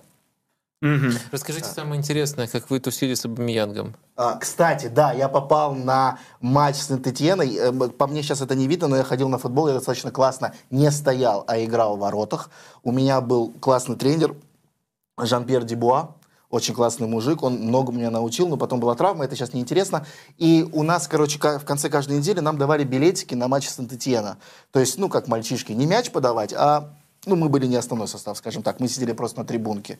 *laughs* Расскажите самое интересное, как вы тусили с Абамиянгом. А, Кстати, да, я попал на матч с Сент-Этьеной. Э, По мне сейчас это не видно, но я ходил на футбол, я достаточно классно не стоял, а играл в воротах. У меня был классный тренер Жан-Пьер Дебуа, очень классный мужик, он много меня научил, но потом была травма, это сейчас неинтересно. И у нас, короче, в конце каждой недели нам давали билетики на матч Сент-Этьена. То есть, ну, как мальчишки, не мяч подавать, а, ну, мы были не основной состав, скажем так, мы сидели просто на трибунке.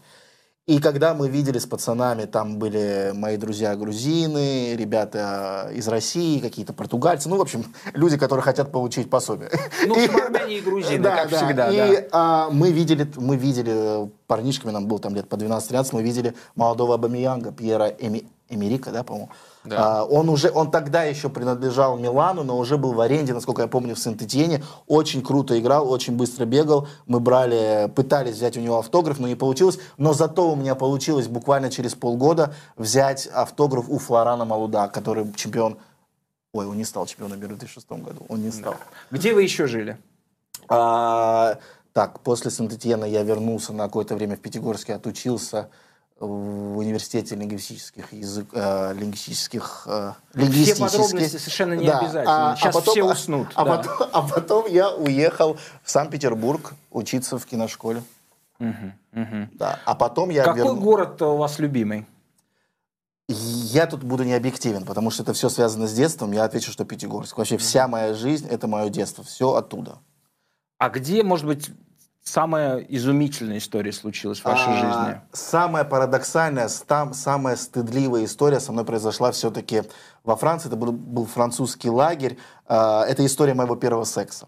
И когда мы видели с пацанами, там были мои друзья грузины, ребята из России, какие-то португальцы, ну, в общем, люди, которые хотят получить пособие. Ну, в Армении и грузины, Да, как да. всегда, И да. а, мы видели, мы видели парнишками, нам было там лет по 12-13, мы видели молодого Абамиянга, Пьера Эми, Эмерика, да, по-моему. Да. А, он уже, он тогда еще принадлежал Милану, но уже был в аренде, насколько я помню, в Сент-Этьене. Очень круто играл, очень быстро бегал. Мы брали, пытались взять у него автограф, но не получилось. Но зато у меня получилось буквально через полгода взять автограф у Флорана Малуда, который чемпион... Ой, он не стал чемпионом мира в 2006 году. Он не стал. Где вы еще жили? А, так, после Сент-Этьена я вернулся на какое-то время в Пятигорске, отучился в университете лингвистических язык, э, лингвистических, э, Все лингвистических. подробности совершенно не Да, обязательно. а- а Сейчас потом- все уснут. А, да. потом, а потом я уехал в Санкт-Петербург учиться в киношколе. Да. А потом я Какой верну- город у вас любимый? Я тут буду не объективен, потому что это все связано с детством. Я отвечу, что Пятигорск. Вообще вся моя жизнь — это мое детство. Все оттуда. А где, может быть, самая изумительная история случилась в вашей А, жизни? Самая парадоксальная, стам- самая стыдливая история со мной произошла все-таки во Франции. Это был, был французский лагерь. А, Это история моего первого секса.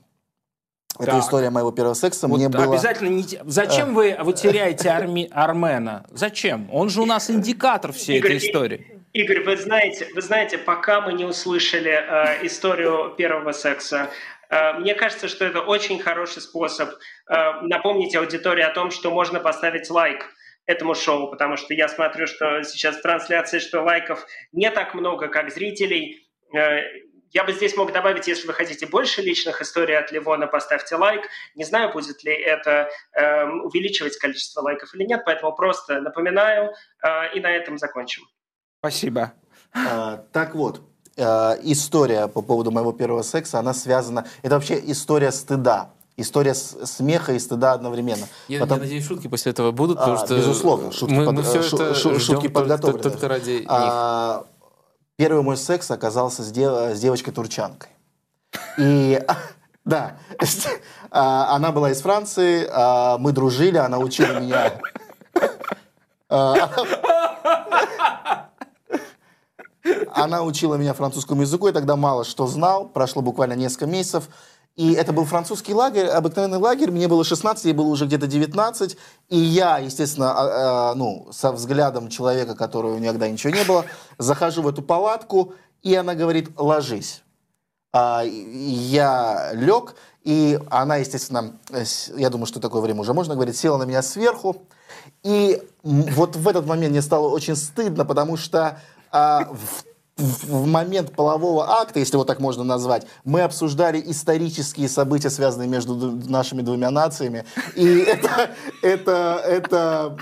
Это Так. история моего первого секса. Вот Мне было... Э. обязательно не... Зачем вы, вы теряете Арми- Армена? Зачем? Он же у нас индикатор всей Игорь, этой истории. Игорь, вы знаете, вы знаете, пока мы не услышали э, историю первого секса, э, мне кажется, что это очень хороший способ э, напомнить аудитории о том, что можно поставить лайк этому шоу, потому что я смотрю, что сейчас в трансляции, что лайков не так много, как зрителей. Э, я бы здесь мог добавить, если вы хотите больше личных историй от Ливона, поставьте лайк. Не знаю, будет ли это э, увеличивать количество лайков или нет, поэтому просто напоминаю э, и на этом закончим. Спасибо. А, Так вот, э, история по поводу моего первого секса, она связана... Это вообще история стыда. История смеха и стыда одновременно. Я, Потом- я надеюсь, шутки после этого будут, А, потому что безусловно, шутки мы, под- мы все шу- это шу- шутки только- подготовлены только, ради них. А, Первый мой секс оказался с, дев- с девочкой-турчанкой. И *laughs* да, *laughs* а, она была из Франции, а, мы дружили, она учила меня. *laughs* Она учила меня французскому языку, я тогда мало что знал, прошло буквально несколько месяцев. И это был французский лагерь, обыкновенный лагерь, мне было 16, ей было уже где-то 19. И я, естественно, а, а, ну, со взглядом человека, которого никогда ничего не было, захожу в эту палатку, и она говорит, ложись. А, я лег, и она, естественно, я думаю, что такое время уже можно говорить, села на меня сверху. И вот в этот момент мне стало очень стыдно, потому что а, в, в- момент полового акта, если его так можно назвать, мы обсуждали исторические события, связанные между нашими двумя нациями. И это, это, это,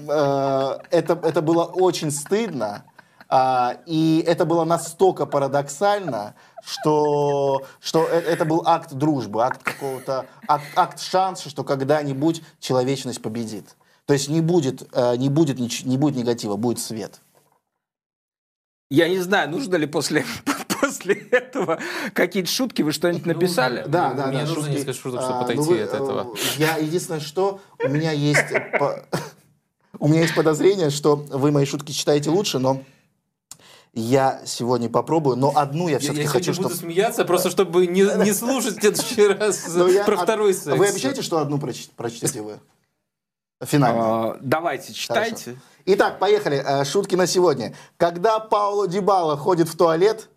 э, это, это было очень стыдно. А, и это было настолько парадоксально, что, что э- это был акт дружбы, акт какого-то, акт, акт шанса, что когда-нибудь человечность победит. То есть не будет, э, не будет, не будет негатива, будет свет. Я не знаю, нужно ли после, *laughs* после этого какие-то шутки, вы что-нибудь написали? Да, да, Мне да. нужно шутки. несколько шуток, чтобы А, отойти ну вы, от этого. э, Я единственное, что у меня есть *laughs* у меня есть подозрение, что вы мои шутки читаете лучше, но я сегодня попробую, но одну я Я, все-таки я хочу, сегодня буду чтобы... смеяться, просто чтобы не, не слушать в следующий *laughs* раз я про второй секс. Вы обещаете, что одну проч- прочтете вы? Финально. А, Давайте, читайте. Итак, поехали. Э, Шутки на сегодня. Когда Пауло Дибала ходит в туалет,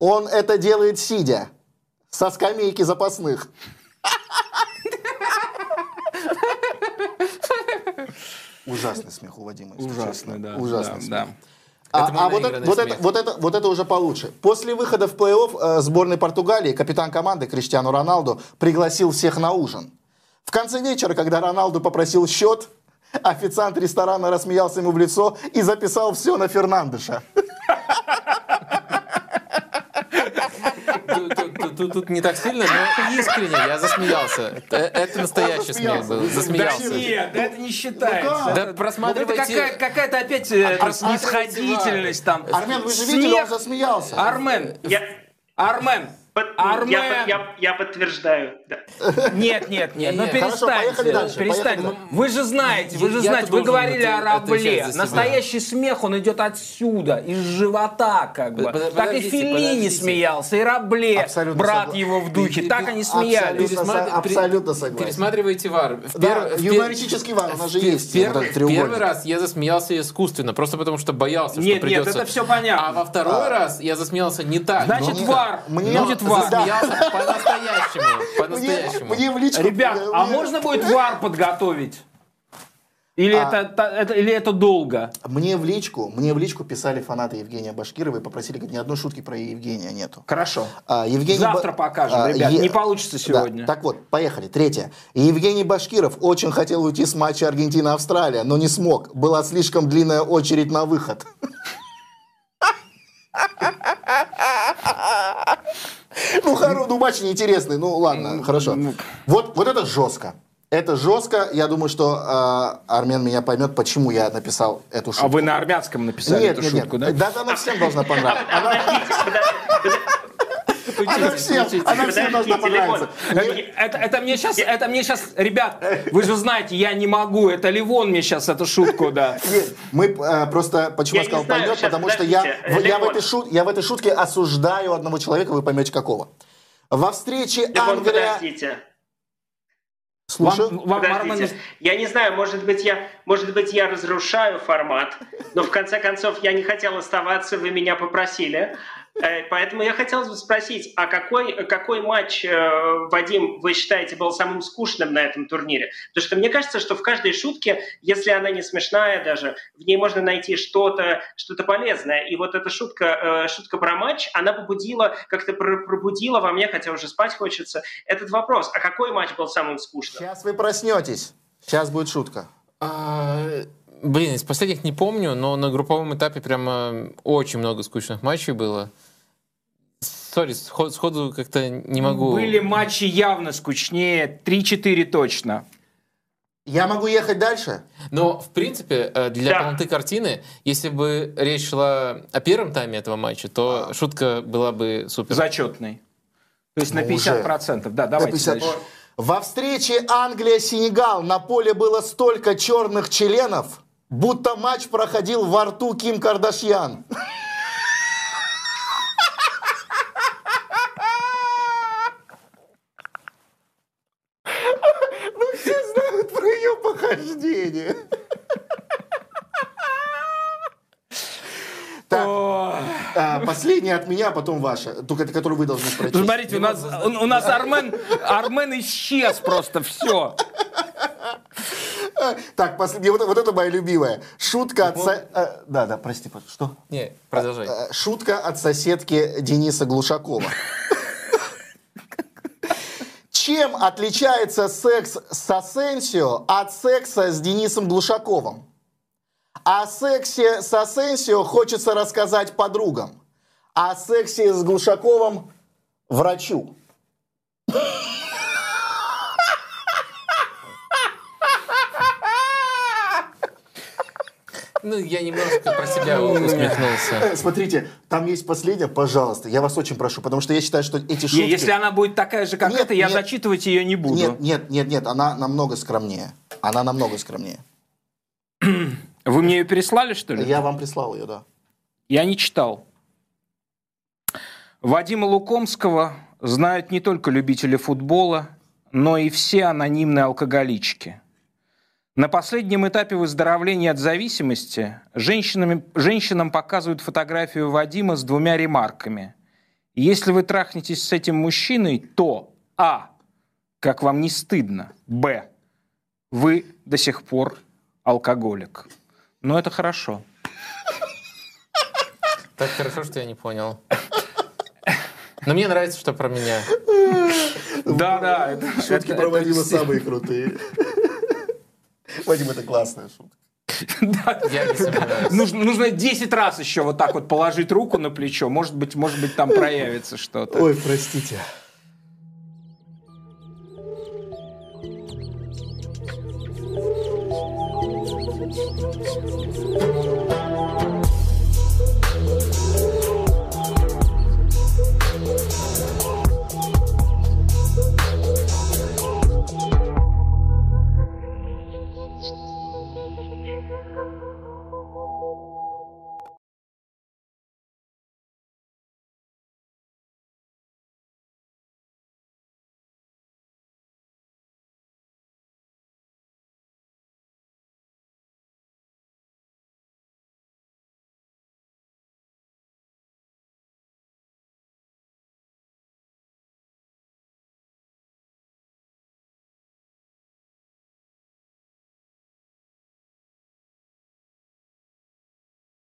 он это делает сидя, со скамейки запасных. Ужасный смех у Вадима. честно. да. Ужасный смех. А, Это а вот, это, вот, это, вот, это, вот это уже получше. После выхода в плей-офф э, сборной Португалии капитан команды Криштиану Роналду пригласил всех на ужин. В конце вечера, когда Роналду попросил счет, официант ресторана рассмеялся ему в лицо и записал все на Фернандеша. Тут, тут- не так сильно, но искренне я засмеялся. Э, Это настоящий смех был. Да Засмеялся. нет, да это не считается. Да Это- просматривайте- это какая- какая-то опять э, просматривайте снисходительность там. Армен, вы же видели, он Смех. засмеялся. Армен, Я, Армен, под- Армен! я, я- я подтверждаю. да. Нет, нет, нет, ну. Хорошо, перестаньте. дальше, перестаньте. поехали Вы же знаете, вы же знаете, вы говорили о рабле. Настоящий смех, он идет отсюда, из живота, как бы. Так и подождите. смеялся, и Рабле, Абсолютно брат его в духе. Пере- Так они смеялись. со- абсолютно согласен. Пересматривайте ВАР. В Да, перв- в пер- юмористический вар, у нас же есть первый, раз я засмеялся искусственно, просто потому что боялся, Нет, что нет, придется. это всё понятно. А во второй раз я засмеялся не так. Значит, но- вар. Будет вар. засмеялся по-настоящему. Мне, По-настоящему. мне в личку... Ребят, а мне- можно будет вар подготовить? Или, А. это, та- это, или это долго? Мне в личку, мне в личку писали фанаты Евгения Башкирова и попросили, говорят, ни одной шутки про Евгения нету. Хорошо. А, Евгений Завтра Ба- покажем, а, ребят. Е- Не получится сегодня. Да, Так вот, поехали. Третье. Евгений Башкиров очень хотел уйти с матча Аргентина-Австралия, но не смог. Была слишком длинная очередь на выход. *laughs* Ну, хоро- ну матч неинтересный. Ну, ладно, хорошо. Вот, вот это жестко. Это жестко. Я думаю, что э, Армен меня поймет, почему я написал эту шутку. А вы на армянском написали нет, эту нет, шутку, нет. да? Да, она всем должна понравиться. Она, всем, учитесь. она всем должна понравиться. Левон. Это, это мне сейчас, это мне сейчас, ребят, вы же знаете, я не могу. Это Ливон мне сейчас эту шутку, да. Нет, Мы э, просто, почему Я сказал поймет, потому что я, я, в этой шут, я в этой шутке осуждаю одного человека, вы поймете какого. Во встрече Англия... подождите. Слушаю. Вам, Подождите. Я не знаю, может быть, я, может быть, я разрушаю формат, но в конце концов я не хотел оставаться, вы меня попросили. Э, Поэтому я хотел бы спросить, а какой, какой матч, э, Вадим, вы считаете был самым скучным на этом турнире? Потому что мне кажется, что в каждой шутке, если она не смешная даже, в ней можно найти что-то что полезное. И вот эта шутка, э, шутка про матч, она побудила, как-то пр- пробудила во мне, хотя уже спать хочется, этот вопрос. А какой матч был самым скучным? Сейчас вы проснетесь. Сейчас будет шутка. А, Блин, из последних не помню, но на групповом этапе прямо очень много скучных матчей было. Сори, сход- сходу как-то не могу. были матчи явно скучнее, 3-4 точно. Я могу ехать дальше? Но, в принципе, э, для Да. полноты картины, если бы речь шла о первом тайме этого матча, то шутка была бы супер. Зачетный. То есть на Ну, 50%. Да, давайте 50. дальше. Во встрече Англия-Сенегал на поле было столько черных членов, будто матч проходил во рту Ким Кардашьян. Ну все знают про ее похождение. *laughs* Так, а, последняя от меня, а потом ваша, только которую вы должны прочесть. Смотрите, у нас, у, у нас Армен, Армен исчез просто, все. Так, последняя, вот, вот это моя любимая. Шутка от... со- э, Да, да, прости, что? Не, продолжай. Э, Шутка от соседки Дениса Глушакова. *laughs* Чем отличается секс с Асенсио от секса с Денисом Глушаковым? О сексе с Асенсио хочется рассказать подругам. О сексе с Глушаковым – врачу. Ну, я немножко про себя усмехнулся. Э, Смотрите, там есть последняя, пожалуйста, я вас очень прошу, потому что я считаю, что эти шутки... Если она будет такая же, как Нет, эта, я нет. зачитывать ее не буду. Нет, нет, нет, нет, она намного скромнее. Она намного скромнее. *clears throat* Вы мне ее переслали, что ли? Я вам прислал ее, да. Я не читал. Вадима Лукомского знают не только любители футбола, но и все анонимные алкоголички. На последнем этапе выздоровления от зависимости женщинами, женщинам показывают фотографию Вадима с двумя ремарками. Если вы трахнетесь с этим мужчиной, то А. Как вам не стыдно? Б. Вы до сих пор алкоголик. Но это хорошо. Так хорошо, что я не понял. Но мне нравится, что про меня. Да, да. Шутки про Вадима самые крутые. Вадим, это классная шутка. *laughs* Я не сомневаюсь. Нужно, нужно 10 раз еще вот так вот положить руку на плечо. Может быть, может быть там проявится что-то. Ой, простите.